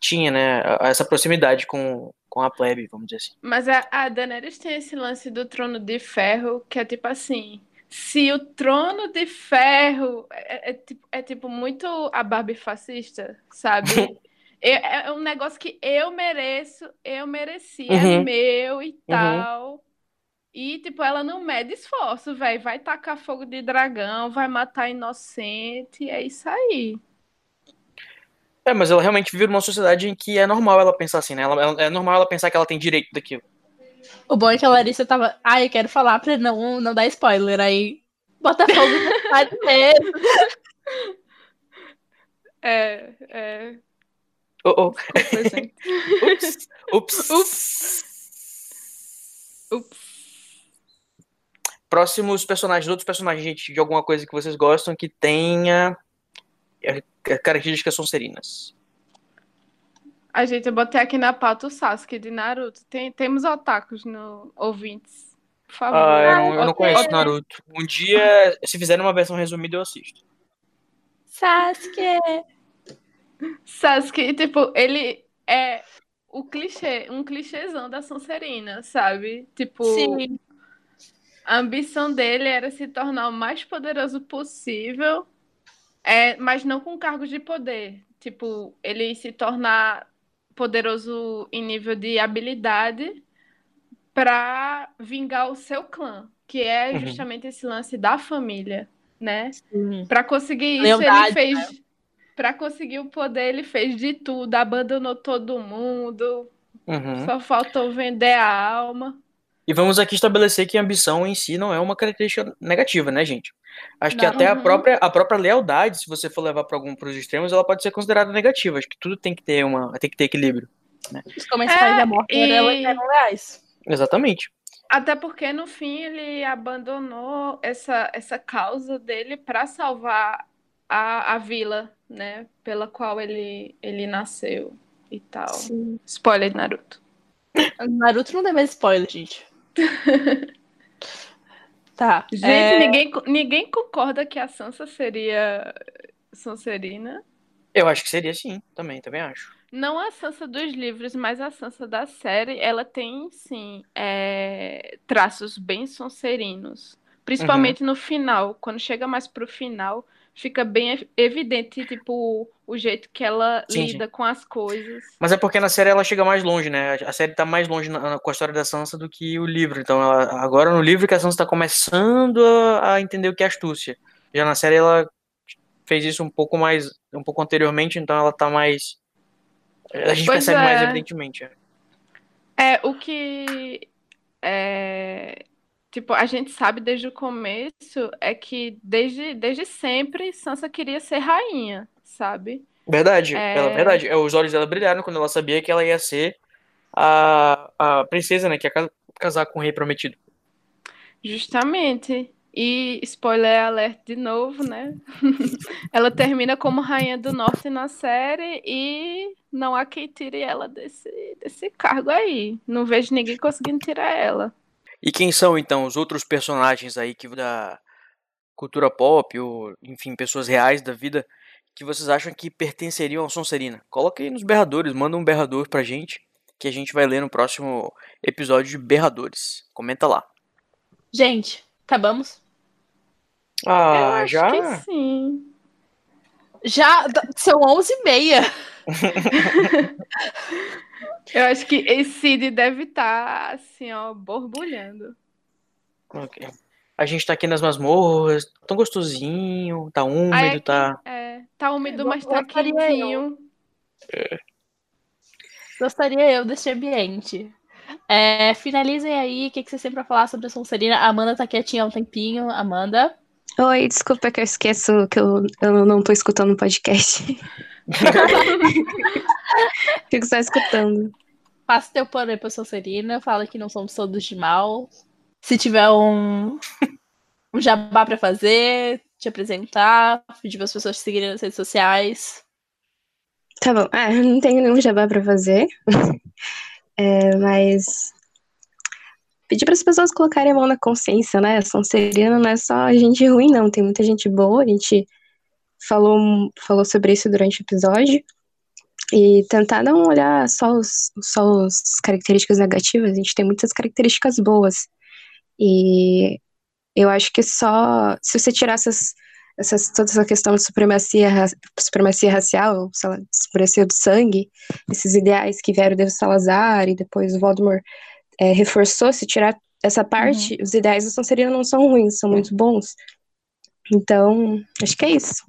tinha, né? Essa proximidade com, com a plebe, vamos dizer assim. Mas a, a Daenerys tem esse lance do trono de ferro, que é tipo assim, se o trono de ferro é, é tipo, é tipo muito a Barbie fascista, sabe? (laughs) É, é um negócio que eu mereço, eu mereci, é Uhum. meu e Uhum. tal. E, tipo, ela não mede esforço, velho. Vai tacar fogo de dragão, vai matar inocente, é isso aí. É, mas ela realmente vive numa sociedade em que é normal ela pensar assim, né? Ela- é normal ela pensar que ela tem direito daquilo. O bom é que a Larissa tava. Ai, eu quero falar pra não, não dar spoiler. Aí, Botafogo não (laughs) faz mesmo. É, é. Oh, oh. Desculpa, (laughs) gente. Ups. Ups. Próximos personagens, outros personagens, gente, de alguma coisa que vocês gostam que tenha é, características Sonserinas. A gente, eu botei aqui na pauta o Sasuke de Naruto. Tem, temos otakus no ouvintes. Por favor. Ah, eu não, eu não conheço Naruto. Um dia, se fizerem uma versão resumida, eu assisto. Sasuke. Sasuke, tipo, ele é o clichê, um clichêzão da Sonserina, sabe? Tipo, Sim. a ambição dele era se tornar o mais poderoso possível, é, mas não com cargos de poder. Tipo, ele se tornar poderoso em nível de habilidade para vingar o seu clã, que é Uhum. justamente esse lance da família, né? Para conseguir isso, Lealdade, ele né? fez. Para conseguir o poder, ele fez de tudo, abandonou todo mundo, Uhum. só faltou vender a alma. E vamos aqui estabelecer que a ambição em si não é uma característica negativa, né, gente? Acho que Não. até a própria, a própria lealdade, se você for levar para algum pros extremos, ela pode ser considerada negativa. Acho que tudo tem que ter uma, tem que ter equilíbrio. né? Os comerciais É, da morte e- eram eram reais. Exatamente. Até porque no fim ele abandonou essa, essa causa dele para salvar a, a vila, né? Pela qual ele, ele nasceu e tal. Sim. Spoiler de Naruto. Naruto não dá mais spoiler, gente. (laughs) Tá. Gente, é, ninguém, ninguém concorda que a Sansa seria Sonserina. Eu acho que seria sim, também, também acho. Não a Sansa dos livros, mas a Sansa da série, ela tem, sim, é, traços bem sonserinos. Principalmente no final. Quando chega mais pro final, fica bem ev- evidente, tipo, o jeito que ela Sim, lida sim. com as coisas. Mas é porque na série ela chega mais longe, né? A série tá mais longe na- com a história da Sansa do que o livro. Então, ela- agora no livro que a Sansa tá começando a, a entender o que é astúcia. Já na série ela fez isso um pouco mais, um pouco anteriormente, então ela tá mais. A gente Pois percebe mais é. evidentemente. é. É, o que é, tipo, a gente sabe desde o começo é que desde, desde sempre Sansa queria ser rainha, sabe? Verdade, É. ela, verdade. É, Os olhos dela brilharam quando ela sabia que ela ia ser a, a princesa, né? Que ia ca- casar com o rei prometido. Justamente. E spoiler alert de novo, né? (laughs) Ela termina como rainha do norte na série e não há quem tire ela desse, desse cargo aí. Não vejo ninguém conseguindo tirar ela. E quem são então os outros personagens aí que da cultura pop ou enfim pessoas reais da vida que vocês acham que pertenceriam ao Sonserina? Coloca aí nos berradores, manda um berrador pra gente que a gente vai ler no próximo episódio de berradores. Comenta lá. Gente, acabamos? Eu Ah, acho já? que sim. Já são 11h30. (laughs) Eu acho que esse Cid deve estar assim, ó, borbulhando. Ok. A gente tá aqui nas masmorras, tão gostosinho, tá úmido, Aí aqui, tá. é, tá úmido, mas tá quentinho. Gostaria eu deste ambiente. É, finalizem aí. O que, que vocês têm pra falar sobre a Sonserina? A Amanda tá quietinha há um tempinho. Amanda. Oi, desculpa que eu esqueço que eu, eu não tô escutando o podcast. (laughs) (laughs) Fico só escutando. Passa teu pano aí pra Sonserina. Fala que não somos todos de mal. Se tiver um, (laughs) um jabá pra fazer, te apresentar, pedir para as pessoas te seguirem nas redes sociais. Tá bom. Ah, não tenho nenhum jabá pra fazer. (laughs) É, mas pedir para as pessoas colocarem a mão na consciência, né? Sonserina não é só gente ruim, não. Tem muita gente boa. A gente falou, falou sobre isso durante o episódio. E tentar não olhar só os, só as características negativas. A gente tem muitas características boas. E eu acho que só se você tirar essas, essas, toda essa questão de supremacia, supremacia racial, lá, supremacia do sangue, esses ideais que vieram desde Salazar e depois o Voldemort é, reforçou, se tirar essa parte, uhum. os ideais da Sonserina não são ruins, são muito bons. Então, acho que é isso.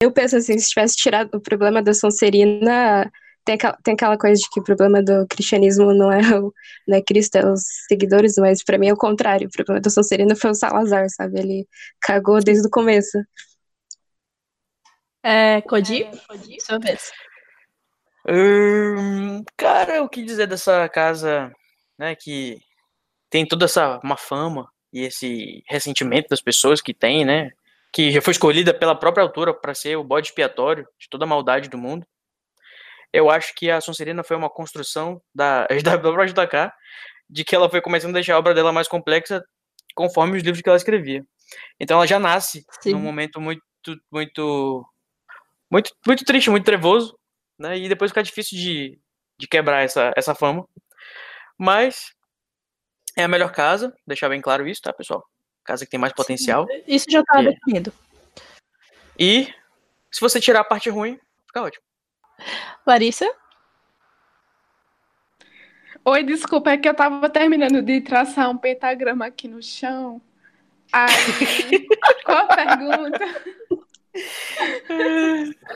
Eu penso assim, se tivesse tirado o problema da Sonserina, tem aquela, tem aquela coisa de que o problema do cristianismo não é o não é Cristo, é os seguidores, mas para mim é o contrário. O problema da Sonserina foi o Salazar, sabe? Ele cagou desde o começo. É, Codi? É, Codi? Sua vez. Hum, cara, o que dizer dessa casa, né, que tem toda essa má fama e esse ressentimento das pessoas que tem, né, que já foi escolhida pela própria autora para ser o bode expiatório de toda a maldade do mundo. Eu acho que a Sonserina foi uma construção da, (laughs) da própria JK, de que ela foi começando a deixar a obra dela mais complexa conforme os livros que ela escrevia. Então ela já nasce Sim. num momento muito, muito, muito, muito triste, muito trevoso, né? E depois fica difícil de, de quebrar essa, essa fama. Mas é a melhor casa, deixar bem claro isso, tá, pessoal? Casa que tem mais potencial. Isso já tá é. definido. E se você tirar a parte ruim, fica ótimo. Larissa? Oi, desculpa, é que eu tava terminando de traçar um pentagrama aqui no chão. Aí, (laughs) qual a pergunta? (laughs)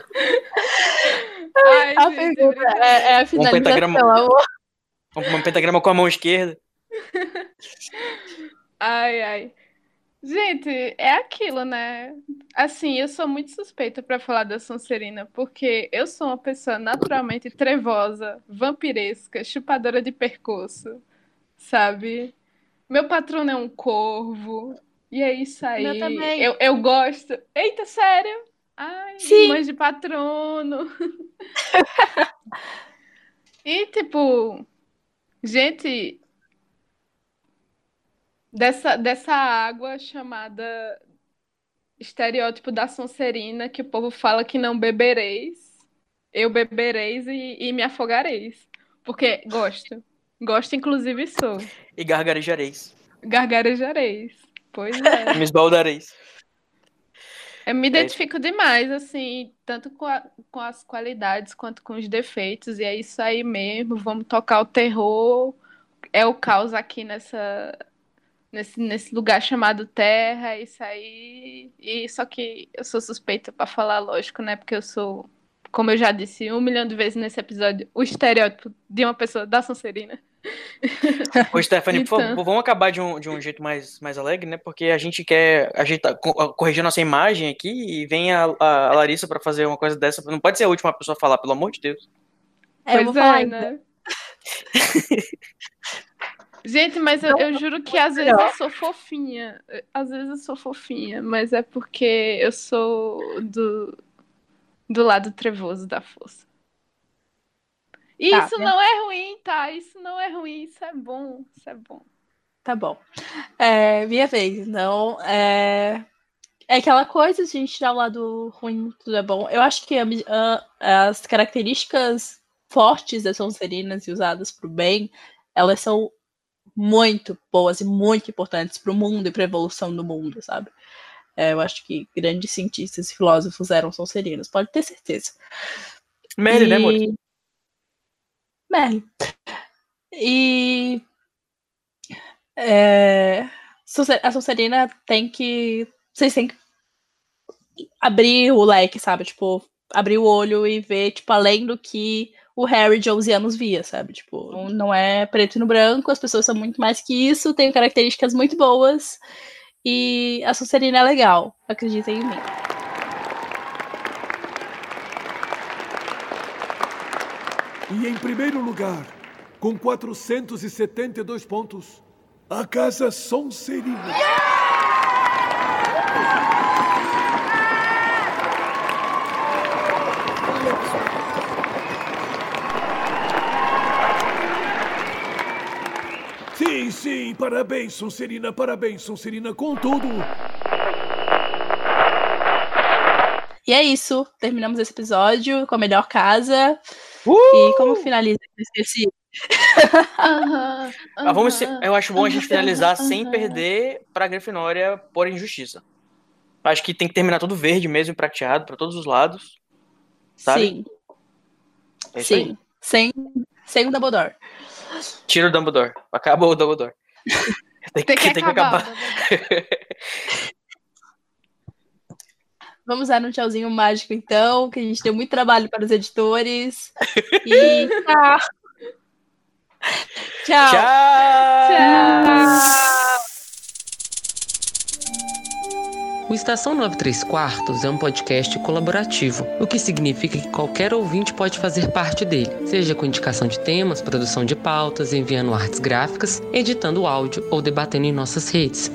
Ai, a gente, pergunta é, é a finalização. Um pentagrama, um pentagrama com a mão esquerda. (laughs) Ai, ai. Gente, é aquilo, né? Assim, eu sou muito suspeita para falar da Sonserina, porque eu sou uma pessoa naturalmente trevosa, vampiresca, chupadora de percurso, sabe? Meu patrono é um corvo, e é isso aí. Eu também. Eu, eu gosto. Eita, sério? Ai, Sim. mãe de patrono. (laughs) e, tipo, gente, dessa, dessa água chamada estereótipo da Sonserina, que o povo fala que não bebereis, eu bebereis e, e me afogareis. Porque gosto. Gosto, inclusive, sou. E gargarejareis. Gargarejareis. Pois é. (laughs) me esbaldareis. Eu me é identifico é. demais, assim, tanto com, a, com as qualidades quanto com os defeitos. E é isso aí mesmo. Vamos tocar o terror. É o caos aqui nessa, nesse, nesse lugar chamado Terra, isso aí. E só que eu sou suspeita para falar, lógico, né? Porque eu sou, como eu já disse um milhão de vezes nesse episódio, o estereótipo de uma pessoa da Sonserina. Ô, Stephanie, então... por favor, vamos acabar de um, de um jeito mais, mais alegre, né? Porque a gente quer a gente tá corrigir nossa imagem aqui e vem a, a Larissa para fazer uma coisa dessa. Não pode ser a última pessoa a falar, pelo amor de Deus. É, eu vou falar, é, né? (laughs) Gente, mas eu, eu juro que às vezes eu sou fofinha. Às vezes eu sou fofinha, mas é porque eu sou do, do lado trevoso da força. Tá, isso tá, não é ruim, tá? Isso não é ruim, isso é bom, isso é bom. Tá bom. É, minha vez, não. É, é aquela coisa, de a gente tirar o lado ruim, tudo é bom. Eu acho que a, a, as características fortes das Sonserinas e usadas para o bem, elas são muito boas e muito importantes para o mundo e para a evolução do mundo, sabe? É, eu acho que grandes cientistas e filósofos eram Sonserinos, pode ter certeza. Merlin, né, amor? Merlin. E é, a Sonserina tem que. Vocês têm que abrir o leque, sabe? Tipo, abrir o olho e ver, tipo, além do que o Harry de 11 anos via, sabe? Tipo, não é preto no branco, as pessoas são muito mais que isso, tem características muito boas e a Sonserina é legal, acreditem em mim. E em primeiro lugar, com 472 pontos, a Casa Sonserina. Yeah! Parabéns, Sonserina, parabéns, Sonserina, com tudo. E é isso. Terminamos esse episódio com a melhor casa. E como finaliza? Eu esqueci. Aham, Ah, vamos ser- aham, eu acho bom a gente finalizar sem aham. perder pra Grifinória por injustiça. Acho que tem que terminar tudo verde mesmo, prateado, pra todos os lados. Sabe? Sim. É Sim. Sem, sem o Dumbledore. Tira o Dumbledore. Acaba o Dumbledore. (laughs) tem, que, tem que acabar. (laughs) Vamos dar um tchauzinho mágico, então, que a gente deu muito trabalho para os editores. E (laughs) tchau. Tchau. O Estação 93 Quartos é um podcast colaborativo, o que significa que qualquer ouvinte pode fazer parte dele, seja com indicação de temas, produção de pautas, enviando artes gráficas, editando áudio ou debatendo em nossas redes.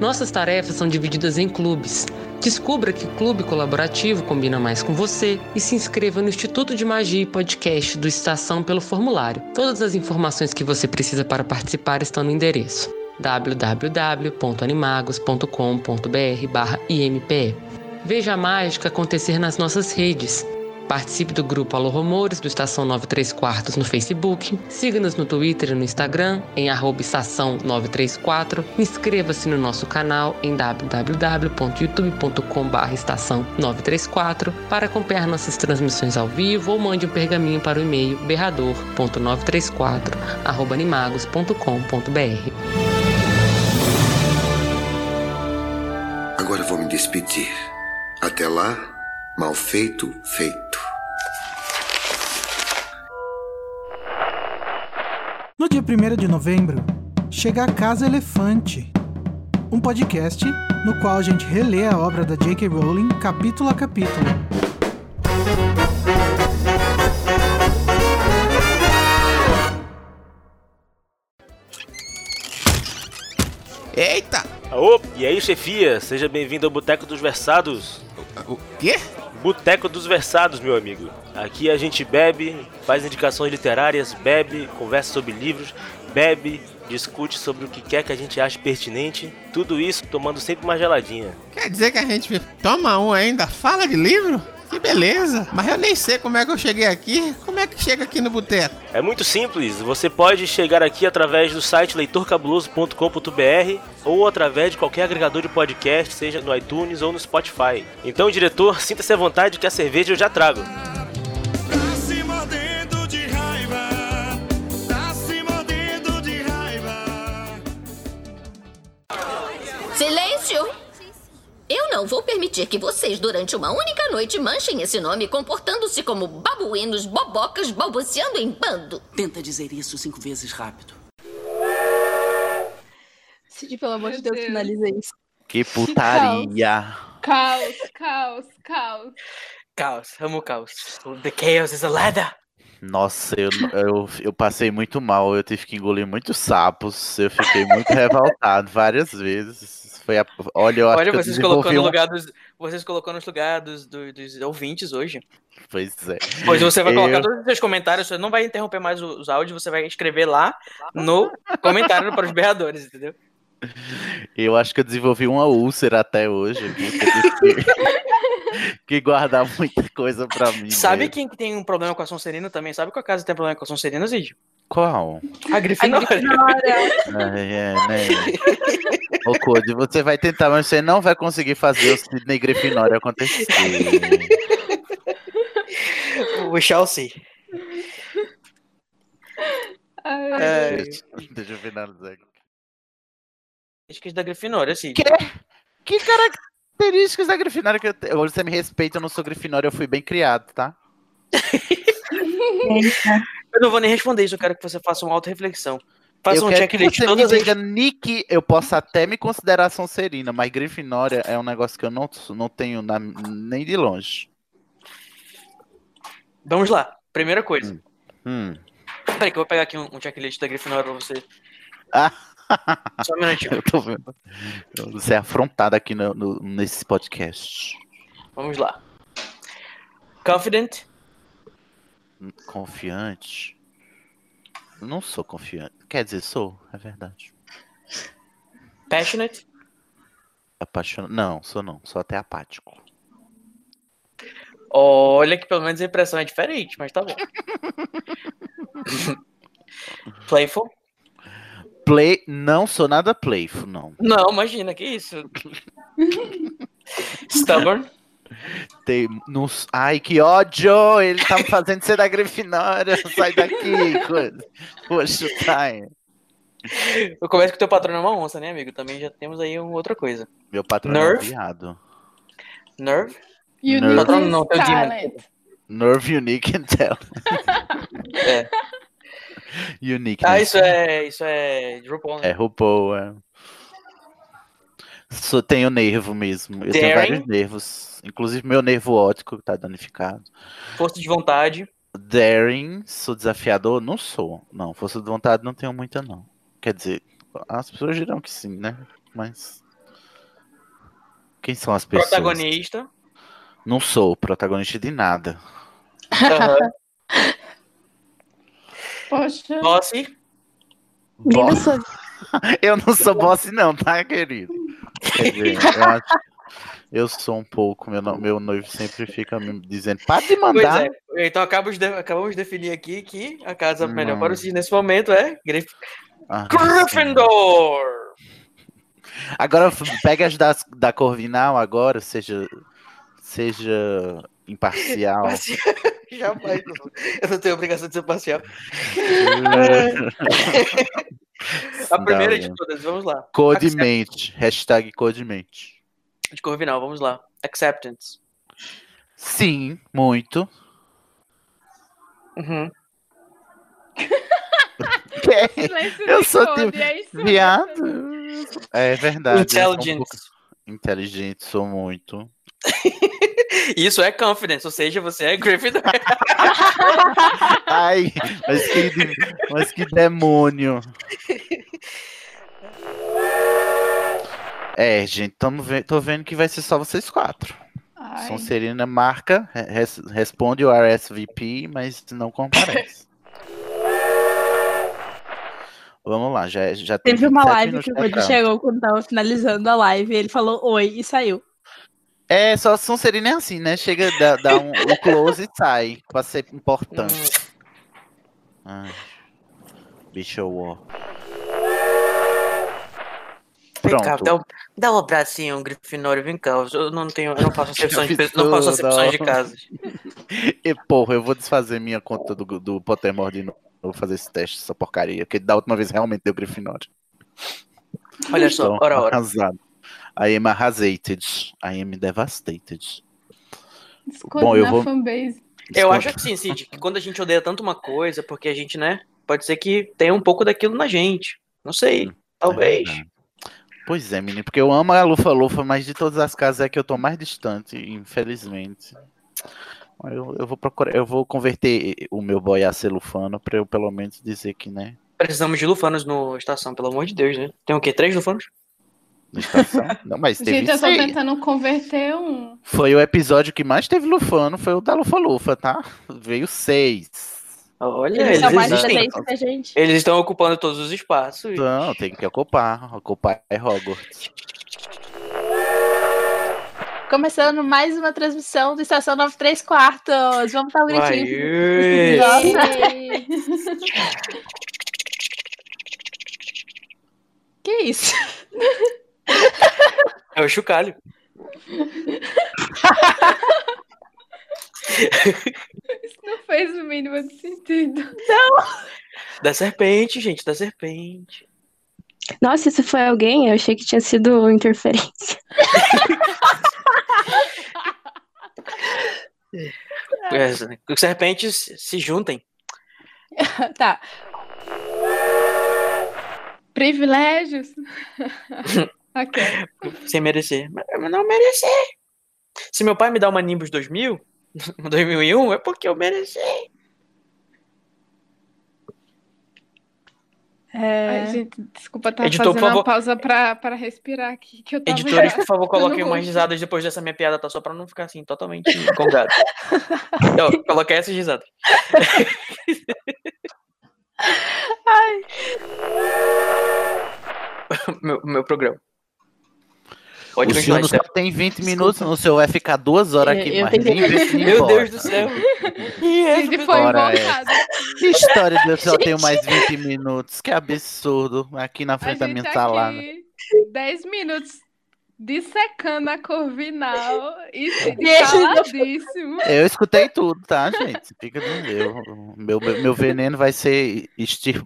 Nossas tarefas são divididas em clubes. Descubra que clube colaborativo combina mais com você e se inscreva no Instituto de Magia e Podcast do Estação pelo formulário. Todas as informações que você precisa para participar estão no endereço www.animagos.com.br/impe. Veja a mágica acontecer nas nossas redes. Participe do grupo Alô Rumores do Estação 93 Quartos no Facebook. Siga-nos no Twitter e no Instagram em estação 934. Inscreva-se no nosso canal em www.youtube.com.br estação 934 para acompanhar nossas transmissões ao vivo ou mande um pergaminho para o e-mail berrador.934 arroba animagos.com.br. Agora vou me despedir. Até lá, mal feito, feito. No dia 1 de novembro, chega a Casa Elefante, um podcast no qual a gente relê a obra da J.K. Rowling capítulo a capítulo. Eita! Ô, e aí, chefia? Seja bem-vindo ao Boteco dos Versados. O quê? Boteco dos Versados, meu amigo. Aqui a gente bebe, faz indicações literárias, bebe, conversa sobre livros, bebe, discute sobre o que quer que a gente ache pertinente. Tudo isso tomando sempre uma geladinha. Quer dizer que a gente toma um ainda? Fala de livro? Que beleza! Mas eu nem sei como é que eu cheguei aqui. Como é que chega aqui no boteco? É muito simples, você pode chegar aqui através do site leitorcabuloso.com.br ou através de qualquer agregador de podcast, seja no iTunes ou no Spotify. Então, diretor, sinta-se à vontade que a cerveja eu já trago. Silêncio! Eu não vou permitir que vocês, durante uma única noite, manchem esse nome comportando-se como babuínos bobocas balbuciando em bando. Tenta dizer isso cinco vezes rápido. Cid, pelo amor de Deus, finaliza isso. Que putaria. Caos, caos, caos. Caos, amo o caos. The chaos is a ladder. Nossa, eu, eu, eu passei muito mal, eu tive que engolir muitos sapos, eu fiquei muito revoltado várias vezes. Foi a, olha, eu Olha, eu vocês colocou desenvolvi no uma... lugar dos. Vocês colocou no lugar dos, do- dos ouvintes hoje. Pois é. Pois você vai colocar Eu- todos os seus comentários, você não vai interromper mais os os áudios, você vai escrever lá no comentário para os berradores, entendeu? Eu acho que eu desenvolvi uma úlcera até hoje. Que guardar muita coisa pra mim. (laughs) Sabe mesmo. quem que tem um problema com a Sonserina também? Sabe qual casa tem problema com a Sonserina, Zid? Qual? A Grifinória. Ai, é, né? Ô, Code, você vai tentar, mas você não vai conseguir fazer o Sidney Grifinória acontecer. We shall see. Ai, Deixa, deixa eu finalizar aqui. Características da Grifinória, Cid. Que? Que características da Grifinória que eu tenho? Você me respeita, eu não sou Grifinória, eu fui bem criado, tá? Eu não vou nem responder isso, eu quero que você faça uma auto-reflexão. Faça eu um quero checklist que você todas me as diga, Nick, eu posso até me considerar Sonserina, mas Grifinória é um negócio que eu não, não tenho na- nem de longe. Vamos lá. Primeira coisa. Hum. Peraí que eu vou pegar aqui um, um checklist da Grifinória pra você. Ah. Só um minutinho. Eu tô vendo. Vou ser afrontado aqui no, no- nesse podcast. Vamos lá. Confident. Confiante? Não sou confiante. Quer dizer, sou, é verdade. Passionate? Apaixonado. Não, sou não. Sou até apático. Olha que pelo menos a impressão é diferente, mas tá bom. (laughs) Playful? Play. Não sou nada playful, não. Não, imagina, que isso. Stubborn? Tem, não- ai, que ódio! Ele tá me fazendo ser da Grifinória. (laughs) Sai daqui, coisa. Chutar. hein. Eu começo que o teu patrão é uma onça, né, amigo? Também já temos aí uma outra coisa. Meu patrão é um Nerve? viado. Nerve? You Nerve. Patrão não, teu. Nerve Unique and Tell. É. (laughs) Unique. Ah, isso é. Isso é. de RuPaul, né? É RuPaul, é. Só tenho nervo mesmo. Eu tenho Daring? vários nervos. Inclusive meu nervo óptico tá danificado. Força de vontade. Daring, sou desafiador? Não sou. Não, força de vontade não tenho muita, não. Quer dizer, as pessoas dirão que sim, né? Mas. Quem são as pessoas? Protagonista. Não sou protagonista de nada. Aham. (laughs) Poxa. Bossy. Boss. Eu não sou (laughs) boss, não, tá, querido? Quer dizer, eu, acho- eu sou um pouco. Meu, no- meu noivo sempre fica me dizendo: para de Pois mandar. é. Então acabamos de, acabamos de definir aqui que a casa melhor Não. para o Cid nesse momento é Grif... Ah, Gryffindor. Agora pega as das, da Corvinal agora, seja, seja (laughs) imparcial. Jamais. não. Eu não tenho obrigação de ser parcial. (laughs) A primeira de todas, vamos lá. Codemente. Hashtag codemente. De Corvinal, vamos lá. Acceptance. Sim, muito. Uhum. Silêncio Eu de sou code, tipo é viado. É verdade. eu sou um Intelligence. pouco inteligente, sou muito. (laughs) Isso é confidence, ou seja, você é Gryffindor. (laughs) Ai, mas que, mas que demônio. É, gente, tamo ve tô vendo que vai ser só vocês quatro. Sonserina marca, re- res- responde o RSVP, mas não comparece. Vamos lá, já, já Teve uma 27 live que o Woody chegou quando tava finalizando a live. Ele falou oi e saiu. É, só Sonserina é assim, né? Chega, dá, dá um, um close e sai, pra ser importante. Ai, bicho war. Vem cá, Pronto. dá um, dá um abracinho, Grifinório, vem cá. Eu não tenho, eu não faço (laughs) acepções de, não faço acepções de casas. E, porra, eu vou desfazer minha conta do, do Pottermore de novo. Vou fazer esse teste, essa porcaria. Porque da última vez realmente deu Grifinória. Olha só, Tô ora, ora. Arrasado. I am arrasated. I am devastated. Escolhe Bom, eu vou- fanbase. Eu acho assim, Cid, que quando a gente odeia tanto uma coisa, porque a gente, né, pode ser que tenha um pouco daquilo na gente. Não sei, talvez. Pois é, menino, porque eu amo a Lufa Lufa, mas de todas as casas é que eu tô mais distante, infelizmente. Eu, eu vou procurar, eu vou converter o meu boy a ser lufano pra eu pelo menos dizer que, né? Precisamos de lufanos no estação, pelo amor de Deus, né? Tem o quê? Três lufanos? Estação. (laughs) Não, mas teve Gente, eu tô seis. tentando converter um. Foi o episódio que mais teve lufano, foi o da Lufa Lufa, tá? Veio seis. Olha, Eles eles, mais que a gente. Eles estão ocupando todos os espaços. Não, tem que ocupar. Ocupar é Hogwarts. Começando mais uma transmissão do Estação 93 Quartos. Vamos dar um gritinho. (laughs) Que isso? É o chocalho. Isso não fez o mínimo de sentido. Não! Da serpente, gente, da serpente. Nossa, se foi alguém, eu achei que tinha sido interferência. É, Os serpentes se juntem. (laughs) tá. Privilégios. (laughs) ok. (laughs) Sem merecer. Mas mas não merecer. Se meu pai me dá uma Nimbus 2000, 2001, (laughs) é porque eu mereci. É... Ai, gente, desculpa, tava Editor, por fazendo favor. uma pausa pra, pra respirar aqui. Que eu tava Editores, por favor, (laughs) coloquem umas risadas depois dessa minha piada, tá? Só pra não ficar assim, totalmente empolgado. Então, coloquei essas risadas. Ai. meu, meu programa. Pode o continuar, Júnior só tem 20 minutos no seu, vai ficar duas horas Eu- aqui eu mais. (laughs) se Meu Deus do céu. (laughs) Cid foi é. invocado. Que história de eu só tenho (laughs) mais 20 minutos? Que absurdo. Aqui na A frente da minha salada. aqui, 10 minutos dissecando a Corvinal e Deixa eu- caladíssimo. Eu escutei tudo, tá, gente? Fica do meu. Meu, meu, veneno vai ser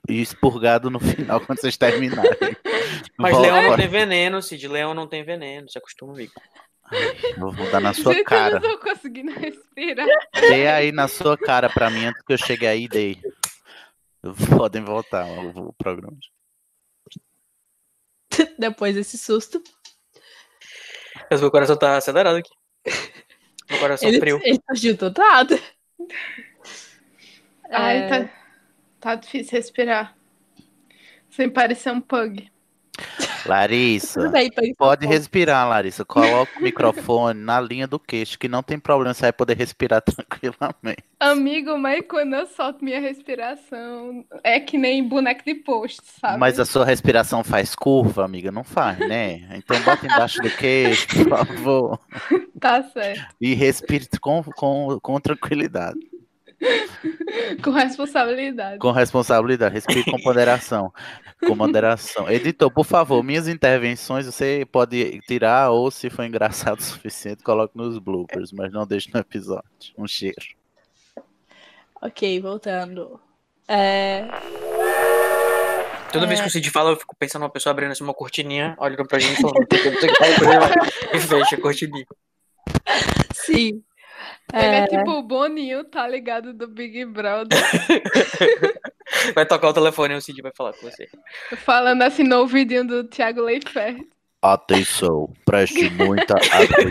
expurgado no final quando vocês terminarem. Mas Volta. leão não tem veneno, Cid. Leão não tem veneno. Se acostuma, Vico. Vou dar na sua Gente, cara. eu não tô conseguindo respirar. Dê aí na sua cara pra mim antes que eu chegue aí, dei. Podem voltar o, programa. (laughs) Depois desse susto. Mas meu coração tá acelerado aqui. Meu coração Ele, frio. ele tá agitado. Ai, É. tá, tá difícil respirar. Sem parecer um pug. Larissa, bem, pode respirar, Larissa. Coloca o microfone na linha do queixo, que não tem problema, você vai poder respirar (laughs) tranquilamente. Amigo, mas quando eu solto minha respiração, é que nem boneco de post, sabe? Mas a sua respiração faz curva, amiga? Não faz, né? Então bota embaixo do queixo, por favor. (laughs) Tá certo. E respire com, com, com tranquilidade. Com responsabilidade. Com responsabilidade, respire com moderação. Com moderação. Editor, por favor, minhas intervenções você pode tirar ou, se for engraçado o suficiente, coloque nos bloopers, mas não deixe no episódio. Um cheiro. Ok, voltando. É, Toda vez É. que o Cid fala, eu fico pensando numa pessoa abrindo assim uma cortininha, olhando pra gente e falando, e fecha a cortininha. Sim. Ele é É. tipo o Boninho, tá ligado? Do Big Brother. Vai tocar o telefone e o Cid vai falar com você. Falando assim no ouvidinho do Thiago Leifert. Atenção, preste muita atenção.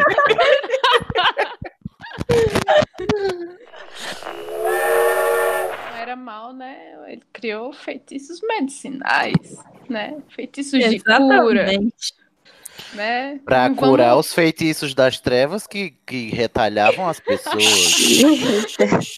Não era mal, né? Ele criou feitiços medicinais, né? Feitiços de cura. Exatamente. Né? Pra Não curar vamos- os feitiços das trevas que, que retalhavam as pessoas. (laughs)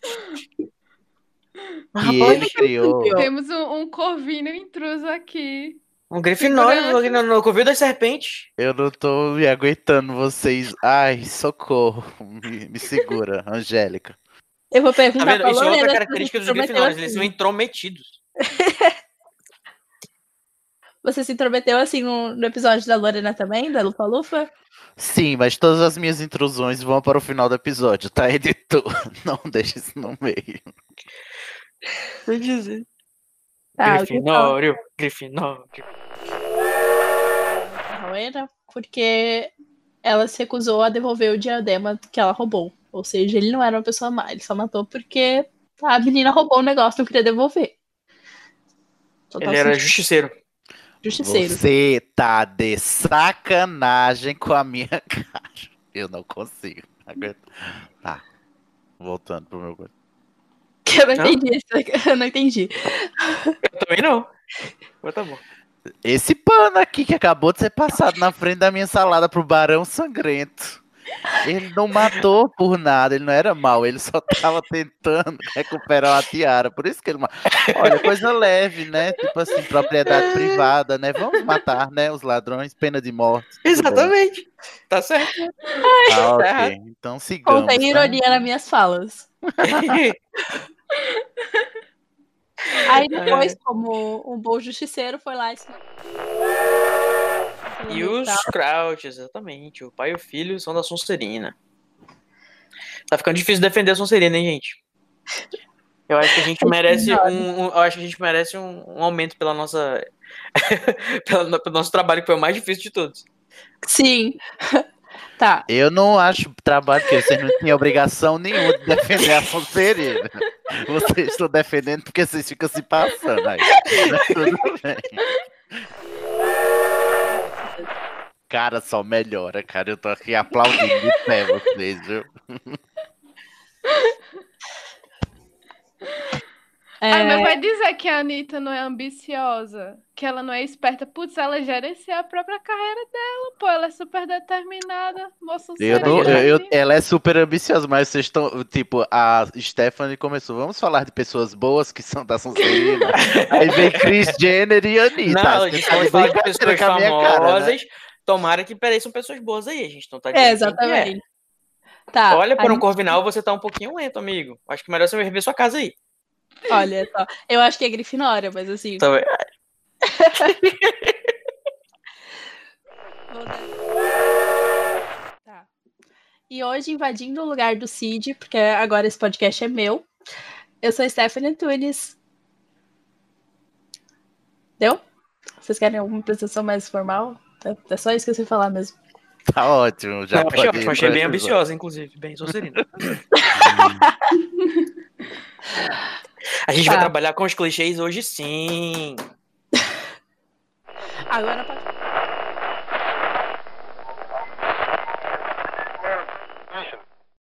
que ele criou. Temos um, um corvinho intruso aqui. Um grifinório no, no covil das serpentes. Eu não tô me aguentando vocês. Ai, socorro. Me, me segura, (laughs) Angélica. Eu vou Tá perguntar vendo? pra Isso é outra se característica dos grifinórios, eles assim. são intrometidos. (laughs) Você se intrometeu assim no, no episódio da Lorena também, da Lufa Lufa? Sim, mas todas as minhas intrusões vão para o final do episódio, tá, editor? (laughs) Não deixe isso no meio. Vou dizer. Tá, o que fala? Grifinório, Grifinório. A Lorena, porque ela se recusou a devolver o diadema que ela roubou. Ou seja, ele não era uma pessoa má, ele só matou porque a menina roubou o negócio e não queria devolver. Total Ele era sentido. justiceiro. Justiceiro. Você tá de sacanagem com a minha (laughs) cara. Eu não consigo. aguentar. Tá. Voltando pro meu. (laughs) Eu não entendi. isso, Eu não entendi. Eu também não. Mas tá bom. Esse pano aqui que acabou de ser passado na frente da minha salada pro Barão Sangrento. Ele não matou por nada, ele não era mal, ele só tava tentando (laughs) recuperar uma tiara. Por isso que ele matou. Olha, coisa leve, né? Tipo assim, propriedade privada, né? Vamos matar, né? Os ladrões, pena de morte. Exatamente. Tá certo. Ah, ok. Tá. Então sigamos. Contém né? ironia nas minhas falas. (laughs) Aí depois, como um bom justiceiro, foi lá e. E os Crouch, exatamente. O pai e o filho são da Sonserina. Tá ficando difícil defender a Sonserina, hein, gente? Eu acho que a gente merece um, um- eu acho que a gente merece um, um aumento pela nossa (laughs) pela- pelo nosso trabalho que foi o mais difícil de todos. Sim. Tá. Eu não acho trabalho que vocês não tinham obrigação nenhuma de defender a Sonserina. Vocês estão defendendo porque vocês ficam se passando aí. Tudo bem. Cara, só melhora, cara. Eu tô aqui aplaudindo de pé vocês, viu? Ai, É. mas vai dizer que a Anitta não é ambiciosa. que ela não é esperta. Putz, ela gerencia a própria carreira dela, pô. Ela é super determinada. Moça Eu não- eu- eu- ela é super ambiciosa, mas vocês estão. Tipo, a Stephanie começou. Vamos falar de pessoas boas que são da Sonserina. (laughs) Aí vem Chris Jenner e Anitta. Não, a gente falar de pessoas minha cara, né? famosas. Tomara que pareçam pessoas boas aí. A gente não tá É, dizendo quem exatamente. Tá. é. Olha, por a um gente- Corvinal você tá um pouquinho lento, amigo. Acho que melhor você rever sua casa aí. Olha só. Eu acho que é Grifinória, mas assim. Bem. Tá. E hoje, invadindo o lugar do Cid, porque agora esse podcast é meu, eu sou Stephanie Antunes. Deu? Vocês querem alguma apresentação mais formal? É- É só isso que eu sei falar mesmo. Tá ótimo. Já Não, achei, ótimo, achei bem ambiciosa, inclusive. Bem Sonserina. (laughs) (laughs) A gente vai Tá. trabalhar com os clichês hoje sim. (laughs) Agora pode